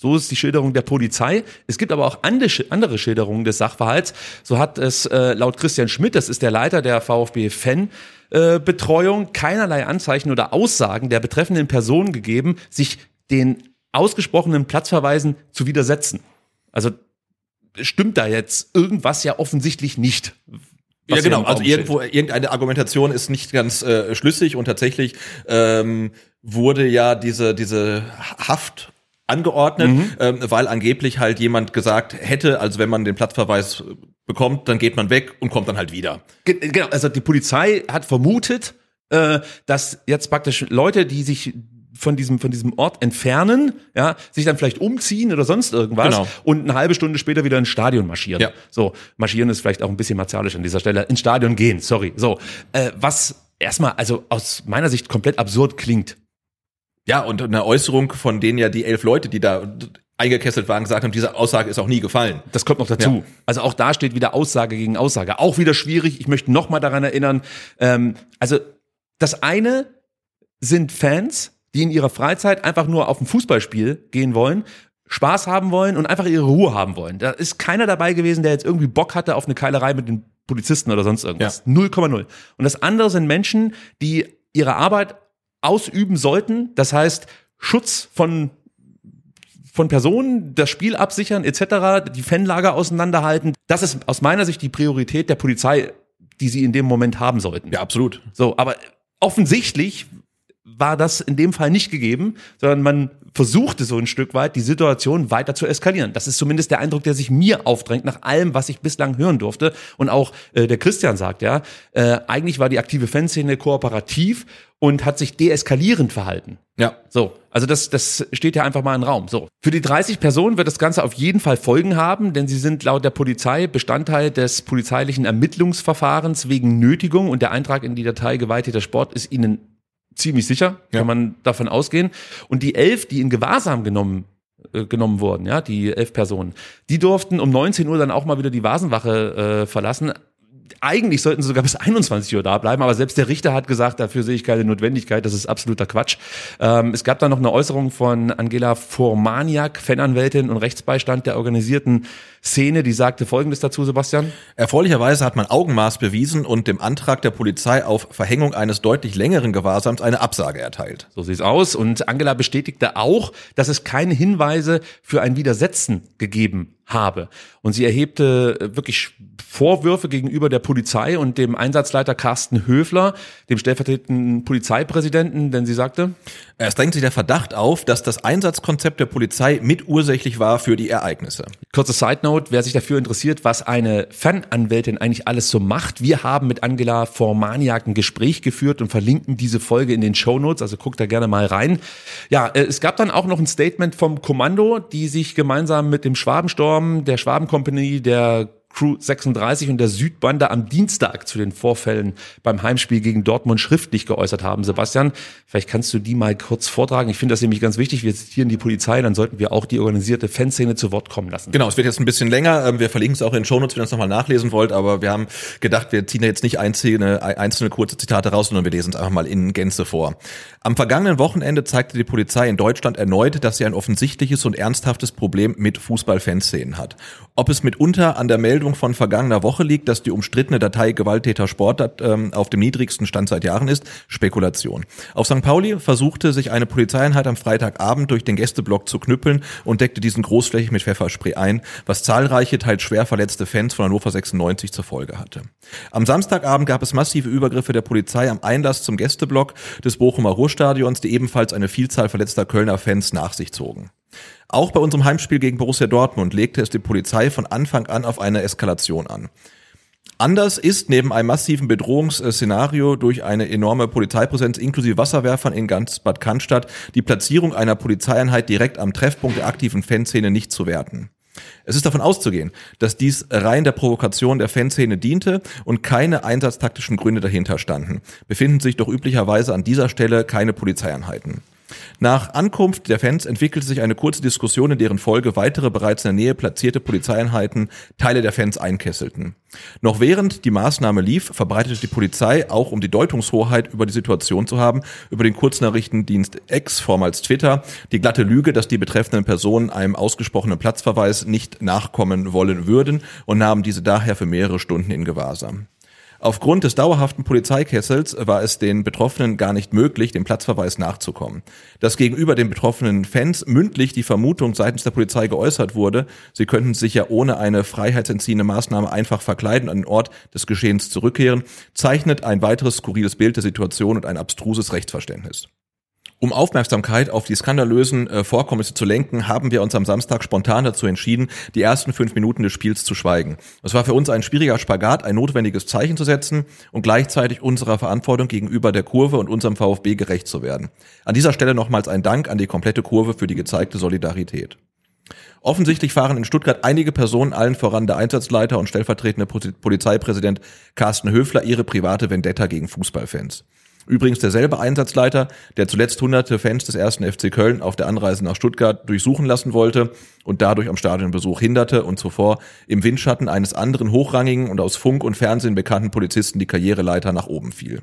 [SPEAKER 4] So ist die Schilderung der Polizei. Es gibt aber auch andere, Schilderungen des Sachverhalts. So hat es äh, laut Christian Schmidt, das ist der Leiter der VfB Fan, äh, Betreuung keinerlei Anzeichen oder Aussagen der betreffenden Person gegeben, sich den ausgesprochenen Platzverweisen zu widersetzen. Also stimmt da jetzt irgendwas ja offensichtlich nicht.
[SPEAKER 5] ja, genau. Also irgendwo, irgendeine Argumentation ist nicht ganz äh, schlüssig und tatsächlich ähm, wurde ja diese, diese Haft angeordnet,
[SPEAKER 4] Mhm.
[SPEAKER 5] ähm, weil angeblich halt jemand gesagt hätte, also wenn man den Platzverweis bekommt, dann geht man weg und kommt dann halt wieder.
[SPEAKER 4] Ge- Genau, also die Polizei hat vermutet, äh, dass jetzt praktisch Leute, die sich von diesem, von diesem Ort entfernen, ja, sich dann vielleicht umziehen oder sonst irgendwas
[SPEAKER 5] Genau.
[SPEAKER 4] und eine halbe Stunde später wieder ins Stadion marschieren.
[SPEAKER 5] Ja.
[SPEAKER 4] So, marschieren ist vielleicht auch ein bisschen martialisch an dieser Stelle. Ins Stadion gehen, sorry. So, äh, was erstmal, also aus meiner Sicht komplett absurd klingt.
[SPEAKER 5] Ja, und eine Äußerung, von denen ja die elf Leute, die da eingekesselt waren, gesagt haben, diese Aussage ist auch nie gefallen.
[SPEAKER 4] Das kommt noch dazu.
[SPEAKER 5] Ja.
[SPEAKER 4] Also auch da steht wieder Aussage gegen Aussage. Auch wieder schwierig. Ich möchte noch mal daran erinnern. Ähm, also das eine sind Fans, die in ihrer Freizeit einfach nur auf ein Fußballspiel gehen wollen, Spaß haben wollen und einfach ihre Ruhe haben wollen. Da ist keiner dabei gewesen, der jetzt irgendwie Bock hatte auf eine Keilerei mit den Polizisten oder sonst irgendwas. 0,0. Und das andere sind Menschen, die ihre Arbeit ausüben sollten. Das heißt, Schutz von von Personen, das Spiel absichern etc., die Fanlager auseinanderhalten. Das ist aus meiner Sicht die Priorität der Polizei, die sie in dem Moment haben sollten.
[SPEAKER 5] Ja, absolut.
[SPEAKER 4] So, aber offensichtlich war das in dem Fall nicht gegeben, sondern man versuchte so ein Stück weit, die Situation weiter zu eskalieren. Das ist zumindest der Eindruck, der sich mir aufdrängt, nach allem, was ich bislang hören durfte. Und auch äh, der Christian sagt ja, äh, eigentlich war die aktive Fanszene kooperativ und hat sich deeskalierend verhalten.
[SPEAKER 5] Ja.
[SPEAKER 4] So, also das, das steht ja einfach mal im Raum. So. Für die 30 Personen wird das Ganze auf jeden Fall Folgen haben, denn sie sind laut der Polizei Bestandteil des polizeilichen Ermittlungsverfahrens wegen Nötigung und der Eintrag in die Datei gewalttäter Sport ist ihnen ziemlich sicher,
[SPEAKER 5] Ja.
[SPEAKER 4] kann man davon ausgehen. Und die elf, die in Gewahrsam genommen äh, genommen wurden, ja, die elf Personen, die durften um 19 Uhr dann auch mal wieder die Vasenwache äh, verlassen. Eigentlich sollten sie sogar bis 21 Uhr da bleiben, aber selbst der Richter hat gesagt, dafür sehe ich keine Notwendigkeit, das ist absoluter Quatsch. Ähm, es gab dann noch eine Äußerung von Angela Formaniak, Fananwältin und Rechtsbeistand der organisierten Szene, die sagte Folgendes dazu, Sebastian.
[SPEAKER 5] Erfreulicherweise hat man Augenmaß bewiesen und dem Antrag der Polizei auf Verhängung eines deutlich längeren Gewahrsams eine Absage erteilt.
[SPEAKER 4] So sieht's aus. Und Angela bestätigte auch, dass es keine Hinweise für ein Widersetzen gegeben habe. Und sie erhebte äh, wirklich Vorwürfe gegenüber der Polizei und dem Einsatzleiter Carsten Höfler, dem stellvertretenden Polizeipräsidenten, denn sie sagte,
[SPEAKER 5] Es drängt sich der Verdacht auf, dass das Einsatzkonzept der Polizei mitursächlich war für die Ereignisse.
[SPEAKER 4] Kurze Side Note, wer sich dafür interessiert, was eine Fananwältin eigentlich alles so macht. Wir haben mit Angela Formaniak ein Gespräch geführt und verlinken diese Folge in den Show Notes, also guckt da gerne mal rein. Ja, äh, es gab dann auch noch ein Statement vom Kommando, die sich gemeinsam mit dem Schwabensturm, der Schwabenkompanie, der Crew 36 und der Südbande am Dienstag zu den Vorfällen beim Heimspiel gegen Dortmund schriftlich geäußert haben. Sebastian, vielleicht kannst du die mal kurz vortragen. Ich finde das nämlich ganz wichtig. Wir zitieren die Polizei, dann sollten wir auch die organisierte Fanszene zu Wort kommen lassen.
[SPEAKER 5] Genau, es wird jetzt ein bisschen länger. Ähm, wir verlinken es auch in den Shownotes, wenn ihr es nochmal nachlesen wollt. Aber wir haben gedacht, wir ziehen da jetzt nicht einzelne, einzelne kurze Zitate raus, sondern wir lesen es einfach mal in Gänze vor. Am vergangenen Wochenende zeigte die Polizei in Deutschland erneut, dass sie ein offensichtliches und ernsthaftes Problem mit Fußball-Fanszenen hat. Ob es mitunter an der Meldung von vergangener Woche liegt, dass die umstrittene Datei Gewalttäter Sport ähm, auf dem niedrigsten Stand seit Jahren ist, Spekulation. Auf St. Pauli versuchte sich eine Polizeieinheit am Freitagabend durch den Gästeblock zu knüppeln und deckte diesen großflächig mit Pfefferspray ein, was zahlreiche, teils schwer verletzte Fans von Hannover 96 zur Folge hatte. Am Samstagabend gab es massive Übergriffe der Polizei am Einlass zum Gästeblock des Bochumer Ruhrstadions, die ebenfalls eine Vielzahl verletzter Kölner Fans nach sich zogen. Auch bei unserem Heimspiel gegen Borussia Dortmund legte es die Polizei von Anfang an auf eine Eskalation an. Anders ist neben einem massiven Bedrohungsszenario durch eine enorme Polizeipräsenz inklusive Wasserwerfern in ganz Bad Cannstatt die Platzierung einer Polizeieinheit direkt am Treffpunkt der aktiven Fanszene nicht zu werten. Es ist davon auszugehen, dass dies rein der Provokation der Fanszene diente und keine einsatztaktischen Gründe dahinter standen, befinden sich doch üblicherweise an dieser Stelle keine Polizeieinheiten. Nach Ankunft der Fans entwickelte sich eine kurze Diskussion, in deren Folge weitere bereits in der Nähe platzierte Polizeieinheiten Teile der Fans einkesselten. Noch während die Maßnahme lief, verbreitete die Polizei, auch um die Deutungshoheit über die Situation zu haben, über den Kurznachrichtendienst X, vormals Twitter, die glatte Lüge, dass die betreffenden Personen einem ausgesprochenen Platzverweis nicht nachkommen wollen würden und nahmen diese daher für mehrere Stunden in Gewahrsam. Aufgrund des dauerhaften Polizeikessels war es den Betroffenen gar nicht möglich, dem Platzverweis nachzukommen. Dass gegenüber den betroffenen Fans mündlich die Vermutung seitens der Polizei geäußert wurde, sie könnten sich ja ohne eine freiheitsentziehende Maßnahme einfach verkleiden und an den Ort des Geschehens zurückkehren, zeichnet ein weiteres skurriles Bild der Situation und ein abstruses Rechtsverständnis. Um Aufmerksamkeit auf die skandalösen äh, Vorkommnisse zu lenken, haben wir uns am Samstag spontan dazu entschieden, die ersten fünf Minuten des Spiels zu schweigen. Es war für uns ein schwieriger Spagat, ein notwendiges Zeichen zu setzen und gleichzeitig unserer Verantwortung gegenüber der Kurve und unserem VfB gerecht zu werden. An dieser Stelle nochmals ein Dank an die komplette Kurve für die gezeigte Solidarität. Offensichtlich fahren in Stuttgart einige Personen, allen voran der Einsatzleiter und stellvertretende Polizeipräsident Carsten Höfler, ihre private Vendetta gegen Fußballfans. Übrigens derselbe Einsatzleiter, der zuletzt hunderte Fans des ersten FC Köln auf der Anreise nach Stuttgart durchsuchen lassen wollte und dadurch am Stadionbesuch hinderte und zuvor im Windschatten eines anderen hochrangigen und aus Funk und Fernsehen bekannten Polizisten die Karriereleiter nach oben fiel.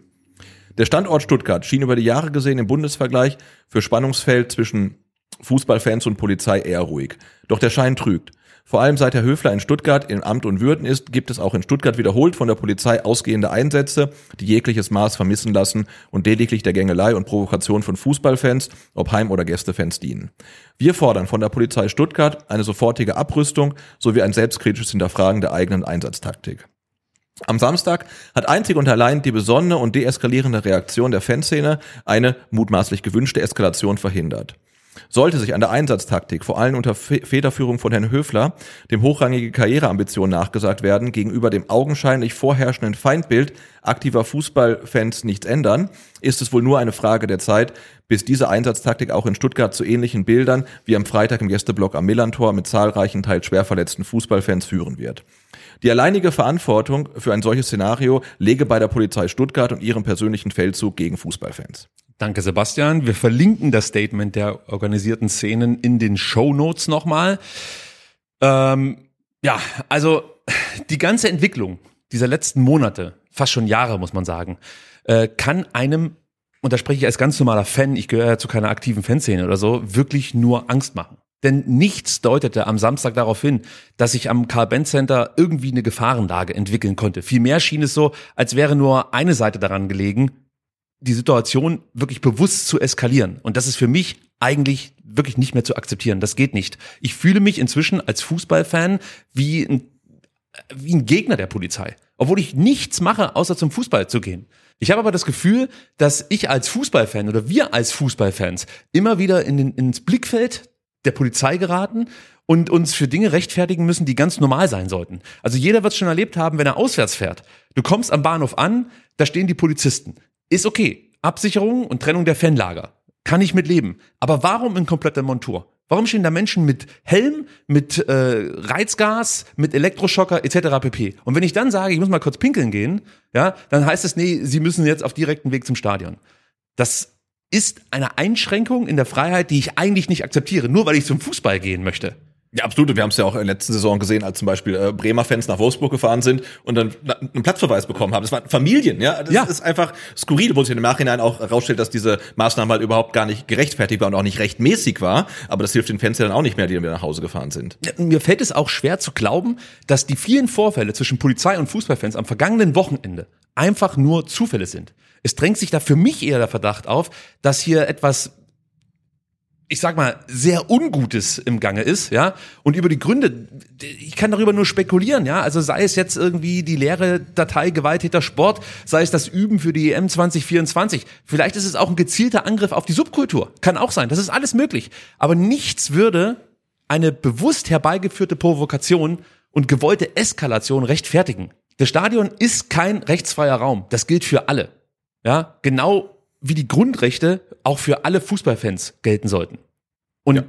[SPEAKER 5] Der Standort Stuttgart schien über die Jahre gesehen im Bundesvergleich für Spannungsfeld zwischen Fußballfans und Polizei eher ruhig. Doch der Schein trügt. Vor allem seit Herr Höfler in Stuttgart in Amt und Würden ist, gibt es auch in Stuttgart wiederholt von der Polizei ausgehende Einsätze, die jegliches Maß vermissen lassen und lediglich der Gängelei und Provokation von Fußballfans, ob Heim- oder Gästefans dienen. Wir fordern von der Polizei Stuttgart eine sofortige Abrüstung sowie ein selbstkritisches Hinterfragen der eigenen Einsatztaktik. Am Samstag hat einzig und allein die besonnene und deeskalierende Reaktion der Fanszene eine mutmaßlich gewünschte Eskalation verhindert. Sollte sich an der Einsatztaktik, vor allem unter Federführung von Herrn Höfler, dem hochrangige Karriereambitionen nachgesagt werden, gegenüber dem augenscheinlich vorherrschenden Feindbild aktiver Fußballfans nichts ändern, ist es wohl nur eine Frage der Zeit, bis diese Einsatztaktik auch in Stuttgart zu ähnlichen Bildern wie am Freitag im Gästeblock am Millantor mit zahlreichen, teils schwer verletzten Fußballfans führen wird. Die alleinige Verantwortung für ein solches Szenario lege bei der Polizei Stuttgart und ihrem persönlichen Feldzug gegen Fußballfans.
[SPEAKER 4] Danke, Sebastian. Wir verlinken das Statement der organisierten Szenen in den Show Notes nochmal. Ähm, ja, also die ganze Entwicklung dieser letzten Monate, fast schon Jahre, muss man sagen, äh, kann einem, und da spreche ich als ganz normaler Fan, ich gehöre ja zu keiner aktiven Fanszene oder so, wirklich nur Angst machen. Denn nichts deutete am Samstag darauf hin, dass sich am Karl-Benz Center irgendwie eine Gefahrenlage entwickeln konnte. Vielmehr schien es so, als wäre nur eine Seite daran gelegen, die Situation wirklich bewusst zu eskalieren. Und das ist für mich eigentlich wirklich nicht mehr zu akzeptieren. Das geht nicht. Ich fühle mich inzwischen als Fußballfan wie ein, wie ein Gegner der Polizei. Obwohl ich nichts mache, außer zum Fußball zu gehen. Ich habe aber das Gefühl, dass ich als Fußballfan oder wir als Fußballfans immer wieder in den, ins Blickfeld der Polizei geraten und uns für Dinge rechtfertigen müssen, die ganz normal sein sollten. Also jeder wird es schon erlebt haben, wenn er auswärts fährt. Du kommst am Bahnhof an, da stehen die Polizisten. Ist okay. Absicherung und Trennung der Fanlager. Kann ich mit leben. Aber warum in kompletter Montur? Warum stehen da Menschen mit Helm, mit äh, Reizgas, mit Elektroschocker etc. pp. Und wenn ich dann sage, ich muss mal kurz pinkeln gehen, ja, dann heißt es, nee, sie müssen jetzt auf direkten Weg zum Stadion. Das ist eine Einschränkung in der Freiheit, die ich eigentlich nicht akzeptiere, nur weil ich zum Fußball gehen möchte.
[SPEAKER 5] Ja, absolut. Und wir haben es ja auch in der letzten Saison gesehen, als zum Beispiel äh, Bremer Fans nach Wolfsburg gefahren sind und dann einen Platzverweis bekommen haben. Das waren Familien, ja. Das
[SPEAKER 4] Ja.
[SPEAKER 5] ist einfach skurril, wo sich im Nachhinein auch herausstellt, dass diese Maßnahme halt überhaupt gar nicht gerechtfertigt war und auch nicht rechtmäßig war. Aber das hilft den Fans ja dann auch nicht mehr, die dann wieder nach Hause gefahren sind.
[SPEAKER 4] Ja, Mir fällt es auch schwer zu glauben, dass die vielen Vorfälle zwischen Polizei und Fußballfans am vergangenen Wochenende einfach nur Zufälle sind. Es drängt sich da für mich eher der Verdacht auf, dass hier etwas ich sag mal, sehr Ungutes im Gange ist, ja. Und über die Gründe, ich kann darüber nur spekulieren, ja. Also sei es jetzt irgendwie die leere Datei Gewalttäter Sport, sei es das Üben für die EM 2024. Vielleicht ist es auch ein gezielter Angriff auf die Subkultur. Kann auch sein. Das ist alles möglich. Aber nichts würde eine bewusst herbeigeführte Provokation und gewollte Eskalation rechtfertigen. Das Stadion ist kein rechtsfreier Raum. Das gilt für alle. Ja, genau wie die Grundrechte auch für alle Fußballfans gelten sollten. Und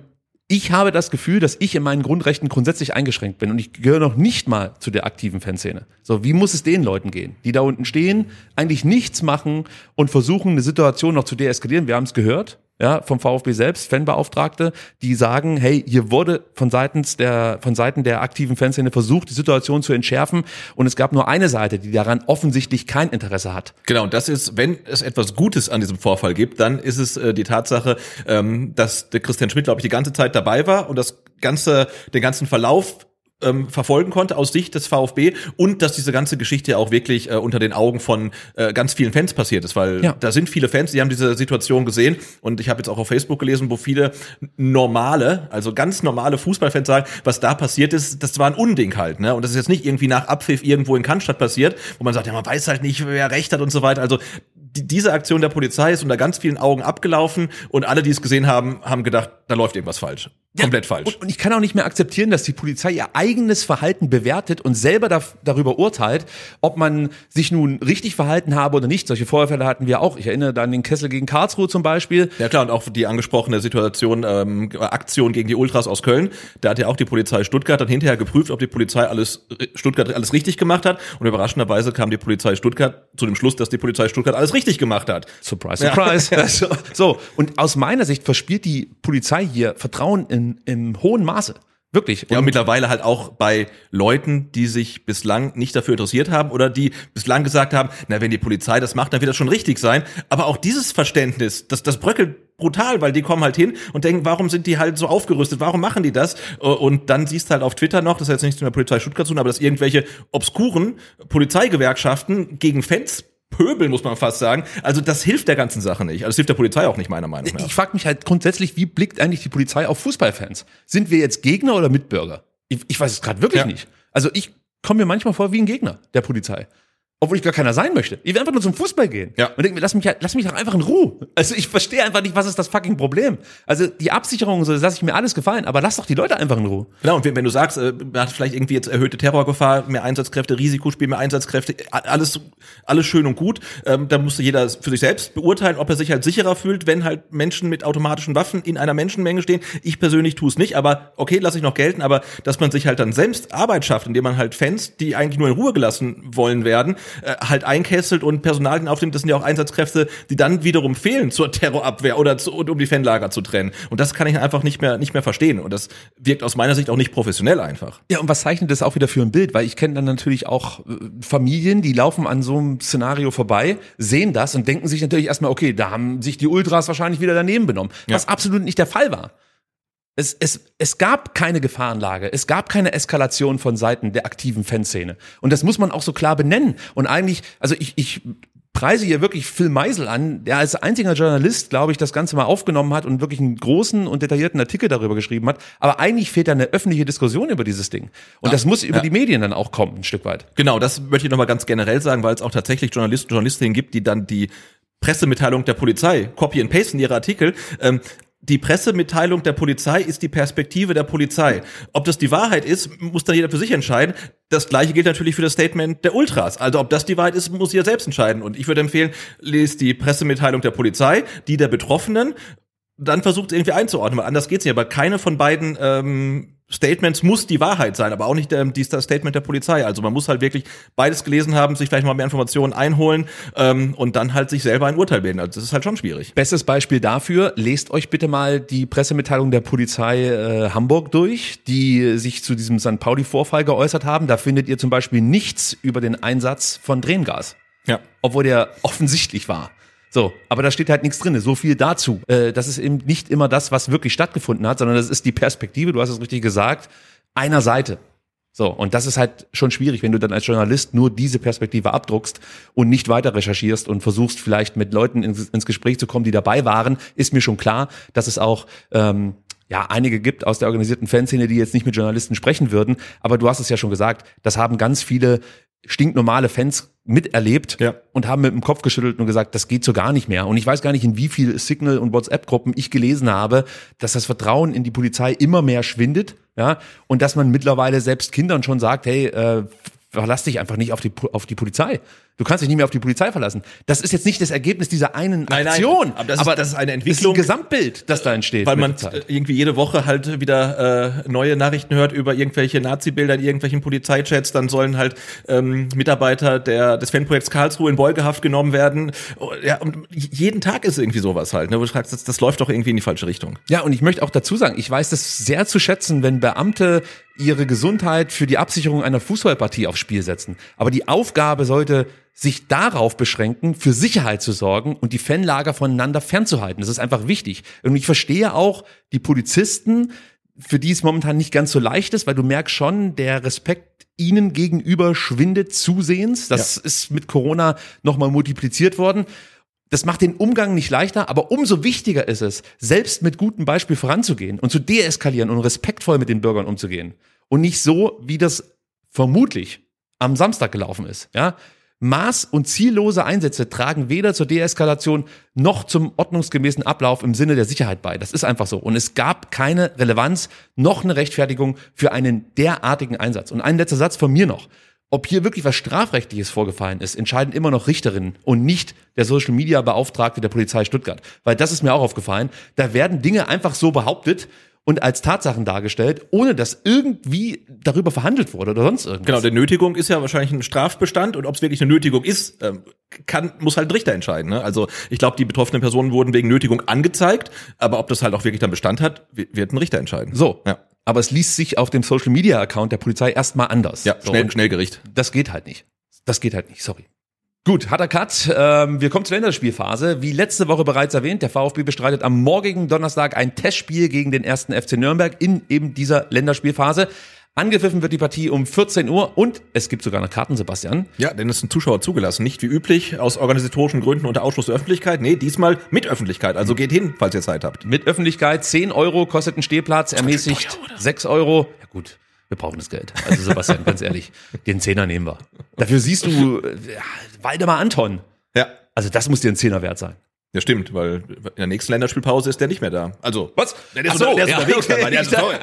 [SPEAKER 4] ich habe das Gefühl, dass ich in meinen Grundrechten grundsätzlich eingeschränkt bin und ich gehöre noch nicht mal zu der aktiven Fanszene. So, wie muss es den Leuten gehen, die da unten stehen, eigentlich nichts machen und versuchen, eine Situation noch zu deeskalieren? Wir haben es gehört, ja, vom VfB selbst, Fanbeauftragte, die sagen, hey, hier wurde von seitens der, von Seiten der aktiven Fanszene versucht, die Situation zu entschärfen und es gab nur eine Seite, die daran offensichtlich kein Interesse hat.
[SPEAKER 5] Genau, und das ist, wenn es etwas Gutes an diesem Vorfall gibt, dann ist es äh, die Tatsache, ähm, dass der Christian Schmidt, glaube ich, die ganze Zeit dabei war und das ganze, den ganzen Verlauf ähm, verfolgen konnte aus Sicht des VfB und dass diese ganze Geschichte auch wirklich äh, unter den Augen von äh, ganz vielen Fans passiert ist, weil
[SPEAKER 4] Ja.
[SPEAKER 5] da sind viele Fans, die haben diese Situation gesehen und ich habe jetzt auch auf Facebook gelesen, wo viele normale, also ganz normale Fußballfans sagen, was da passiert ist, das war ein Unding halt, ne? Und das ist jetzt nicht irgendwie nach Abpfiff irgendwo in Cannstatt passiert, wo man sagt, ja, man weiß halt nicht, wer recht hat und so weiter. Also die, diese Aktion der Polizei ist unter ganz vielen Augen abgelaufen und alle, die es gesehen haben, haben gedacht, da läuft irgendwas falsch. Komplett falsch.
[SPEAKER 4] Und, und ich kann auch nicht mehr akzeptieren, dass die Polizei ihr eigenes Verhalten bewertet und selber da, darüber urteilt, ob man sich nun richtig verhalten habe oder nicht. Solche Vorfälle hatten wir auch. Ich erinnere da an den Kessel gegen Karlsruhe zum Beispiel.
[SPEAKER 5] Ja klar, und auch die angesprochene Situation, ähm, Aktion gegen die Ultras aus Köln, da hat ja auch die Polizei Stuttgart dann hinterher geprüft, ob die Polizei alles, Stuttgart alles richtig gemacht hat. Und überraschenderweise kam die Polizei Stuttgart zu dem Schluss, dass die Polizei Stuttgart alles richtig gemacht hat.
[SPEAKER 4] Surprise, surprise. so, so, und aus meiner Sicht verspielt die Polizei hier Vertrauen in, im hohen Maße. Wirklich.
[SPEAKER 5] Ja, und
[SPEAKER 4] Und
[SPEAKER 5] mittlerweile halt auch bei Leuten, die sich bislang nicht dafür interessiert haben oder die bislang gesagt haben, na, wenn die Polizei das macht, dann wird das schon richtig sein. Aber auch dieses Verständnis, das, das bröckelt brutal, weil die kommen halt hin und denken, warum sind die halt so aufgerüstet? Warum machen die das? Und dann siehst du halt auf Twitter noch, das hat jetzt nichts mit der Polizei Stuttgart zu tun, aber dass irgendwelche obskuren Polizeigewerkschaften gegen Fans pöbeln, muss man fast sagen. Also das hilft der ganzen Sache nicht. Also das hilft der Polizei auch nicht, meiner Meinung nach.
[SPEAKER 4] ich frage mich halt grundsätzlich, wie blickt eigentlich die Polizei auf Fußballfans? Sind wir jetzt Gegner oder Mitbürger? Ich, ich weiß es gerade wirklich
[SPEAKER 5] Ja.
[SPEAKER 4] nicht. Also ich komme mir manchmal vor wie ein Gegner der Polizei. Obwohl ich gar keiner sein möchte. Ich will einfach nur zum Fußball gehen.
[SPEAKER 5] Ja.
[SPEAKER 4] Und denke mir, lass mich, lass mich doch einfach in Ruhe. Also ich verstehe einfach nicht, was ist das fucking Problem. Also die Absicherung, so, das lasse ich mir alles gefallen, aber lass doch die Leute einfach in Ruhe.
[SPEAKER 5] Genau, und wenn, wenn du sagst, äh, man hat vielleicht irgendwie jetzt erhöhte Terrorgefahr, mehr Einsatzkräfte, Risikospiel, mehr Einsatzkräfte, alles, alles schön und gut, ähm, da musste jeder für sich selbst beurteilen, ob er sich halt sicherer fühlt, wenn halt Menschen mit automatischen Waffen in einer Menschenmenge stehen. Ich persönlich tue es nicht, aber okay, lasse ich noch gelten, aber dass man sich halt dann selbst Arbeit schafft, indem man halt Fans, die eigentlich nur in Ruhe gelassen wollen werden, äh, halt einkesselt und Personal aufnimmt, das sind ja auch Einsatzkräfte, die dann wiederum fehlen zur Terrorabwehr oder zu, und um die Fanlager zu trennen. Und das kann ich einfach nicht mehr, nicht mehr verstehen. Und das wirkt aus meiner Sicht auch nicht professionell einfach.
[SPEAKER 4] Ja, und was zeichnet das auch wieder für ein Bild? Weil ich kenne dann natürlich auch äh, Familien, die laufen an so einem Szenario vorbei, sehen das und denken sich natürlich erstmal, okay, da haben sich die Ultras wahrscheinlich wieder daneben benommen. Was absolut nicht der Fall war. Es, es, es gab keine Gefahrenlage, es gab keine Eskalation von Seiten der aktiven Fanszene. Und das muss man auch so klar benennen. Und eigentlich, also ich, ich preise hier wirklich Phil Meisel an, der als einziger Journalist, glaube ich, das Ganze mal aufgenommen hat und wirklich einen großen und detaillierten Artikel darüber geschrieben hat. Aber eigentlich fehlt da eine öffentliche Diskussion über dieses Ding. Und das muss über
[SPEAKER 5] ja.
[SPEAKER 4] die Medien dann auch kommen, ein Stück weit.
[SPEAKER 5] Genau, das möchte ich nochmal ganz generell sagen, weil es auch tatsächlich Journalisten und Journalistinnen gibt, die dann die Pressemitteilung der Polizei copy and paste in ihre Artikel. Ähm, die Pressemitteilung der Polizei ist die Perspektive der Polizei. Ob das die Wahrheit ist, muss dann jeder für sich entscheiden. Das gleiche gilt natürlich für das Statement der Ultras. Also ob das die Wahrheit ist, muss jeder selbst entscheiden. Und ich würde empfehlen, lest die Pressemitteilung der Polizei, die der Betroffenen, dann versucht es irgendwie einzuordnen, weil anders geht's nicht. Aber keine von beiden ähm, Statements muss die Wahrheit sein, aber auch nicht der, die, das Statement der Polizei. Also man muss halt wirklich beides gelesen haben, sich vielleicht mal mehr Informationen einholen ähm, und dann halt sich selber ein Urteil bilden. Also das ist halt schon schwierig.
[SPEAKER 4] Bestes Beispiel dafür, lest euch bitte mal die Pressemitteilung der Polizei äh, Hamburg durch, die sich zu diesem St. Pauli-Vorfall geäußert haben. Da findet ihr zum Beispiel nichts über den Einsatz von Tränengas.
[SPEAKER 5] Ja.
[SPEAKER 4] Obwohl der offensichtlich war. So, aber da steht halt nichts drin. So viel dazu. Äh, das ist eben nicht immer das, was wirklich stattgefunden hat, sondern das ist die Perspektive, du hast es richtig gesagt, einer Seite. So, und das ist halt schon schwierig, wenn du dann als Journalist nur diese Perspektive abdruckst und nicht weiter recherchierst und versuchst vielleicht mit Leuten ins, ins Gespräch zu kommen, die dabei waren, ist mir schon klar, dass es auch ähm, ja, einige gibt aus der organisierten Fanszene, die jetzt nicht mit Journalisten sprechen würden. Aber du hast es ja schon gesagt, das haben ganz viele stinknormale Fans miterlebt
[SPEAKER 5] Ja.
[SPEAKER 4] und haben mit dem Kopf geschüttelt und gesagt, das geht so gar nicht mehr. Und ich weiß gar nicht, in wie viel Signal- und WhatsApp-Gruppen ich gelesen habe, dass das Vertrauen in die Polizei immer mehr schwindet, ja, und dass man mittlerweile selbst Kindern schon sagt, hey, äh, verlass dich einfach nicht auf die, auf die Polizei. Du kannst dich nicht mehr auf die Polizei verlassen. Das ist jetzt nicht das Ergebnis dieser einen
[SPEAKER 5] Nein, nein,
[SPEAKER 4] Aktion.
[SPEAKER 5] aber das ist- das ist eine
[SPEAKER 4] Das
[SPEAKER 5] Entwicklung-
[SPEAKER 4] ist ein Gesamtbild, das da entsteht.
[SPEAKER 5] Weil man äh, irgendwie jede Woche halt wieder äh, neue Nachrichten hört über irgendwelche Nazi-Bilder in irgendwelchen Polizeichats. Dann sollen halt ähm, Mitarbeiter der, des Fanprojekts Karlsruhe in Beugehaft genommen werden. Oh, Ja, und jeden Tag ist irgendwie sowas halt. Ne, wo du fragst, das, das läuft doch irgendwie in die falsche Richtung.
[SPEAKER 4] Ja, und ich möchte auch dazu sagen, ich weiß das sehr zu schätzen, wenn Beamte ihre Gesundheit für die Absicherung einer Fußballpartie aufs Spiel setzen. Aber die Aufgabe sollte sich darauf beschränken, für Sicherheit zu sorgen und die Fanlager voneinander fernzuhalten. Das ist einfach wichtig. Und ich verstehe auch die Polizisten, für die es momentan nicht ganz so leicht ist, weil du merkst schon, der Respekt ihnen gegenüber schwindet zusehends. Das ist mit Corona nochmal multipliziert worden. Das macht den Umgang nicht leichter, aber umso wichtiger ist es, selbst mit gutem Beispiel voranzugehen und zu deeskalieren und respektvoll mit den Bürgern umzugehen. Und nicht so, wie das vermutlich am Samstag gelaufen ist. Ja? Maß- und ziellose Einsätze tragen weder zur Deeskalation noch zum ordnungsgemäßen Ablauf im Sinne der Sicherheit bei. Das ist einfach so. Und es gab keine Relevanz noch eine Rechtfertigung für einen derartigen Einsatz. Und ein letzter Satz von mir noch. Ob hier wirklich was Strafrechtliches vorgefallen ist, entscheiden immer noch Richterinnen und nicht der Social Media Beauftragte der Polizei Stuttgart. Weil das ist mir auch aufgefallen. Da werden Dinge einfach so behauptet und als Tatsachen dargestellt, ohne dass irgendwie darüber verhandelt wurde oder sonst irgendwas.
[SPEAKER 5] Genau, der Nötigung ist ja wahrscheinlich ein Strafbestand und ob es wirklich eine Nötigung ist, ähm, kann, muss halt ein Richter entscheiden. Ne? Also ich glaube, die betroffenen Personen wurden wegen Nötigung angezeigt, aber ob das halt auch wirklich dann Bestand hat, wi- wird ein Richter entscheiden.
[SPEAKER 4] So.
[SPEAKER 5] Ja,
[SPEAKER 4] Aber es liest sich auf dem Social Media Account der Polizei erstmal anders.
[SPEAKER 5] ja
[SPEAKER 4] so,
[SPEAKER 5] schnell, Schnellgericht.
[SPEAKER 4] Das geht halt nicht. Das geht halt nicht, sorry. Gut, harter Cut. Ähm, wir kommen zur Länderspielphase. Wie letzte Woche bereits erwähnt, der VfB bestreitet am morgigen Donnerstag ein Testspiel gegen den ersten FC Nürnberg in eben dieser Länderspielphase. Angepfiffen wird die Partie um 14 Uhr und es gibt sogar noch Karten, Sebastian.
[SPEAKER 5] Ja, denn es sind Zuschauer zugelassen. Nicht wie üblich aus organisatorischen Gründen unter Ausschluss der Öffentlichkeit. Nee, diesmal mit Öffentlichkeit. Also geht hin, falls ihr Zeit habt.
[SPEAKER 4] Mit Öffentlichkeit 10 Euro kostet ein Stehplatz, ermäßigt 6 Euro. Ja gut, wir brauchen das Geld. Also Sebastian, ganz ehrlich, den Zehner nehmen wir. Dafür siehst du äh, ja, Waldemar Anton.
[SPEAKER 5] Ja.
[SPEAKER 4] Also das muss dir ein Zehner wert sein.
[SPEAKER 5] Ja, stimmt, weil in der nächsten Länderspielpause ist der nicht mehr da. Also,
[SPEAKER 4] Was?
[SPEAKER 5] Der ist,
[SPEAKER 4] so,
[SPEAKER 5] unter, der ist
[SPEAKER 4] ja,
[SPEAKER 5] unterwegs.
[SPEAKER 4] okay.
[SPEAKER 5] weil der ist, sorry.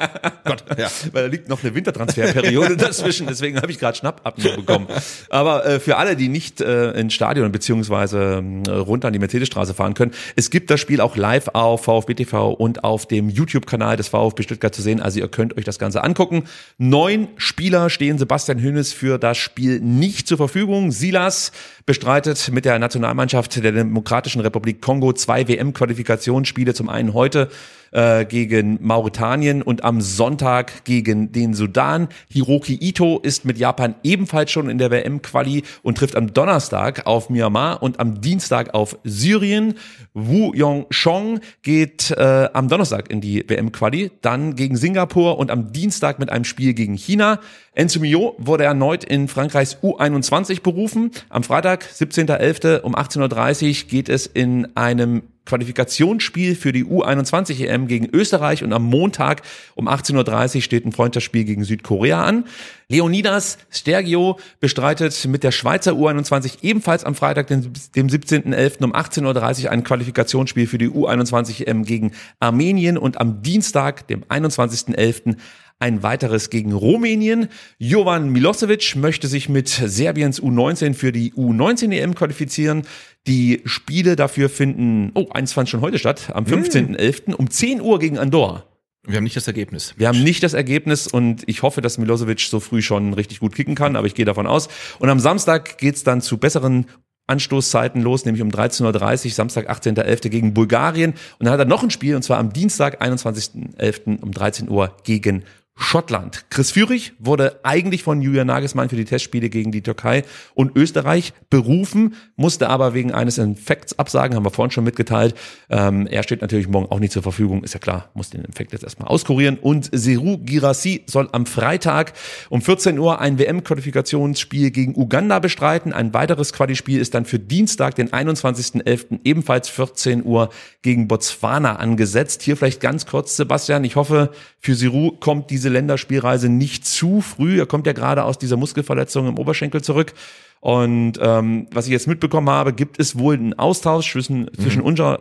[SPEAKER 5] Gott, ja.
[SPEAKER 4] Weil da liegt noch eine Wintertransferperiode dazwischen, deswegen habe ich gerade Schnappatmung bekommen. Aber äh, für alle, die nicht äh, ins Stadion beziehungsweise äh, runter an die Mercedesstraße fahren können, es gibt das Spiel auch live auf VfB TV und auf dem YouTube-Kanal des VfB Stuttgart zu sehen. Also ihr könnt euch das Ganze angucken. Neun Spieler stehen Sebastian Hönes für das Spiel nicht zur Verfügung. Silas bestreitet mit der Nationalmannschaft der Demokratischen Republik Kongo zwei WM-Qualifikationsspiele. Zum einen heute äh, gegen Mauretanien und am Sonntag gegen den Sudan. Hiroki Ito ist mit Japan ebenfalls schon in der WM-Quali und trifft am Donnerstag auf Myanmar und am Dienstag auf Syrien. Wu Yong-chong geht äh, am Donnerstag in die WM-Quali, dann gegen Singapur und am Dienstag mit einem Spiel gegen China. Enzo Mio wurde erneut in Frankreichs U21 berufen. Am Freitag, 17.11. um 18.30 Uhr geht es in einem Qualifikationsspiel für die U21 EM gegen Österreich und am Montag um 18.30 Uhr steht ein Freundschaftsspiel gegen Südkorea an. Leonidas Stergio bestreitet mit der Schweizer U21 ebenfalls am Freitag, dem 17.11. um 18.30 Uhr ein Qualifikationsspiel für die U21 EM gegen Armenien und am Dienstag, dem 21.11. ein weiteres gegen Rumänien. Jovan Milosevic möchte sich mit Serbiens U19 für die U19 EM qualifizieren. Die Spiele dafür finden, oh, eins fand schon heute statt, am 15.11. um 10 Uhr gegen Andorra.
[SPEAKER 5] Wir haben nicht das Ergebnis.
[SPEAKER 4] Wir haben nicht das Ergebnis und ich hoffe, dass Milosevic so früh schon richtig gut kicken kann, aber ich gehe davon aus. Und am Samstag geht's dann zu besseren Anstoßzeiten los, nämlich um 13.30 Uhr, Samstag 18.11. gegen Bulgarien. Und dann hat er noch ein Spiel, und zwar am Dienstag, 21.11. um 13 Uhr gegen Schottland. Chris Führig wurde eigentlich von Julian Nagelsmann für die Testspiele gegen die Türkei und Österreich berufen, musste aber wegen eines Infekts absagen, haben wir vorhin schon mitgeteilt. Ähm, er steht natürlich morgen auch nicht zur Verfügung, ist ja klar, muss den Infekt jetzt erstmal auskurieren. Und Seru Girassi soll am Freitag um 14 Uhr ein WM-Qualifikationsspiel gegen Uganda bestreiten. Ein weiteres Quali-Spiel ist dann für Dienstag, den 21.11. ebenfalls 14 Uhr gegen Botswana angesetzt. Hier vielleicht ganz kurz, Sebastian, ich hoffe, für Seru kommt diese Länderspielreise nicht zu früh. Er kommt ja gerade aus dieser Muskelverletzung im Oberschenkel zurück. Und ähm, was ich jetzt mitbekommen habe, gibt es wohl einen Austausch zwischen, zwischen unserer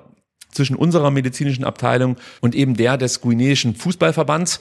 [SPEAKER 4] zwischen unserer medizinischen Abteilung und eben der des guineischen Fußballverbands.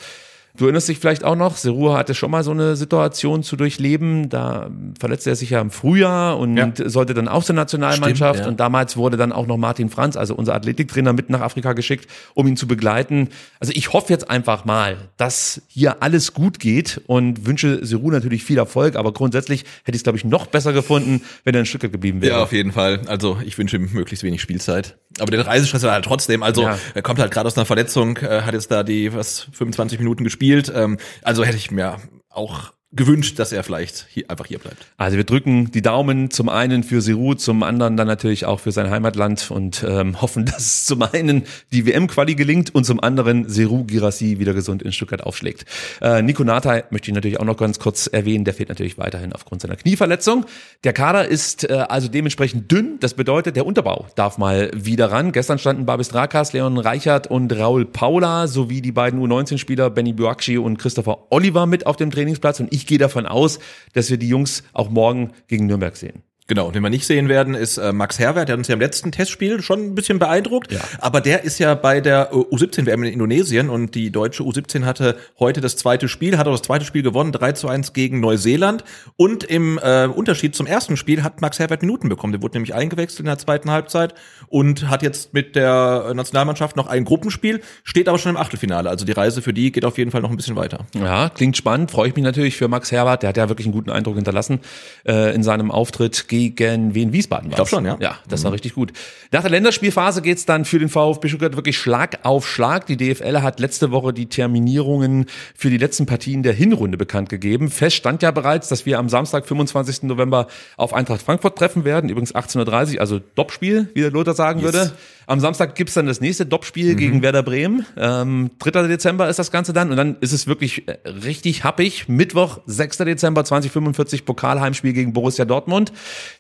[SPEAKER 4] Du erinnerst dich vielleicht auch noch, Seru hatte schon mal so eine Situation zu durchleben. Da verletzte er sich ja im Frühjahr und
[SPEAKER 5] Ja.
[SPEAKER 4] sollte dann auch zur Nationalmannschaft.
[SPEAKER 5] Stimmt, ja.
[SPEAKER 4] Und damals wurde dann auch noch Martin Franz, also unser Athletiktrainer, mit nach Afrika geschickt, um ihn zu begleiten. Also ich hoffe jetzt einfach mal, dass hier alles gut geht und wünsche Seru natürlich viel Erfolg. Aber grundsätzlich hätte ich es, glaube ich, noch besser gefunden, wenn er in Stuttgart geblieben wäre.
[SPEAKER 5] Ja, auf jeden Fall. Also ich wünsche ihm möglichst wenig Spielzeit. Aber den Reisestress war halt trotzdem. Also
[SPEAKER 4] Ja.
[SPEAKER 5] er kommt halt gerade aus einer Verletzung, äh, hat jetzt da die was 25 Minuten gespielt. Ähm, also hätte ich mir auch gewünscht, dass er vielleicht hier, einfach hier bleibt.
[SPEAKER 4] Also wir drücken die Daumen zum einen für Seru, zum anderen dann natürlich auch für sein Heimatland und ähm, hoffen, dass zum einen die WM-Quali gelingt und zum anderen Seru Girassi wieder gesund in Stuttgart aufschlägt. Äh, Nico Natai möchte ich natürlich auch noch ganz kurz erwähnen, der fehlt natürlich weiterhin aufgrund seiner Knieverletzung. Der Kader ist äh, also dementsprechend dünn, das bedeutet, der Unterbau darf mal wieder ran. Gestern standen Babis Drakas, Leon Reichert und Raul Paula sowie die beiden U19-Spieler Benny Buakci und Christopher Oliver mit auf dem Trainingsplatz und ich gehe davon aus, dass wir die Jungs auch morgen gegen Nürnberg sehen.
[SPEAKER 5] Genau, den wir nicht sehen werden, ist äh, Max Herwert, der hat uns ja im letzten Testspiel schon ein bisschen beeindruckt.
[SPEAKER 4] Ja.
[SPEAKER 5] Aber der ist ja bei der äh, U17-WM in Indonesien und die deutsche U17 hatte heute das zweite Spiel, hat auch das zweite Spiel gewonnen, 3 zu 1 gegen Neuseeland. Und im äh, Unterschied zum ersten Spiel hat Max Herwert Minuten bekommen. Der wurde nämlich eingewechselt in der zweiten Halbzeit und hat jetzt mit der Nationalmannschaft noch ein Gruppenspiel, steht aber schon im Achtelfinale. Also die Reise für die geht auf jeden Fall noch ein bisschen weiter.
[SPEAKER 4] Ja, klingt spannend. Freue ich mich natürlich für Max Herbert. Der hat ja wirklich einen guten Eindruck hinterlassen äh, in seinem Auftritt gegen Wien Wiesbaden. Ich
[SPEAKER 5] glaub schon, ja.
[SPEAKER 4] Ja, das war richtig gut. Nach der Länderspielphase geht's dann für den VfB Stuttgart wirklich Schlag auf Schlag. Die DFL hat letzte Woche die Terminierungen für die letzten Partien der Hinrunde bekannt gegeben. Fest stand ja bereits, dass wir am Samstag, 25. November auf Eintracht Frankfurt treffen werden. Übrigens 18.30 Uhr, also Doppspiel, wie der Lothar sagen würde. Am Samstag gibt's dann das nächste Doppspiel gegen Werder Bremen. Ähm, 3. Dezember ist das Ganze dann. Und dann ist es wirklich äh, richtig happig. Mittwoch, 6. Dezember 2045, Pokalheimspiel gegen Borussia Dortmund.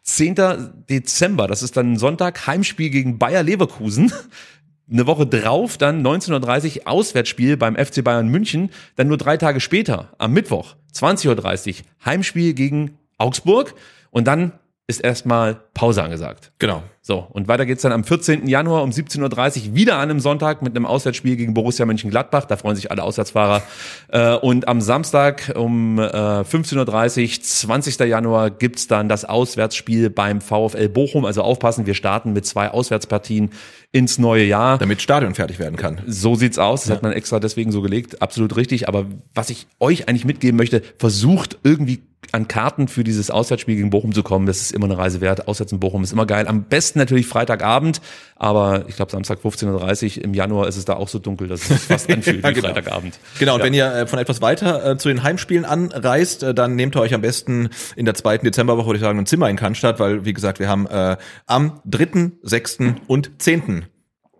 [SPEAKER 4] 10. Dezember, das ist dann Sonntag, Heimspiel gegen Bayer Leverkusen. Eine Woche drauf, dann 19.30 Uhr Auswärtsspiel beim FC Bayern München. Dann nur drei Tage später, am Mittwoch, 20.30 Uhr, Heimspiel gegen Augsburg. Und dann ist erstmal Pause angesagt.
[SPEAKER 5] Genau.
[SPEAKER 4] So, und weiter geht's dann am 14. Januar um 17.30 Uhr wieder an einem Sonntag mit einem Auswärtsspiel gegen Borussia Mönchengladbach. Da freuen sich alle Auswärtsfahrer. Äh, und am Samstag um äh, 15.30 Uhr, 20. Januar, gibt's dann das Auswärtsspiel beim VfL Bochum. Also aufpassen, wir starten mit zwei Auswärtspartien ins neue Jahr.
[SPEAKER 5] Damit Stadion fertig werden kann.
[SPEAKER 4] So sieht's aus. Das hat man extra deswegen so gelegt. Absolut richtig. Aber was ich euch eigentlich mitgeben möchte, versucht irgendwie an Karten für dieses Auswärtsspiel gegen Bochum zu kommen. Das ist immer eine Reise wert. Auswärts in Bochum ist immer geil. Am besten natürlich Freitagabend. Aber ich glaube, Samstag 15.30 Uhr im Januar ist es da auch so dunkel, dass es fast anfühlt
[SPEAKER 5] Ja,
[SPEAKER 4] wie
[SPEAKER 5] genau.
[SPEAKER 4] Freitagabend.
[SPEAKER 5] Genau, und wenn ihr äh, von etwas weiter äh, zu den Heimspielen anreist, äh, dann nehmt ihr euch am besten in der zweiten Dezemberwoche, würde ich sagen, ein Zimmer in Cannstatt, weil, wie gesagt, wir haben äh, am 3., 6. und 10.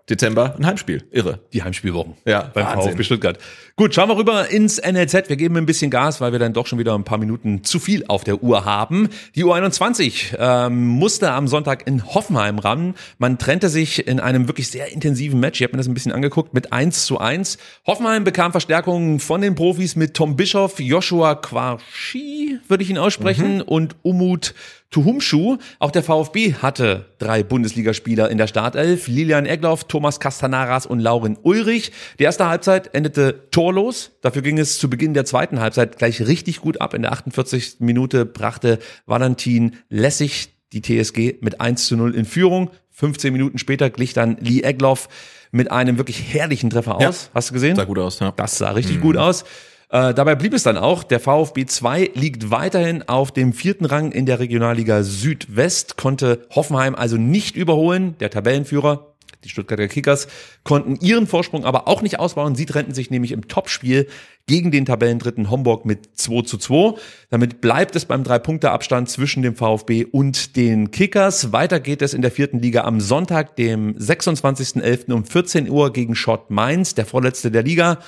[SPEAKER 5] Dezember ein Heimspiel. Irre.
[SPEAKER 4] Die Heimspielwochen.
[SPEAKER 5] Ja,
[SPEAKER 4] beim
[SPEAKER 5] Wahnsinn.
[SPEAKER 4] VfB Stuttgart. Gut, schauen wir rüber ins NLZ. Wir geben ein bisschen Gas, weil wir dann doch schon wieder ein paar Minuten zu viel auf der Uhr haben. Die U21 ähm, musste am Sonntag in Hoffenheim ran. Man trennte sich in einem wirklich sehr intensiven Match. Ich habe mir das ein bisschen angeguckt mit 1 zu 1. Hoffenheim bekam Verstärkung von den Profis mit Tom Bischoff, Joshua Quashi, würde ich ihn aussprechen, und Umut Tuhumschuh. Auch der VfB hatte drei Bundesligaspieler in der Startelf. Lilian Egloff, Thomas Castanaras und Lauren Ulrich. Die erste Halbzeit endete torlos. Dafür ging es zu Beginn der zweiten Halbzeit gleich richtig gut ab. In der 48. Minute brachte Valentin Lessig die TSG mit 1 zu 0 in Führung. 15 Minuten später glich dann Lee Egloff mit einem wirklich herrlichen Treffer aus.
[SPEAKER 5] Ja.
[SPEAKER 4] Hast du gesehen?
[SPEAKER 5] Sah gut aus, ja.
[SPEAKER 4] Das sah richtig gut aus. Äh, dabei blieb es dann auch. Der VfB 2 liegt weiterhin auf dem vierten Rang in der Regionalliga Südwest, konnte Hoffenheim also nicht überholen. Der Tabellenführer, die Stuttgarter Kickers, konnten ihren Vorsprung aber auch nicht ausbauen. Sie trennten sich nämlich im Topspiel gegen den Tabellendritten Homburg mit 2 zu 2. Damit bleibt es beim Drei-Punkte-Abstand zwischen dem VfB und den Kickers. Weiter geht es in der vierten Liga am Sonntag, dem 26.11. um 14 Uhr gegen Schott Mainz, der vorletzte der Liga.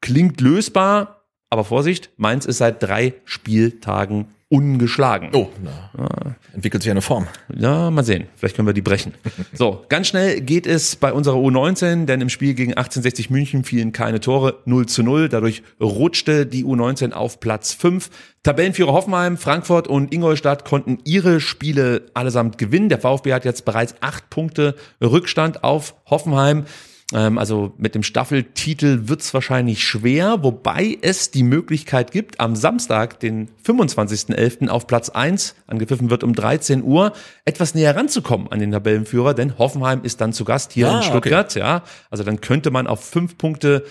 [SPEAKER 4] Klingt lösbar, aber Vorsicht, Mainz ist seit drei Spieltagen ungeschlagen.
[SPEAKER 5] Oh, na, entwickelt sich eine Form.
[SPEAKER 4] Ja, mal sehen. Vielleicht können wir die brechen. So, ganz schnell geht es bei unserer U19, denn im Spiel gegen 1860 München fielen keine Tore, 0 zu 0. Dadurch rutschte die U19 auf Platz 5. Tabellenführer Hoffenheim, Frankfurt und Ingolstadt konnten ihre Spiele allesamt gewinnen. Der VfB hat jetzt bereits acht Punkte Rückstand auf Hoffenheim. Ähm, Also mit dem Staffeltitel wird's wahrscheinlich schwer, wobei es die Möglichkeit gibt, am Samstag, den 25.11. auf Platz 1, angepfiffen wird um 13 Uhr, etwas näher ranzukommen an den Tabellenführer, denn Hoffenheim ist dann zu Gast hier
[SPEAKER 5] Ah,
[SPEAKER 4] in Stuttgart. Ja, also dann könnte man auf fünf Punkte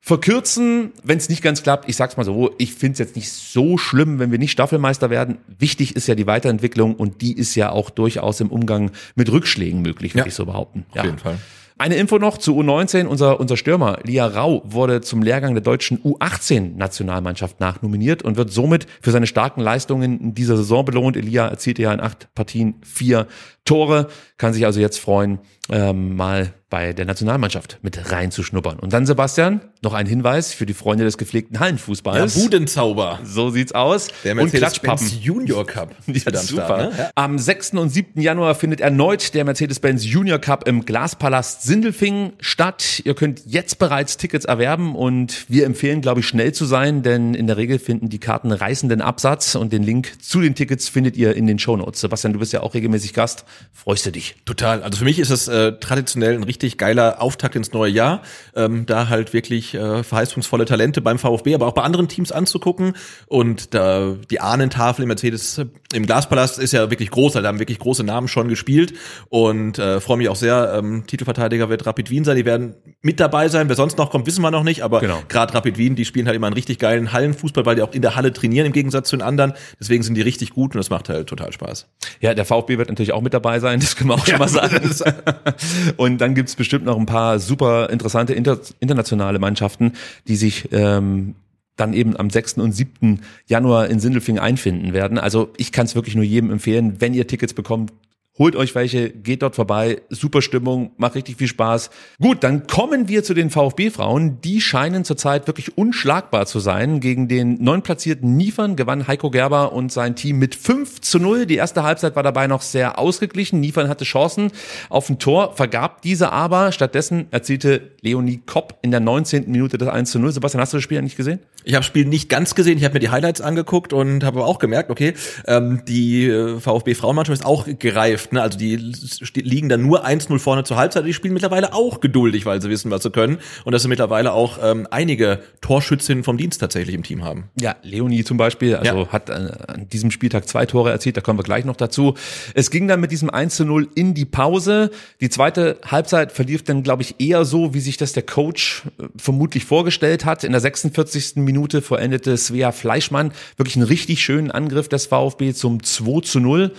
[SPEAKER 4] verkürzen, wenn es nicht ganz klappt. Ich sag's mal so, ich find's jetzt nicht so schlimm, wenn wir nicht Staffelmeister werden. Wichtig ist ja die Weiterentwicklung und die ist ja auch durchaus im Umgang mit Rückschlägen möglich, würde
[SPEAKER 5] Ja,
[SPEAKER 4] ich so behaupten.
[SPEAKER 5] Auf jeden Fall.
[SPEAKER 4] Eine Info noch zu U19. Unser, unser Stürmer Lia Rau wurde zum Lehrgang der deutschen U18-Nationalmannschaft nachnominiert und wird somit für seine starken Leistungen in dieser Saison belohnt. Elia erzielte ja in acht Partien vier Tore, kann sich also jetzt freuen, ähm, mal bei der Nationalmannschaft mit reinzuschnuppern. Und dann, Sebastian, noch ein Hinweis für die Freunde des gepflegten
[SPEAKER 5] Ja,
[SPEAKER 4] Hallenfußballs.
[SPEAKER 5] Budenzauber.
[SPEAKER 4] so sieht's aus.
[SPEAKER 5] Der
[SPEAKER 4] und
[SPEAKER 5] Mercedes-Benz
[SPEAKER 4] Klatschpappen.
[SPEAKER 5] Junior Cup.
[SPEAKER 4] Ja, super.
[SPEAKER 5] Ne?
[SPEAKER 4] Am 6. und 7. Januar findet erneut der Mercedes-Benz Junior Cup im Glaspalast Sindelfingen statt. Ihr könnt jetzt bereits Tickets erwerben und wir empfehlen, glaube ich, schnell zu sein, denn in der Regel finden die Karten reißenden Absatz und den Link zu den Tickets findet ihr in den Shownotes. Sebastian, du bist ja auch regelmäßig Gast. Freust du dich?
[SPEAKER 5] Total. Also für mich ist es äh, traditionell ein richtig geiler Auftakt ins neue Jahr, ähm, da halt wirklich äh, verheißungsvolle Talente beim VfB, aber auch bei anderen Teams anzugucken. Und da die Ahnentafel im Mercedes äh, im Glaspalast ist ja wirklich groß, da haben wirklich große Namen schon gespielt und äh, freue mich auch sehr. Ähm, Titelverteidiger wird Rapid Wien sein, die werden mit dabei sein. Wer sonst noch kommt, wissen wir noch nicht, aber
[SPEAKER 4] Genau.
[SPEAKER 5] gerade Rapid Wien, die spielen halt immer einen richtig geilen Hallenfußball, weil die auch in der Halle trainieren im Gegensatz zu den anderen. Deswegen sind die richtig gut und das macht halt total Spaß.
[SPEAKER 4] Ja, der VfB wird natürlich auch mit dabei sein, das können wir auch schon mal sagen. Und dann gibt's bestimmt noch ein paar super interessante inter internationale Mannschaften, die sich ähm, dann eben am 6. und 7. Januar in Sindelfingen einfinden werden. Also ich kann es wirklich nur jedem empfehlen, wenn ihr Tickets bekommt, Holt euch welche, geht dort vorbei, super Stimmung, macht richtig viel Spaß. Gut, dann kommen wir zu den VfB-Frauen. Die scheinen zurzeit wirklich unschlagbar zu sein. Gegen den neunplatzierten Niefern gewann Heiko Gerber und sein Team mit 5 zu 0. Die erste Halbzeit war dabei noch sehr ausgeglichen. Niefern hatte Chancen auf ein Tor, vergab diese aber. Stattdessen erzielte Leonie Kopp in der 19. Minute das 1 zu 0. Sebastian, hast du das Spiel eigentlich gesehen?
[SPEAKER 5] Ich habe das Spiel nicht ganz gesehen, ich habe mir die Highlights angeguckt und habe aber auch gemerkt, okay, ähm, die äh, VfB Frauenmannschaft ist auch gereift, ne? Also die liegen dann nur 1-0 vorne zur Halbzeit, die spielen mittlerweile auch geduldig, weil sie wissen, was sie können und dass sie mittlerweile auch ähm, einige Torschützinnen vom Dienst tatsächlich im Team haben.
[SPEAKER 4] Ja, Leonie zum Beispiel, also
[SPEAKER 5] Ja.
[SPEAKER 4] hat äh, an diesem Spieltag zwei Tore erzielt, da kommen wir gleich noch dazu. Es ging dann mit diesem 1 zu 0 in die Pause. Die zweite Halbzeit verlief dann, glaube ich, eher so, wie sich das der Coach äh, vermutlich vorgestellt hat. In der 46. Minute vollendete Svea Fleischmann wirklich einen richtig schönen Angriff des VfB zum 2 zu 0.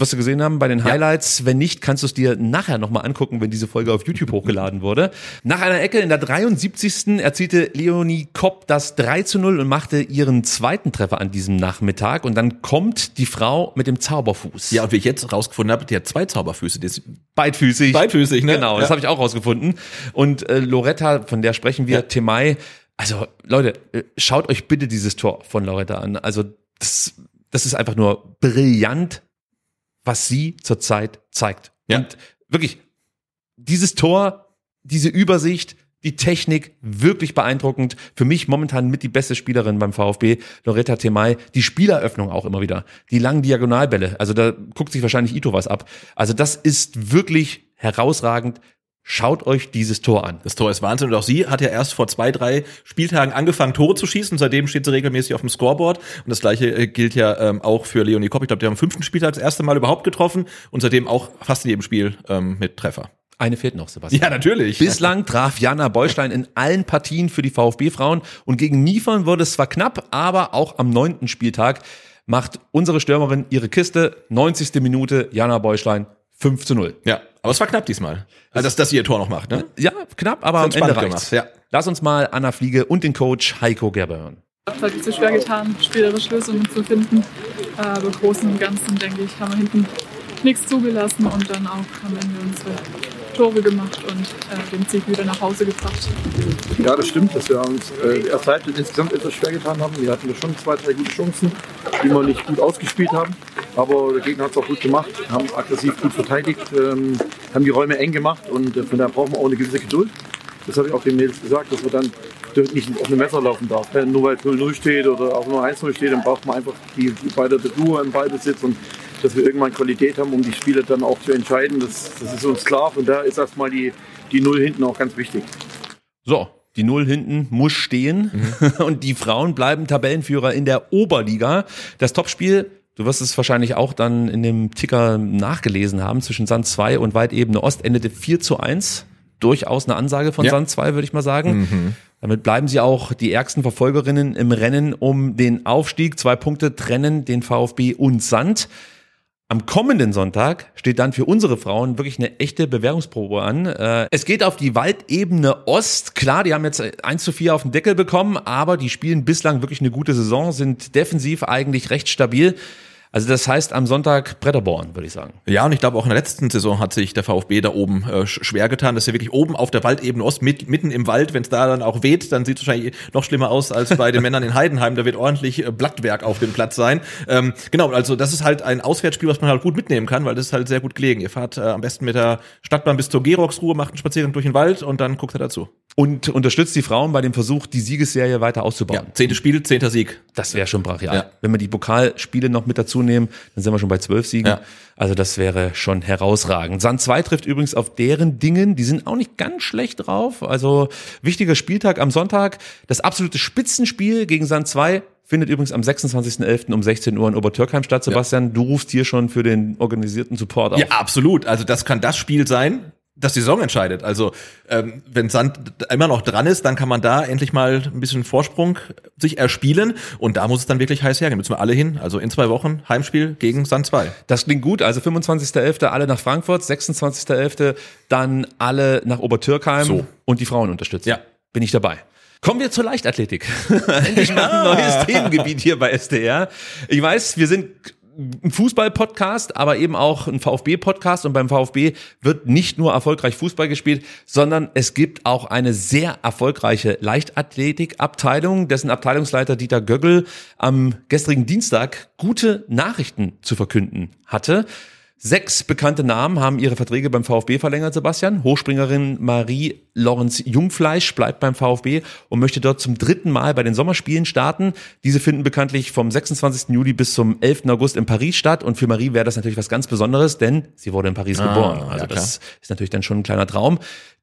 [SPEAKER 4] Was wir gesehen haben bei den Highlights. Wenn nicht, kannst du es dir nachher nochmal angucken, wenn diese Folge auf YouTube hochgeladen wurde. Nach einer Ecke in der 73. erzielte Leonie Kopp das 3 zu 0 und machte ihren zweiten Treffer an diesem Nachmittag. Und dann kommt die Frau mit dem Zauberfuß.
[SPEAKER 5] Ja, und wie ich jetzt rausgefunden habe, die hat zwei Zauberfüße.
[SPEAKER 4] Beidfüßig.
[SPEAKER 5] Beidfüßig, ne?
[SPEAKER 4] Genau, das
[SPEAKER 5] Ja.
[SPEAKER 4] habe ich auch rausgefunden. Und äh, Loretta, von der sprechen wir,
[SPEAKER 5] Ja.
[SPEAKER 4] Temai. Also Leute, äh, schaut euch bitte dieses Tor von Loretta an. Also das, das ist einfach nur brillant, was sie zurzeit zeigt.
[SPEAKER 5] Ja.
[SPEAKER 4] Und wirklich, dieses Tor, diese Übersicht, die Technik wirklich beeindruckend. Für mich momentan mit die beste Spielerin beim VfB, Loretta Temay. Die Spieleröffnung auch immer wieder. Die langen Diagonalbälle. Also da guckt sich wahrscheinlich Ito was ab. Also das ist wirklich herausragend. Schaut euch dieses Tor an.
[SPEAKER 5] Das Tor ist Wahnsinn. Und auch sie hat ja erst vor zwei, drei Spieltagen angefangen, Tore zu schießen. Seitdem steht sie regelmäßig auf dem Scoreboard. Und das gleiche äh, gilt ja ähm, auch für Leonie Kopp. Ich glaube, die haben am fünften Spieltag das erste Mal überhaupt getroffen und seitdem auch fast in jedem Spiel ähm, mit Treffer.
[SPEAKER 4] Eine fehlt noch, Sebastian.
[SPEAKER 5] Ja, natürlich.
[SPEAKER 4] Bislang traf Jana Beustein in allen Partien für die VfB-Frauen und gegen Niefern wurde es zwar knapp, aber auch am neunten Spieltag macht unsere Stürmerin ihre Kiste. 90. Minute, Jana Beustein 5 zu 0.
[SPEAKER 5] Ja, aber es war knapp diesmal. Also, dass, dass sie ihr Tor noch macht, ne?
[SPEAKER 4] Ja, knapp, aber am Ende reicht's.
[SPEAKER 5] gemacht, ja.
[SPEAKER 4] Lass uns mal Anna Fliege und den Coach Heiko Gerber hören.
[SPEAKER 6] Es hat sich schwer getan, spielerische Lösungen zu finden. Aber im Großen und Ganzen, denke ich, haben wir hinten nichts zugelassen und dann auch am Ende unsere Tore gemacht und äh, den Sieg wieder nach Hause gebracht.
[SPEAKER 7] Ja, das stimmt, dass wir uns äh, die erste insgesamt etwas schwer getan haben. Wir hatten schon zwei, drei gute Chancen, die wir nicht gut ausgespielt haben. Aber der Gegner hat es auch gut gemacht, haben aggressiv gut verteidigt, ähm, haben die Räume eng gemacht und äh, von daher brauchen wir auch eine gewisse Geduld. Das habe ich auch den Mädels gesagt, dass wir dann nicht auf eine Messer laufen darf. Nur weil es 0-0 steht oder auch nur 1-0 steht, dann braucht man einfach die, die beide Ruhe im Ballbesitz und dass wir irgendwann Qualität haben, um die Spiele dann auch zu entscheiden. Das, das ist uns klar. Von daher ist erstmal die, die Null hinten auch ganz wichtig.
[SPEAKER 4] So, die Null hinten muss stehen und die Frauen bleiben Tabellenführer in der Oberliga. Das Topspiel, du wirst es wahrscheinlich auch dann in dem Ticker nachgelesen haben, zwischen Sand 2 und Weitebene Ost endete 4 zu 1. Durchaus eine Ansage von
[SPEAKER 5] Ja.
[SPEAKER 4] Sand 2, würde ich mal sagen. Damit bleiben sie auch die ärgsten Verfolgerinnen im Rennen um den Aufstieg. Zwei Punkte trennen den VfB und Sand. Am kommenden Sonntag steht dann für unsere Frauen wirklich eine echte Bewährungsprobe an. Äh, Es geht auf die Waldebene Ost. Klar, die haben jetzt 1 zu 4 auf den Deckel bekommen, aber die spielen bislang wirklich eine gute Saison, sind defensiv eigentlich recht stabil. Also das heißt am Sonntag Bretterborn, würde ich sagen.
[SPEAKER 5] Ja, und ich glaube auch in der letzten Saison hat sich der VfB da oben äh, sch- schwer getan. Das ist ja wirklich oben auf der Waldebene Ost, mit, mitten im Wald. Wenn es da dann auch weht, dann sieht es wahrscheinlich noch schlimmer aus als bei den Männern in Heidenheim. Da wird ordentlich äh, Blattwerk auf dem Platz sein. Ähm, genau, also das ist halt ein Auswärtsspiel, was man halt gut mitnehmen kann, weil das ist halt sehr gut gelegen. Ihr fahrt äh, am besten mit der Stadtbahn bis zur Geroxruhe, macht einen Spaziergang durch den Wald und dann guckt er dazu.
[SPEAKER 4] Und unterstützt die Frauen bei dem Versuch, die Siegesserie weiter auszubauen.
[SPEAKER 5] Ja, zehntes Spiel, zehnter Sieg.
[SPEAKER 4] Das wäre schon brachial.
[SPEAKER 5] Ja.
[SPEAKER 4] Wenn wir die Pokalspiele noch mit dazu nehmen, dann sind wir schon bei zwölf Siegen.
[SPEAKER 5] Ja.
[SPEAKER 4] Also das wäre schon herausragend. Sand 2 trifft übrigens auf deren Dingen. Die sind auch nicht ganz schlecht drauf. Also wichtiger Spieltag am Sonntag. Das absolute Spitzenspiel gegen Sand 2 findet übrigens am 26.11. um 16 Uhr in Obertürkheim statt. Sebastian, du rufst hier schon für den organisierten Support auf.
[SPEAKER 5] Ja, absolut. Also das kann das Spiel sein, das die Saison entscheidet. Also ähm, wenn Sand immer noch dran ist, dann kann man da endlich mal ein bisschen Vorsprung sich erspielen und da muss es dann wirklich heiß hergehen. Müssen wir alle hin. Also in zwei Wochen Heimspiel gegen Sand 2.
[SPEAKER 4] Das klingt gut. Also 25.11. alle nach Frankfurt, 26.11. dann alle nach Obertürkheim
[SPEAKER 5] So.
[SPEAKER 4] und die Frauen unterstützen.
[SPEAKER 5] Ja.
[SPEAKER 4] Bin ich dabei. Kommen wir zur Leichtathletik. Endlich mal ein neues Themengebiet hier bei SDR. Ich weiß, wir sind ein Fußball-Podcast, aber eben auch ein VfB-Podcast und beim VfB wird nicht nur erfolgreich Fußball gespielt, sondern es gibt auch eine sehr erfolgreiche Leichtathletik-Abteilung, dessen Abteilungsleiter Dieter Göggel am gestrigen Dienstag gute Nachrichten zu verkünden hatte. Sechs bekannte Namen haben ihre Verträge beim VfB verlängert, Sebastian. Hochspringerin Marie Lorenz Jungfleisch bleibt beim VfB und möchte dort zum dritten Mal bei den Sommerspielen starten. Diese finden bekanntlich vom 26. Juli bis zum 11. August in Paris statt. Und für Marie wäre das natürlich was ganz Besonderes, denn sie wurde in Paris geboren. Also
[SPEAKER 5] ja,
[SPEAKER 4] das ist natürlich dann schon ein kleiner Traum.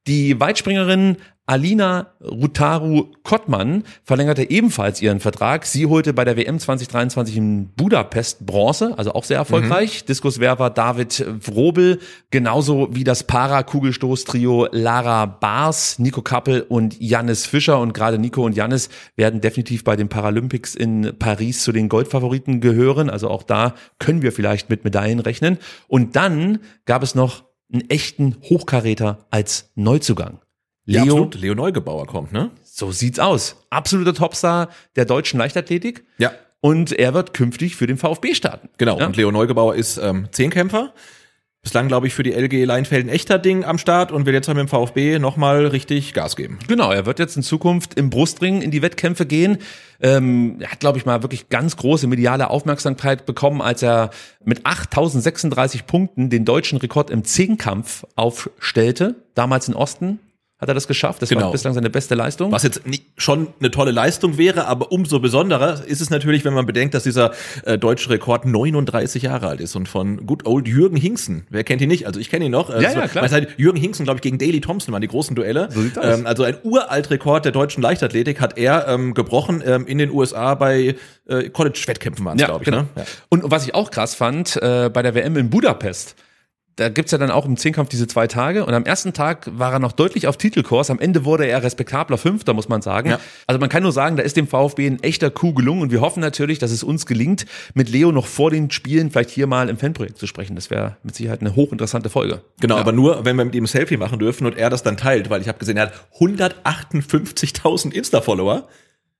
[SPEAKER 4] Die Weitspringerin Alina Rutaru Kottmann verlängerte ebenfalls ihren Vertrag. Sie holte bei der WM 2023 in Budapest Bronze, also auch sehr erfolgreich. Diskuswerfer David Wrobel, genauso wie das Para-Kugelstoß-Trio Lara Bars, Nico Kappel und Jannis Fischer. Und gerade Nico und Jannis werden definitiv bei den Paralympics in Paris zu den Goldfavoriten gehören. Also auch da können wir vielleicht mit Medaillen rechnen. Und dann gab es noch einen echten Hochkaräter als Neuzugang.
[SPEAKER 5] Ja,
[SPEAKER 4] Leo,
[SPEAKER 5] absolut. Leo Neugebauer kommt, ne?
[SPEAKER 4] so sieht's aus. Absoluter Topstar der deutschen Leichtathletik.
[SPEAKER 5] Ja.
[SPEAKER 4] Und er wird künftig für den VfB starten.
[SPEAKER 5] Genau.
[SPEAKER 4] Ja?
[SPEAKER 5] Und Leo Neugebauer ist ähm, Zehnkämpfer. Bislang, glaube ich, für die LG Leinfelden echter Ding am Start und will jetzt halt mit dem VfB nochmal richtig Gas geben.
[SPEAKER 4] Genau, er wird jetzt in Zukunft im Brustring in die Wettkämpfe gehen. Ähm, er hat, glaube ich, mal wirklich ganz große mediale Aufmerksamkeit bekommen, als er mit 8036 Punkten den deutschen Rekord im Zehnkampf aufstellte, damals in Osten. Hat er das geschafft. Das
[SPEAKER 5] Genau.
[SPEAKER 4] war bislang seine beste Leistung.
[SPEAKER 5] Was jetzt nicht, schon eine tolle Leistung wäre, aber umso besonderer ist es natürlich, wenn man bedenkt, dass dieser äh, deutsche Rekord 39 Jahre alt ist und von good old Jürgen Hinksen. Wer kennt ihn nicht? Also ich kenne ihn noch.
[SPEAKER 4] Ja,
[SPEAKER 5] Also,
[SPEAKER 4] ja, klar.
[SPEAKER 5] sagt, Jürgen Hinksen, glaube ich, gegen Daley Thompson waren die großen Duelle.
[SPEAKER 4] So sieht's aus.
[SPEAKER 5] Ähm, also ein uralt Rekord der deutschen Leichtathletik hat er ähm, gebrochen ähm, in den USA bei äh, College-Wettkämpfen waren es,
[SPEAKER 4] Ja,
[SPEAKER 5] glaube ich.
[SPEAKER 4] genau.
[SPEAKER 5] Ne? Ja.
[SPEAKER 4] Und was ich auch krass fand, äh, bei der WM in Budapest, da gibt's ja dann auch im Zehnkampf diese zwei Tage und am ersten Tag war er noch deutlich auf Titelkurs, am Ende wurde er respektabler Fünfter, muss man sagen.
[SPEAKER 5] Ja.
[SPEAKER 4] Also man kann nur sagen, da ist dem VfB ein echter Coup gelungen und wir hoffen natürlich, dass es uns gelingt, mit Leo noch vor den Spielen vielleicht hier mal im Fanprojekt zu sprechen. Das wäre mit Sicherheit eine hochinteressante Folge.
[SPEAKER 5] Genau, aber nur, wenn wir mit ihm ein Selfie machen dürfen und er das dann teilt, weil ich habe gesehen, er hat 158.000 Insta-Follower.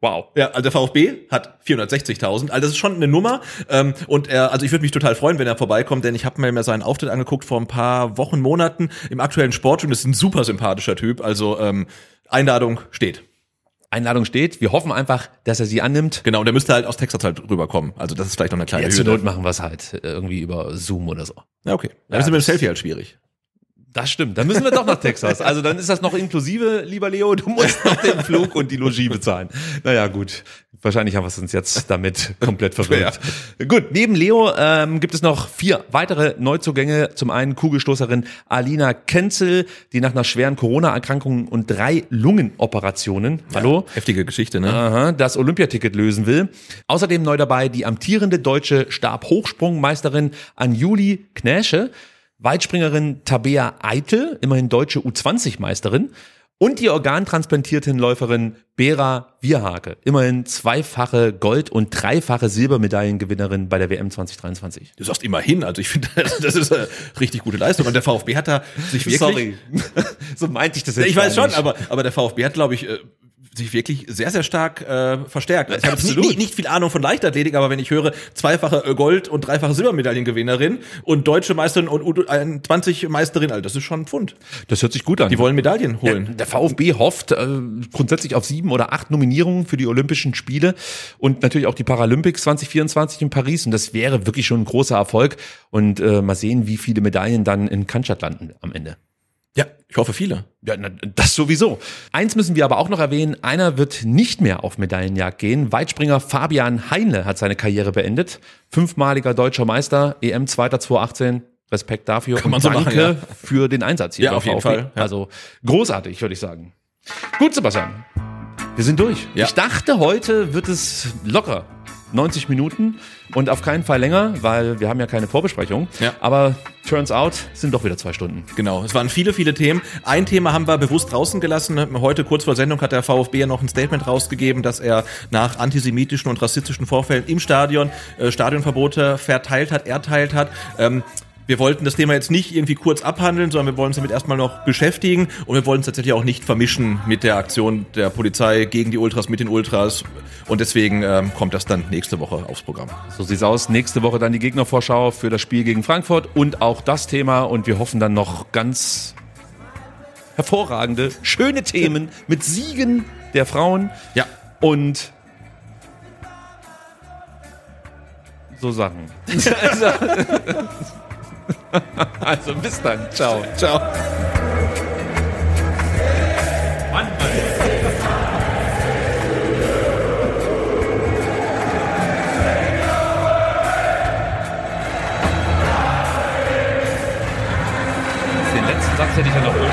[SPEAKER 4] Wow.
[SPEAKER 5] Ja, also der VfB hat 460.000. Also das ist schon eine Nummer. Ähm, und er, also ich würde mich total freuen, wenn er vorbeikommt, denn ich habe mir seinen Auftritt angeguckt vor ein paar Wochen, Monaten im aktuellen Sportstudio. Das ist ein super sympathischer Typ. Also ähm, Einladung steht.
[SPEAKER 4] Einladung steht. Wir hoffen einfach, dass er sie annimmt.
[SPEAKER 5] Genau, und der müsste halt aus Texas halt rüberkommen. Also das ist vielleicht noch eine kleine
[SPEAKER 4] Ja, zur
[SPEAKER 5] Hürde.
[SPEAKER 4] Not machen wir es halt äh, irgendwie über Zoom oder so.
[SPEAKER 5] Ja, okay. Dann
[SPEAKER 4] Ja,
[SPEAKER 5] ist mit dem
[SPEAKER 4] das-
[SPEAKER 5] Selfie halt schwierig.
[SPEAKER 4] Das stimmt. Dann müssen wir doch nach Texas. Also dann ist das noch inklusive, lieber Leo. Du musst noch den Flug und die Logie bezahlen. Naja, gut. Wahrscheinlich haben wir es uns jetzt damit komplett verwirrt. Gut, neben Leo ähm, gibt es noch vier weitere Neuzugänge. Zum einen Kugelstoßerin Alina Kenzel, die nach einer schweren Corona-Erkrankung und drei Lungenoperationen, hallo,
[SPEAKER 5] Heftige Geschichte, ne?
[SPEAKER 4] Aha, das Olympiaticket lösen will. Außerdem neu dabei die amtierende deutsche Stabhochsprungmeisterin Anjuli Knäsche, Weitspringerin Tabea Eitel, immerhin deutsche U20-Meisterin, und die organtransplantierten Läuferin Bera Wierhake, immerhin zweifache Gold- und dreifache Silbermedaillengewinnerin bei der WM 2023.
[SPEAKER 5] Du sagst immerhin, also ich finde, das ist eine richtig gute Leistung. Und der VfB hat da sich wirklich.
[SPEAKER 4] Sorry, so meinte ich das jetzt
[SPEAKER 5] Ich weiß schon,
[SPEAKER 4] nicht.
[SPEAKER 5] aber, aber der VfB hat, glaube ich, äh, sich wirklich sehr, sehr stark äh, verstärkt. Also ich habe
[SPEAKER 4] Absolut.
[SPEAKER 5] nicht, nicht viel Ahnung von Leichtathletik, aber wenn ich höre, zweifache äh, Gold- und dreifache Silbermedaillengewinnerin und deutsche Meisterin und U20-Meisterin, also das ist schon ein Pfund.
[SPEAKER 4] Das hört sich gut an.
[SPEAKER 5] Die wollen Medaillen holen.
[SPEAKER 4] Der VfB hofft äh, grundsätzlich auf sieben oder acht Nominierungen für die Olympischen Spiele und natürlich auch die Paralympics 2024 in Paris. Und das wäre wirklich schon ein großer Erfolg. Und äh, mal sehen, wie viele Medaillen dann in Cannstatt landen am Ende.
[SPEAKER 5] Ja, ich hoffe viele.
[SPEAKER 4] Ja, na, das sowieso. Eins müssen wir aber auch noch erwähnen. Einer wird nicht mehr auf Medaillenjagd gehen. Weitspringer Fabian Heinle hat seine Karriere beendet. Fünfmaliger deutscher Meister, EM 2. 2018. Respekt dafür.
[SPEAKER 5] Kann man
[SPEAKER 4] und
[SPEAKER 5] so
[SPEAKER 4] danke
[SPEAKER 5] machen, ja.
[SPEAKER 4] für den Einsatz hier.
[SPEAKER 5] Ja, auf jeden. Fall, ja.
[SPEAKER 4] Also großartig, würde ich sagen. Gut, Sebastian. Wir sind durch.
[SPEAKER 5] Ja.
[SPEAKER 4] Ich dachte, heute wird es locker. 90 Minuten und auf keinen Fall länger, weil wir haben ja keine Vorbesprechung.
[SPEAKER 5] Ja.
[SPEAKER 4] Aber turns out sind doch wieder zwei Stunden.
[SPEAKER 5] Genau, es waren viele, viele Themen. Ein Thema haben wir bewusst draußen gelassen. Heute kurz vor Sendung hat der VfB ja noch ein Statement rausgegeben, dass er nach antisemitischen und rassistischen Vorfällen im Stadion äh, Stadionverbote verteilt hat, erteilt hat. Ähm, wir wollten das Thema jetzt nicht irgendwie kurz abhandeln, sondern wir wollen uns damit erstmal noch beschäftigen und wir wollen es tatsächlich auch nicht vermischen mit der Aktion der Polizei gegen die Ultras, mit den Ultras. Und deswegen ähm, kommt das dann nächste Woche aufs Programm.
[SPEAKER 4] So sieht's aus. Nächste Woche dann die Gegnervorschau für das Spiel gegen Frankfurt und auch das Thema. Und wir hoffen dann noch ganz hervorragende, schöne Themen mit Siegen der Frauen
[SPEAKER 5] Ja,
[SPEAKER 4] und so Sachen. also, bis dann. Ciao.
[SPEAKER 5] ciao.
[SPEAKER 4] Den letzten Satz hätte ich ja noch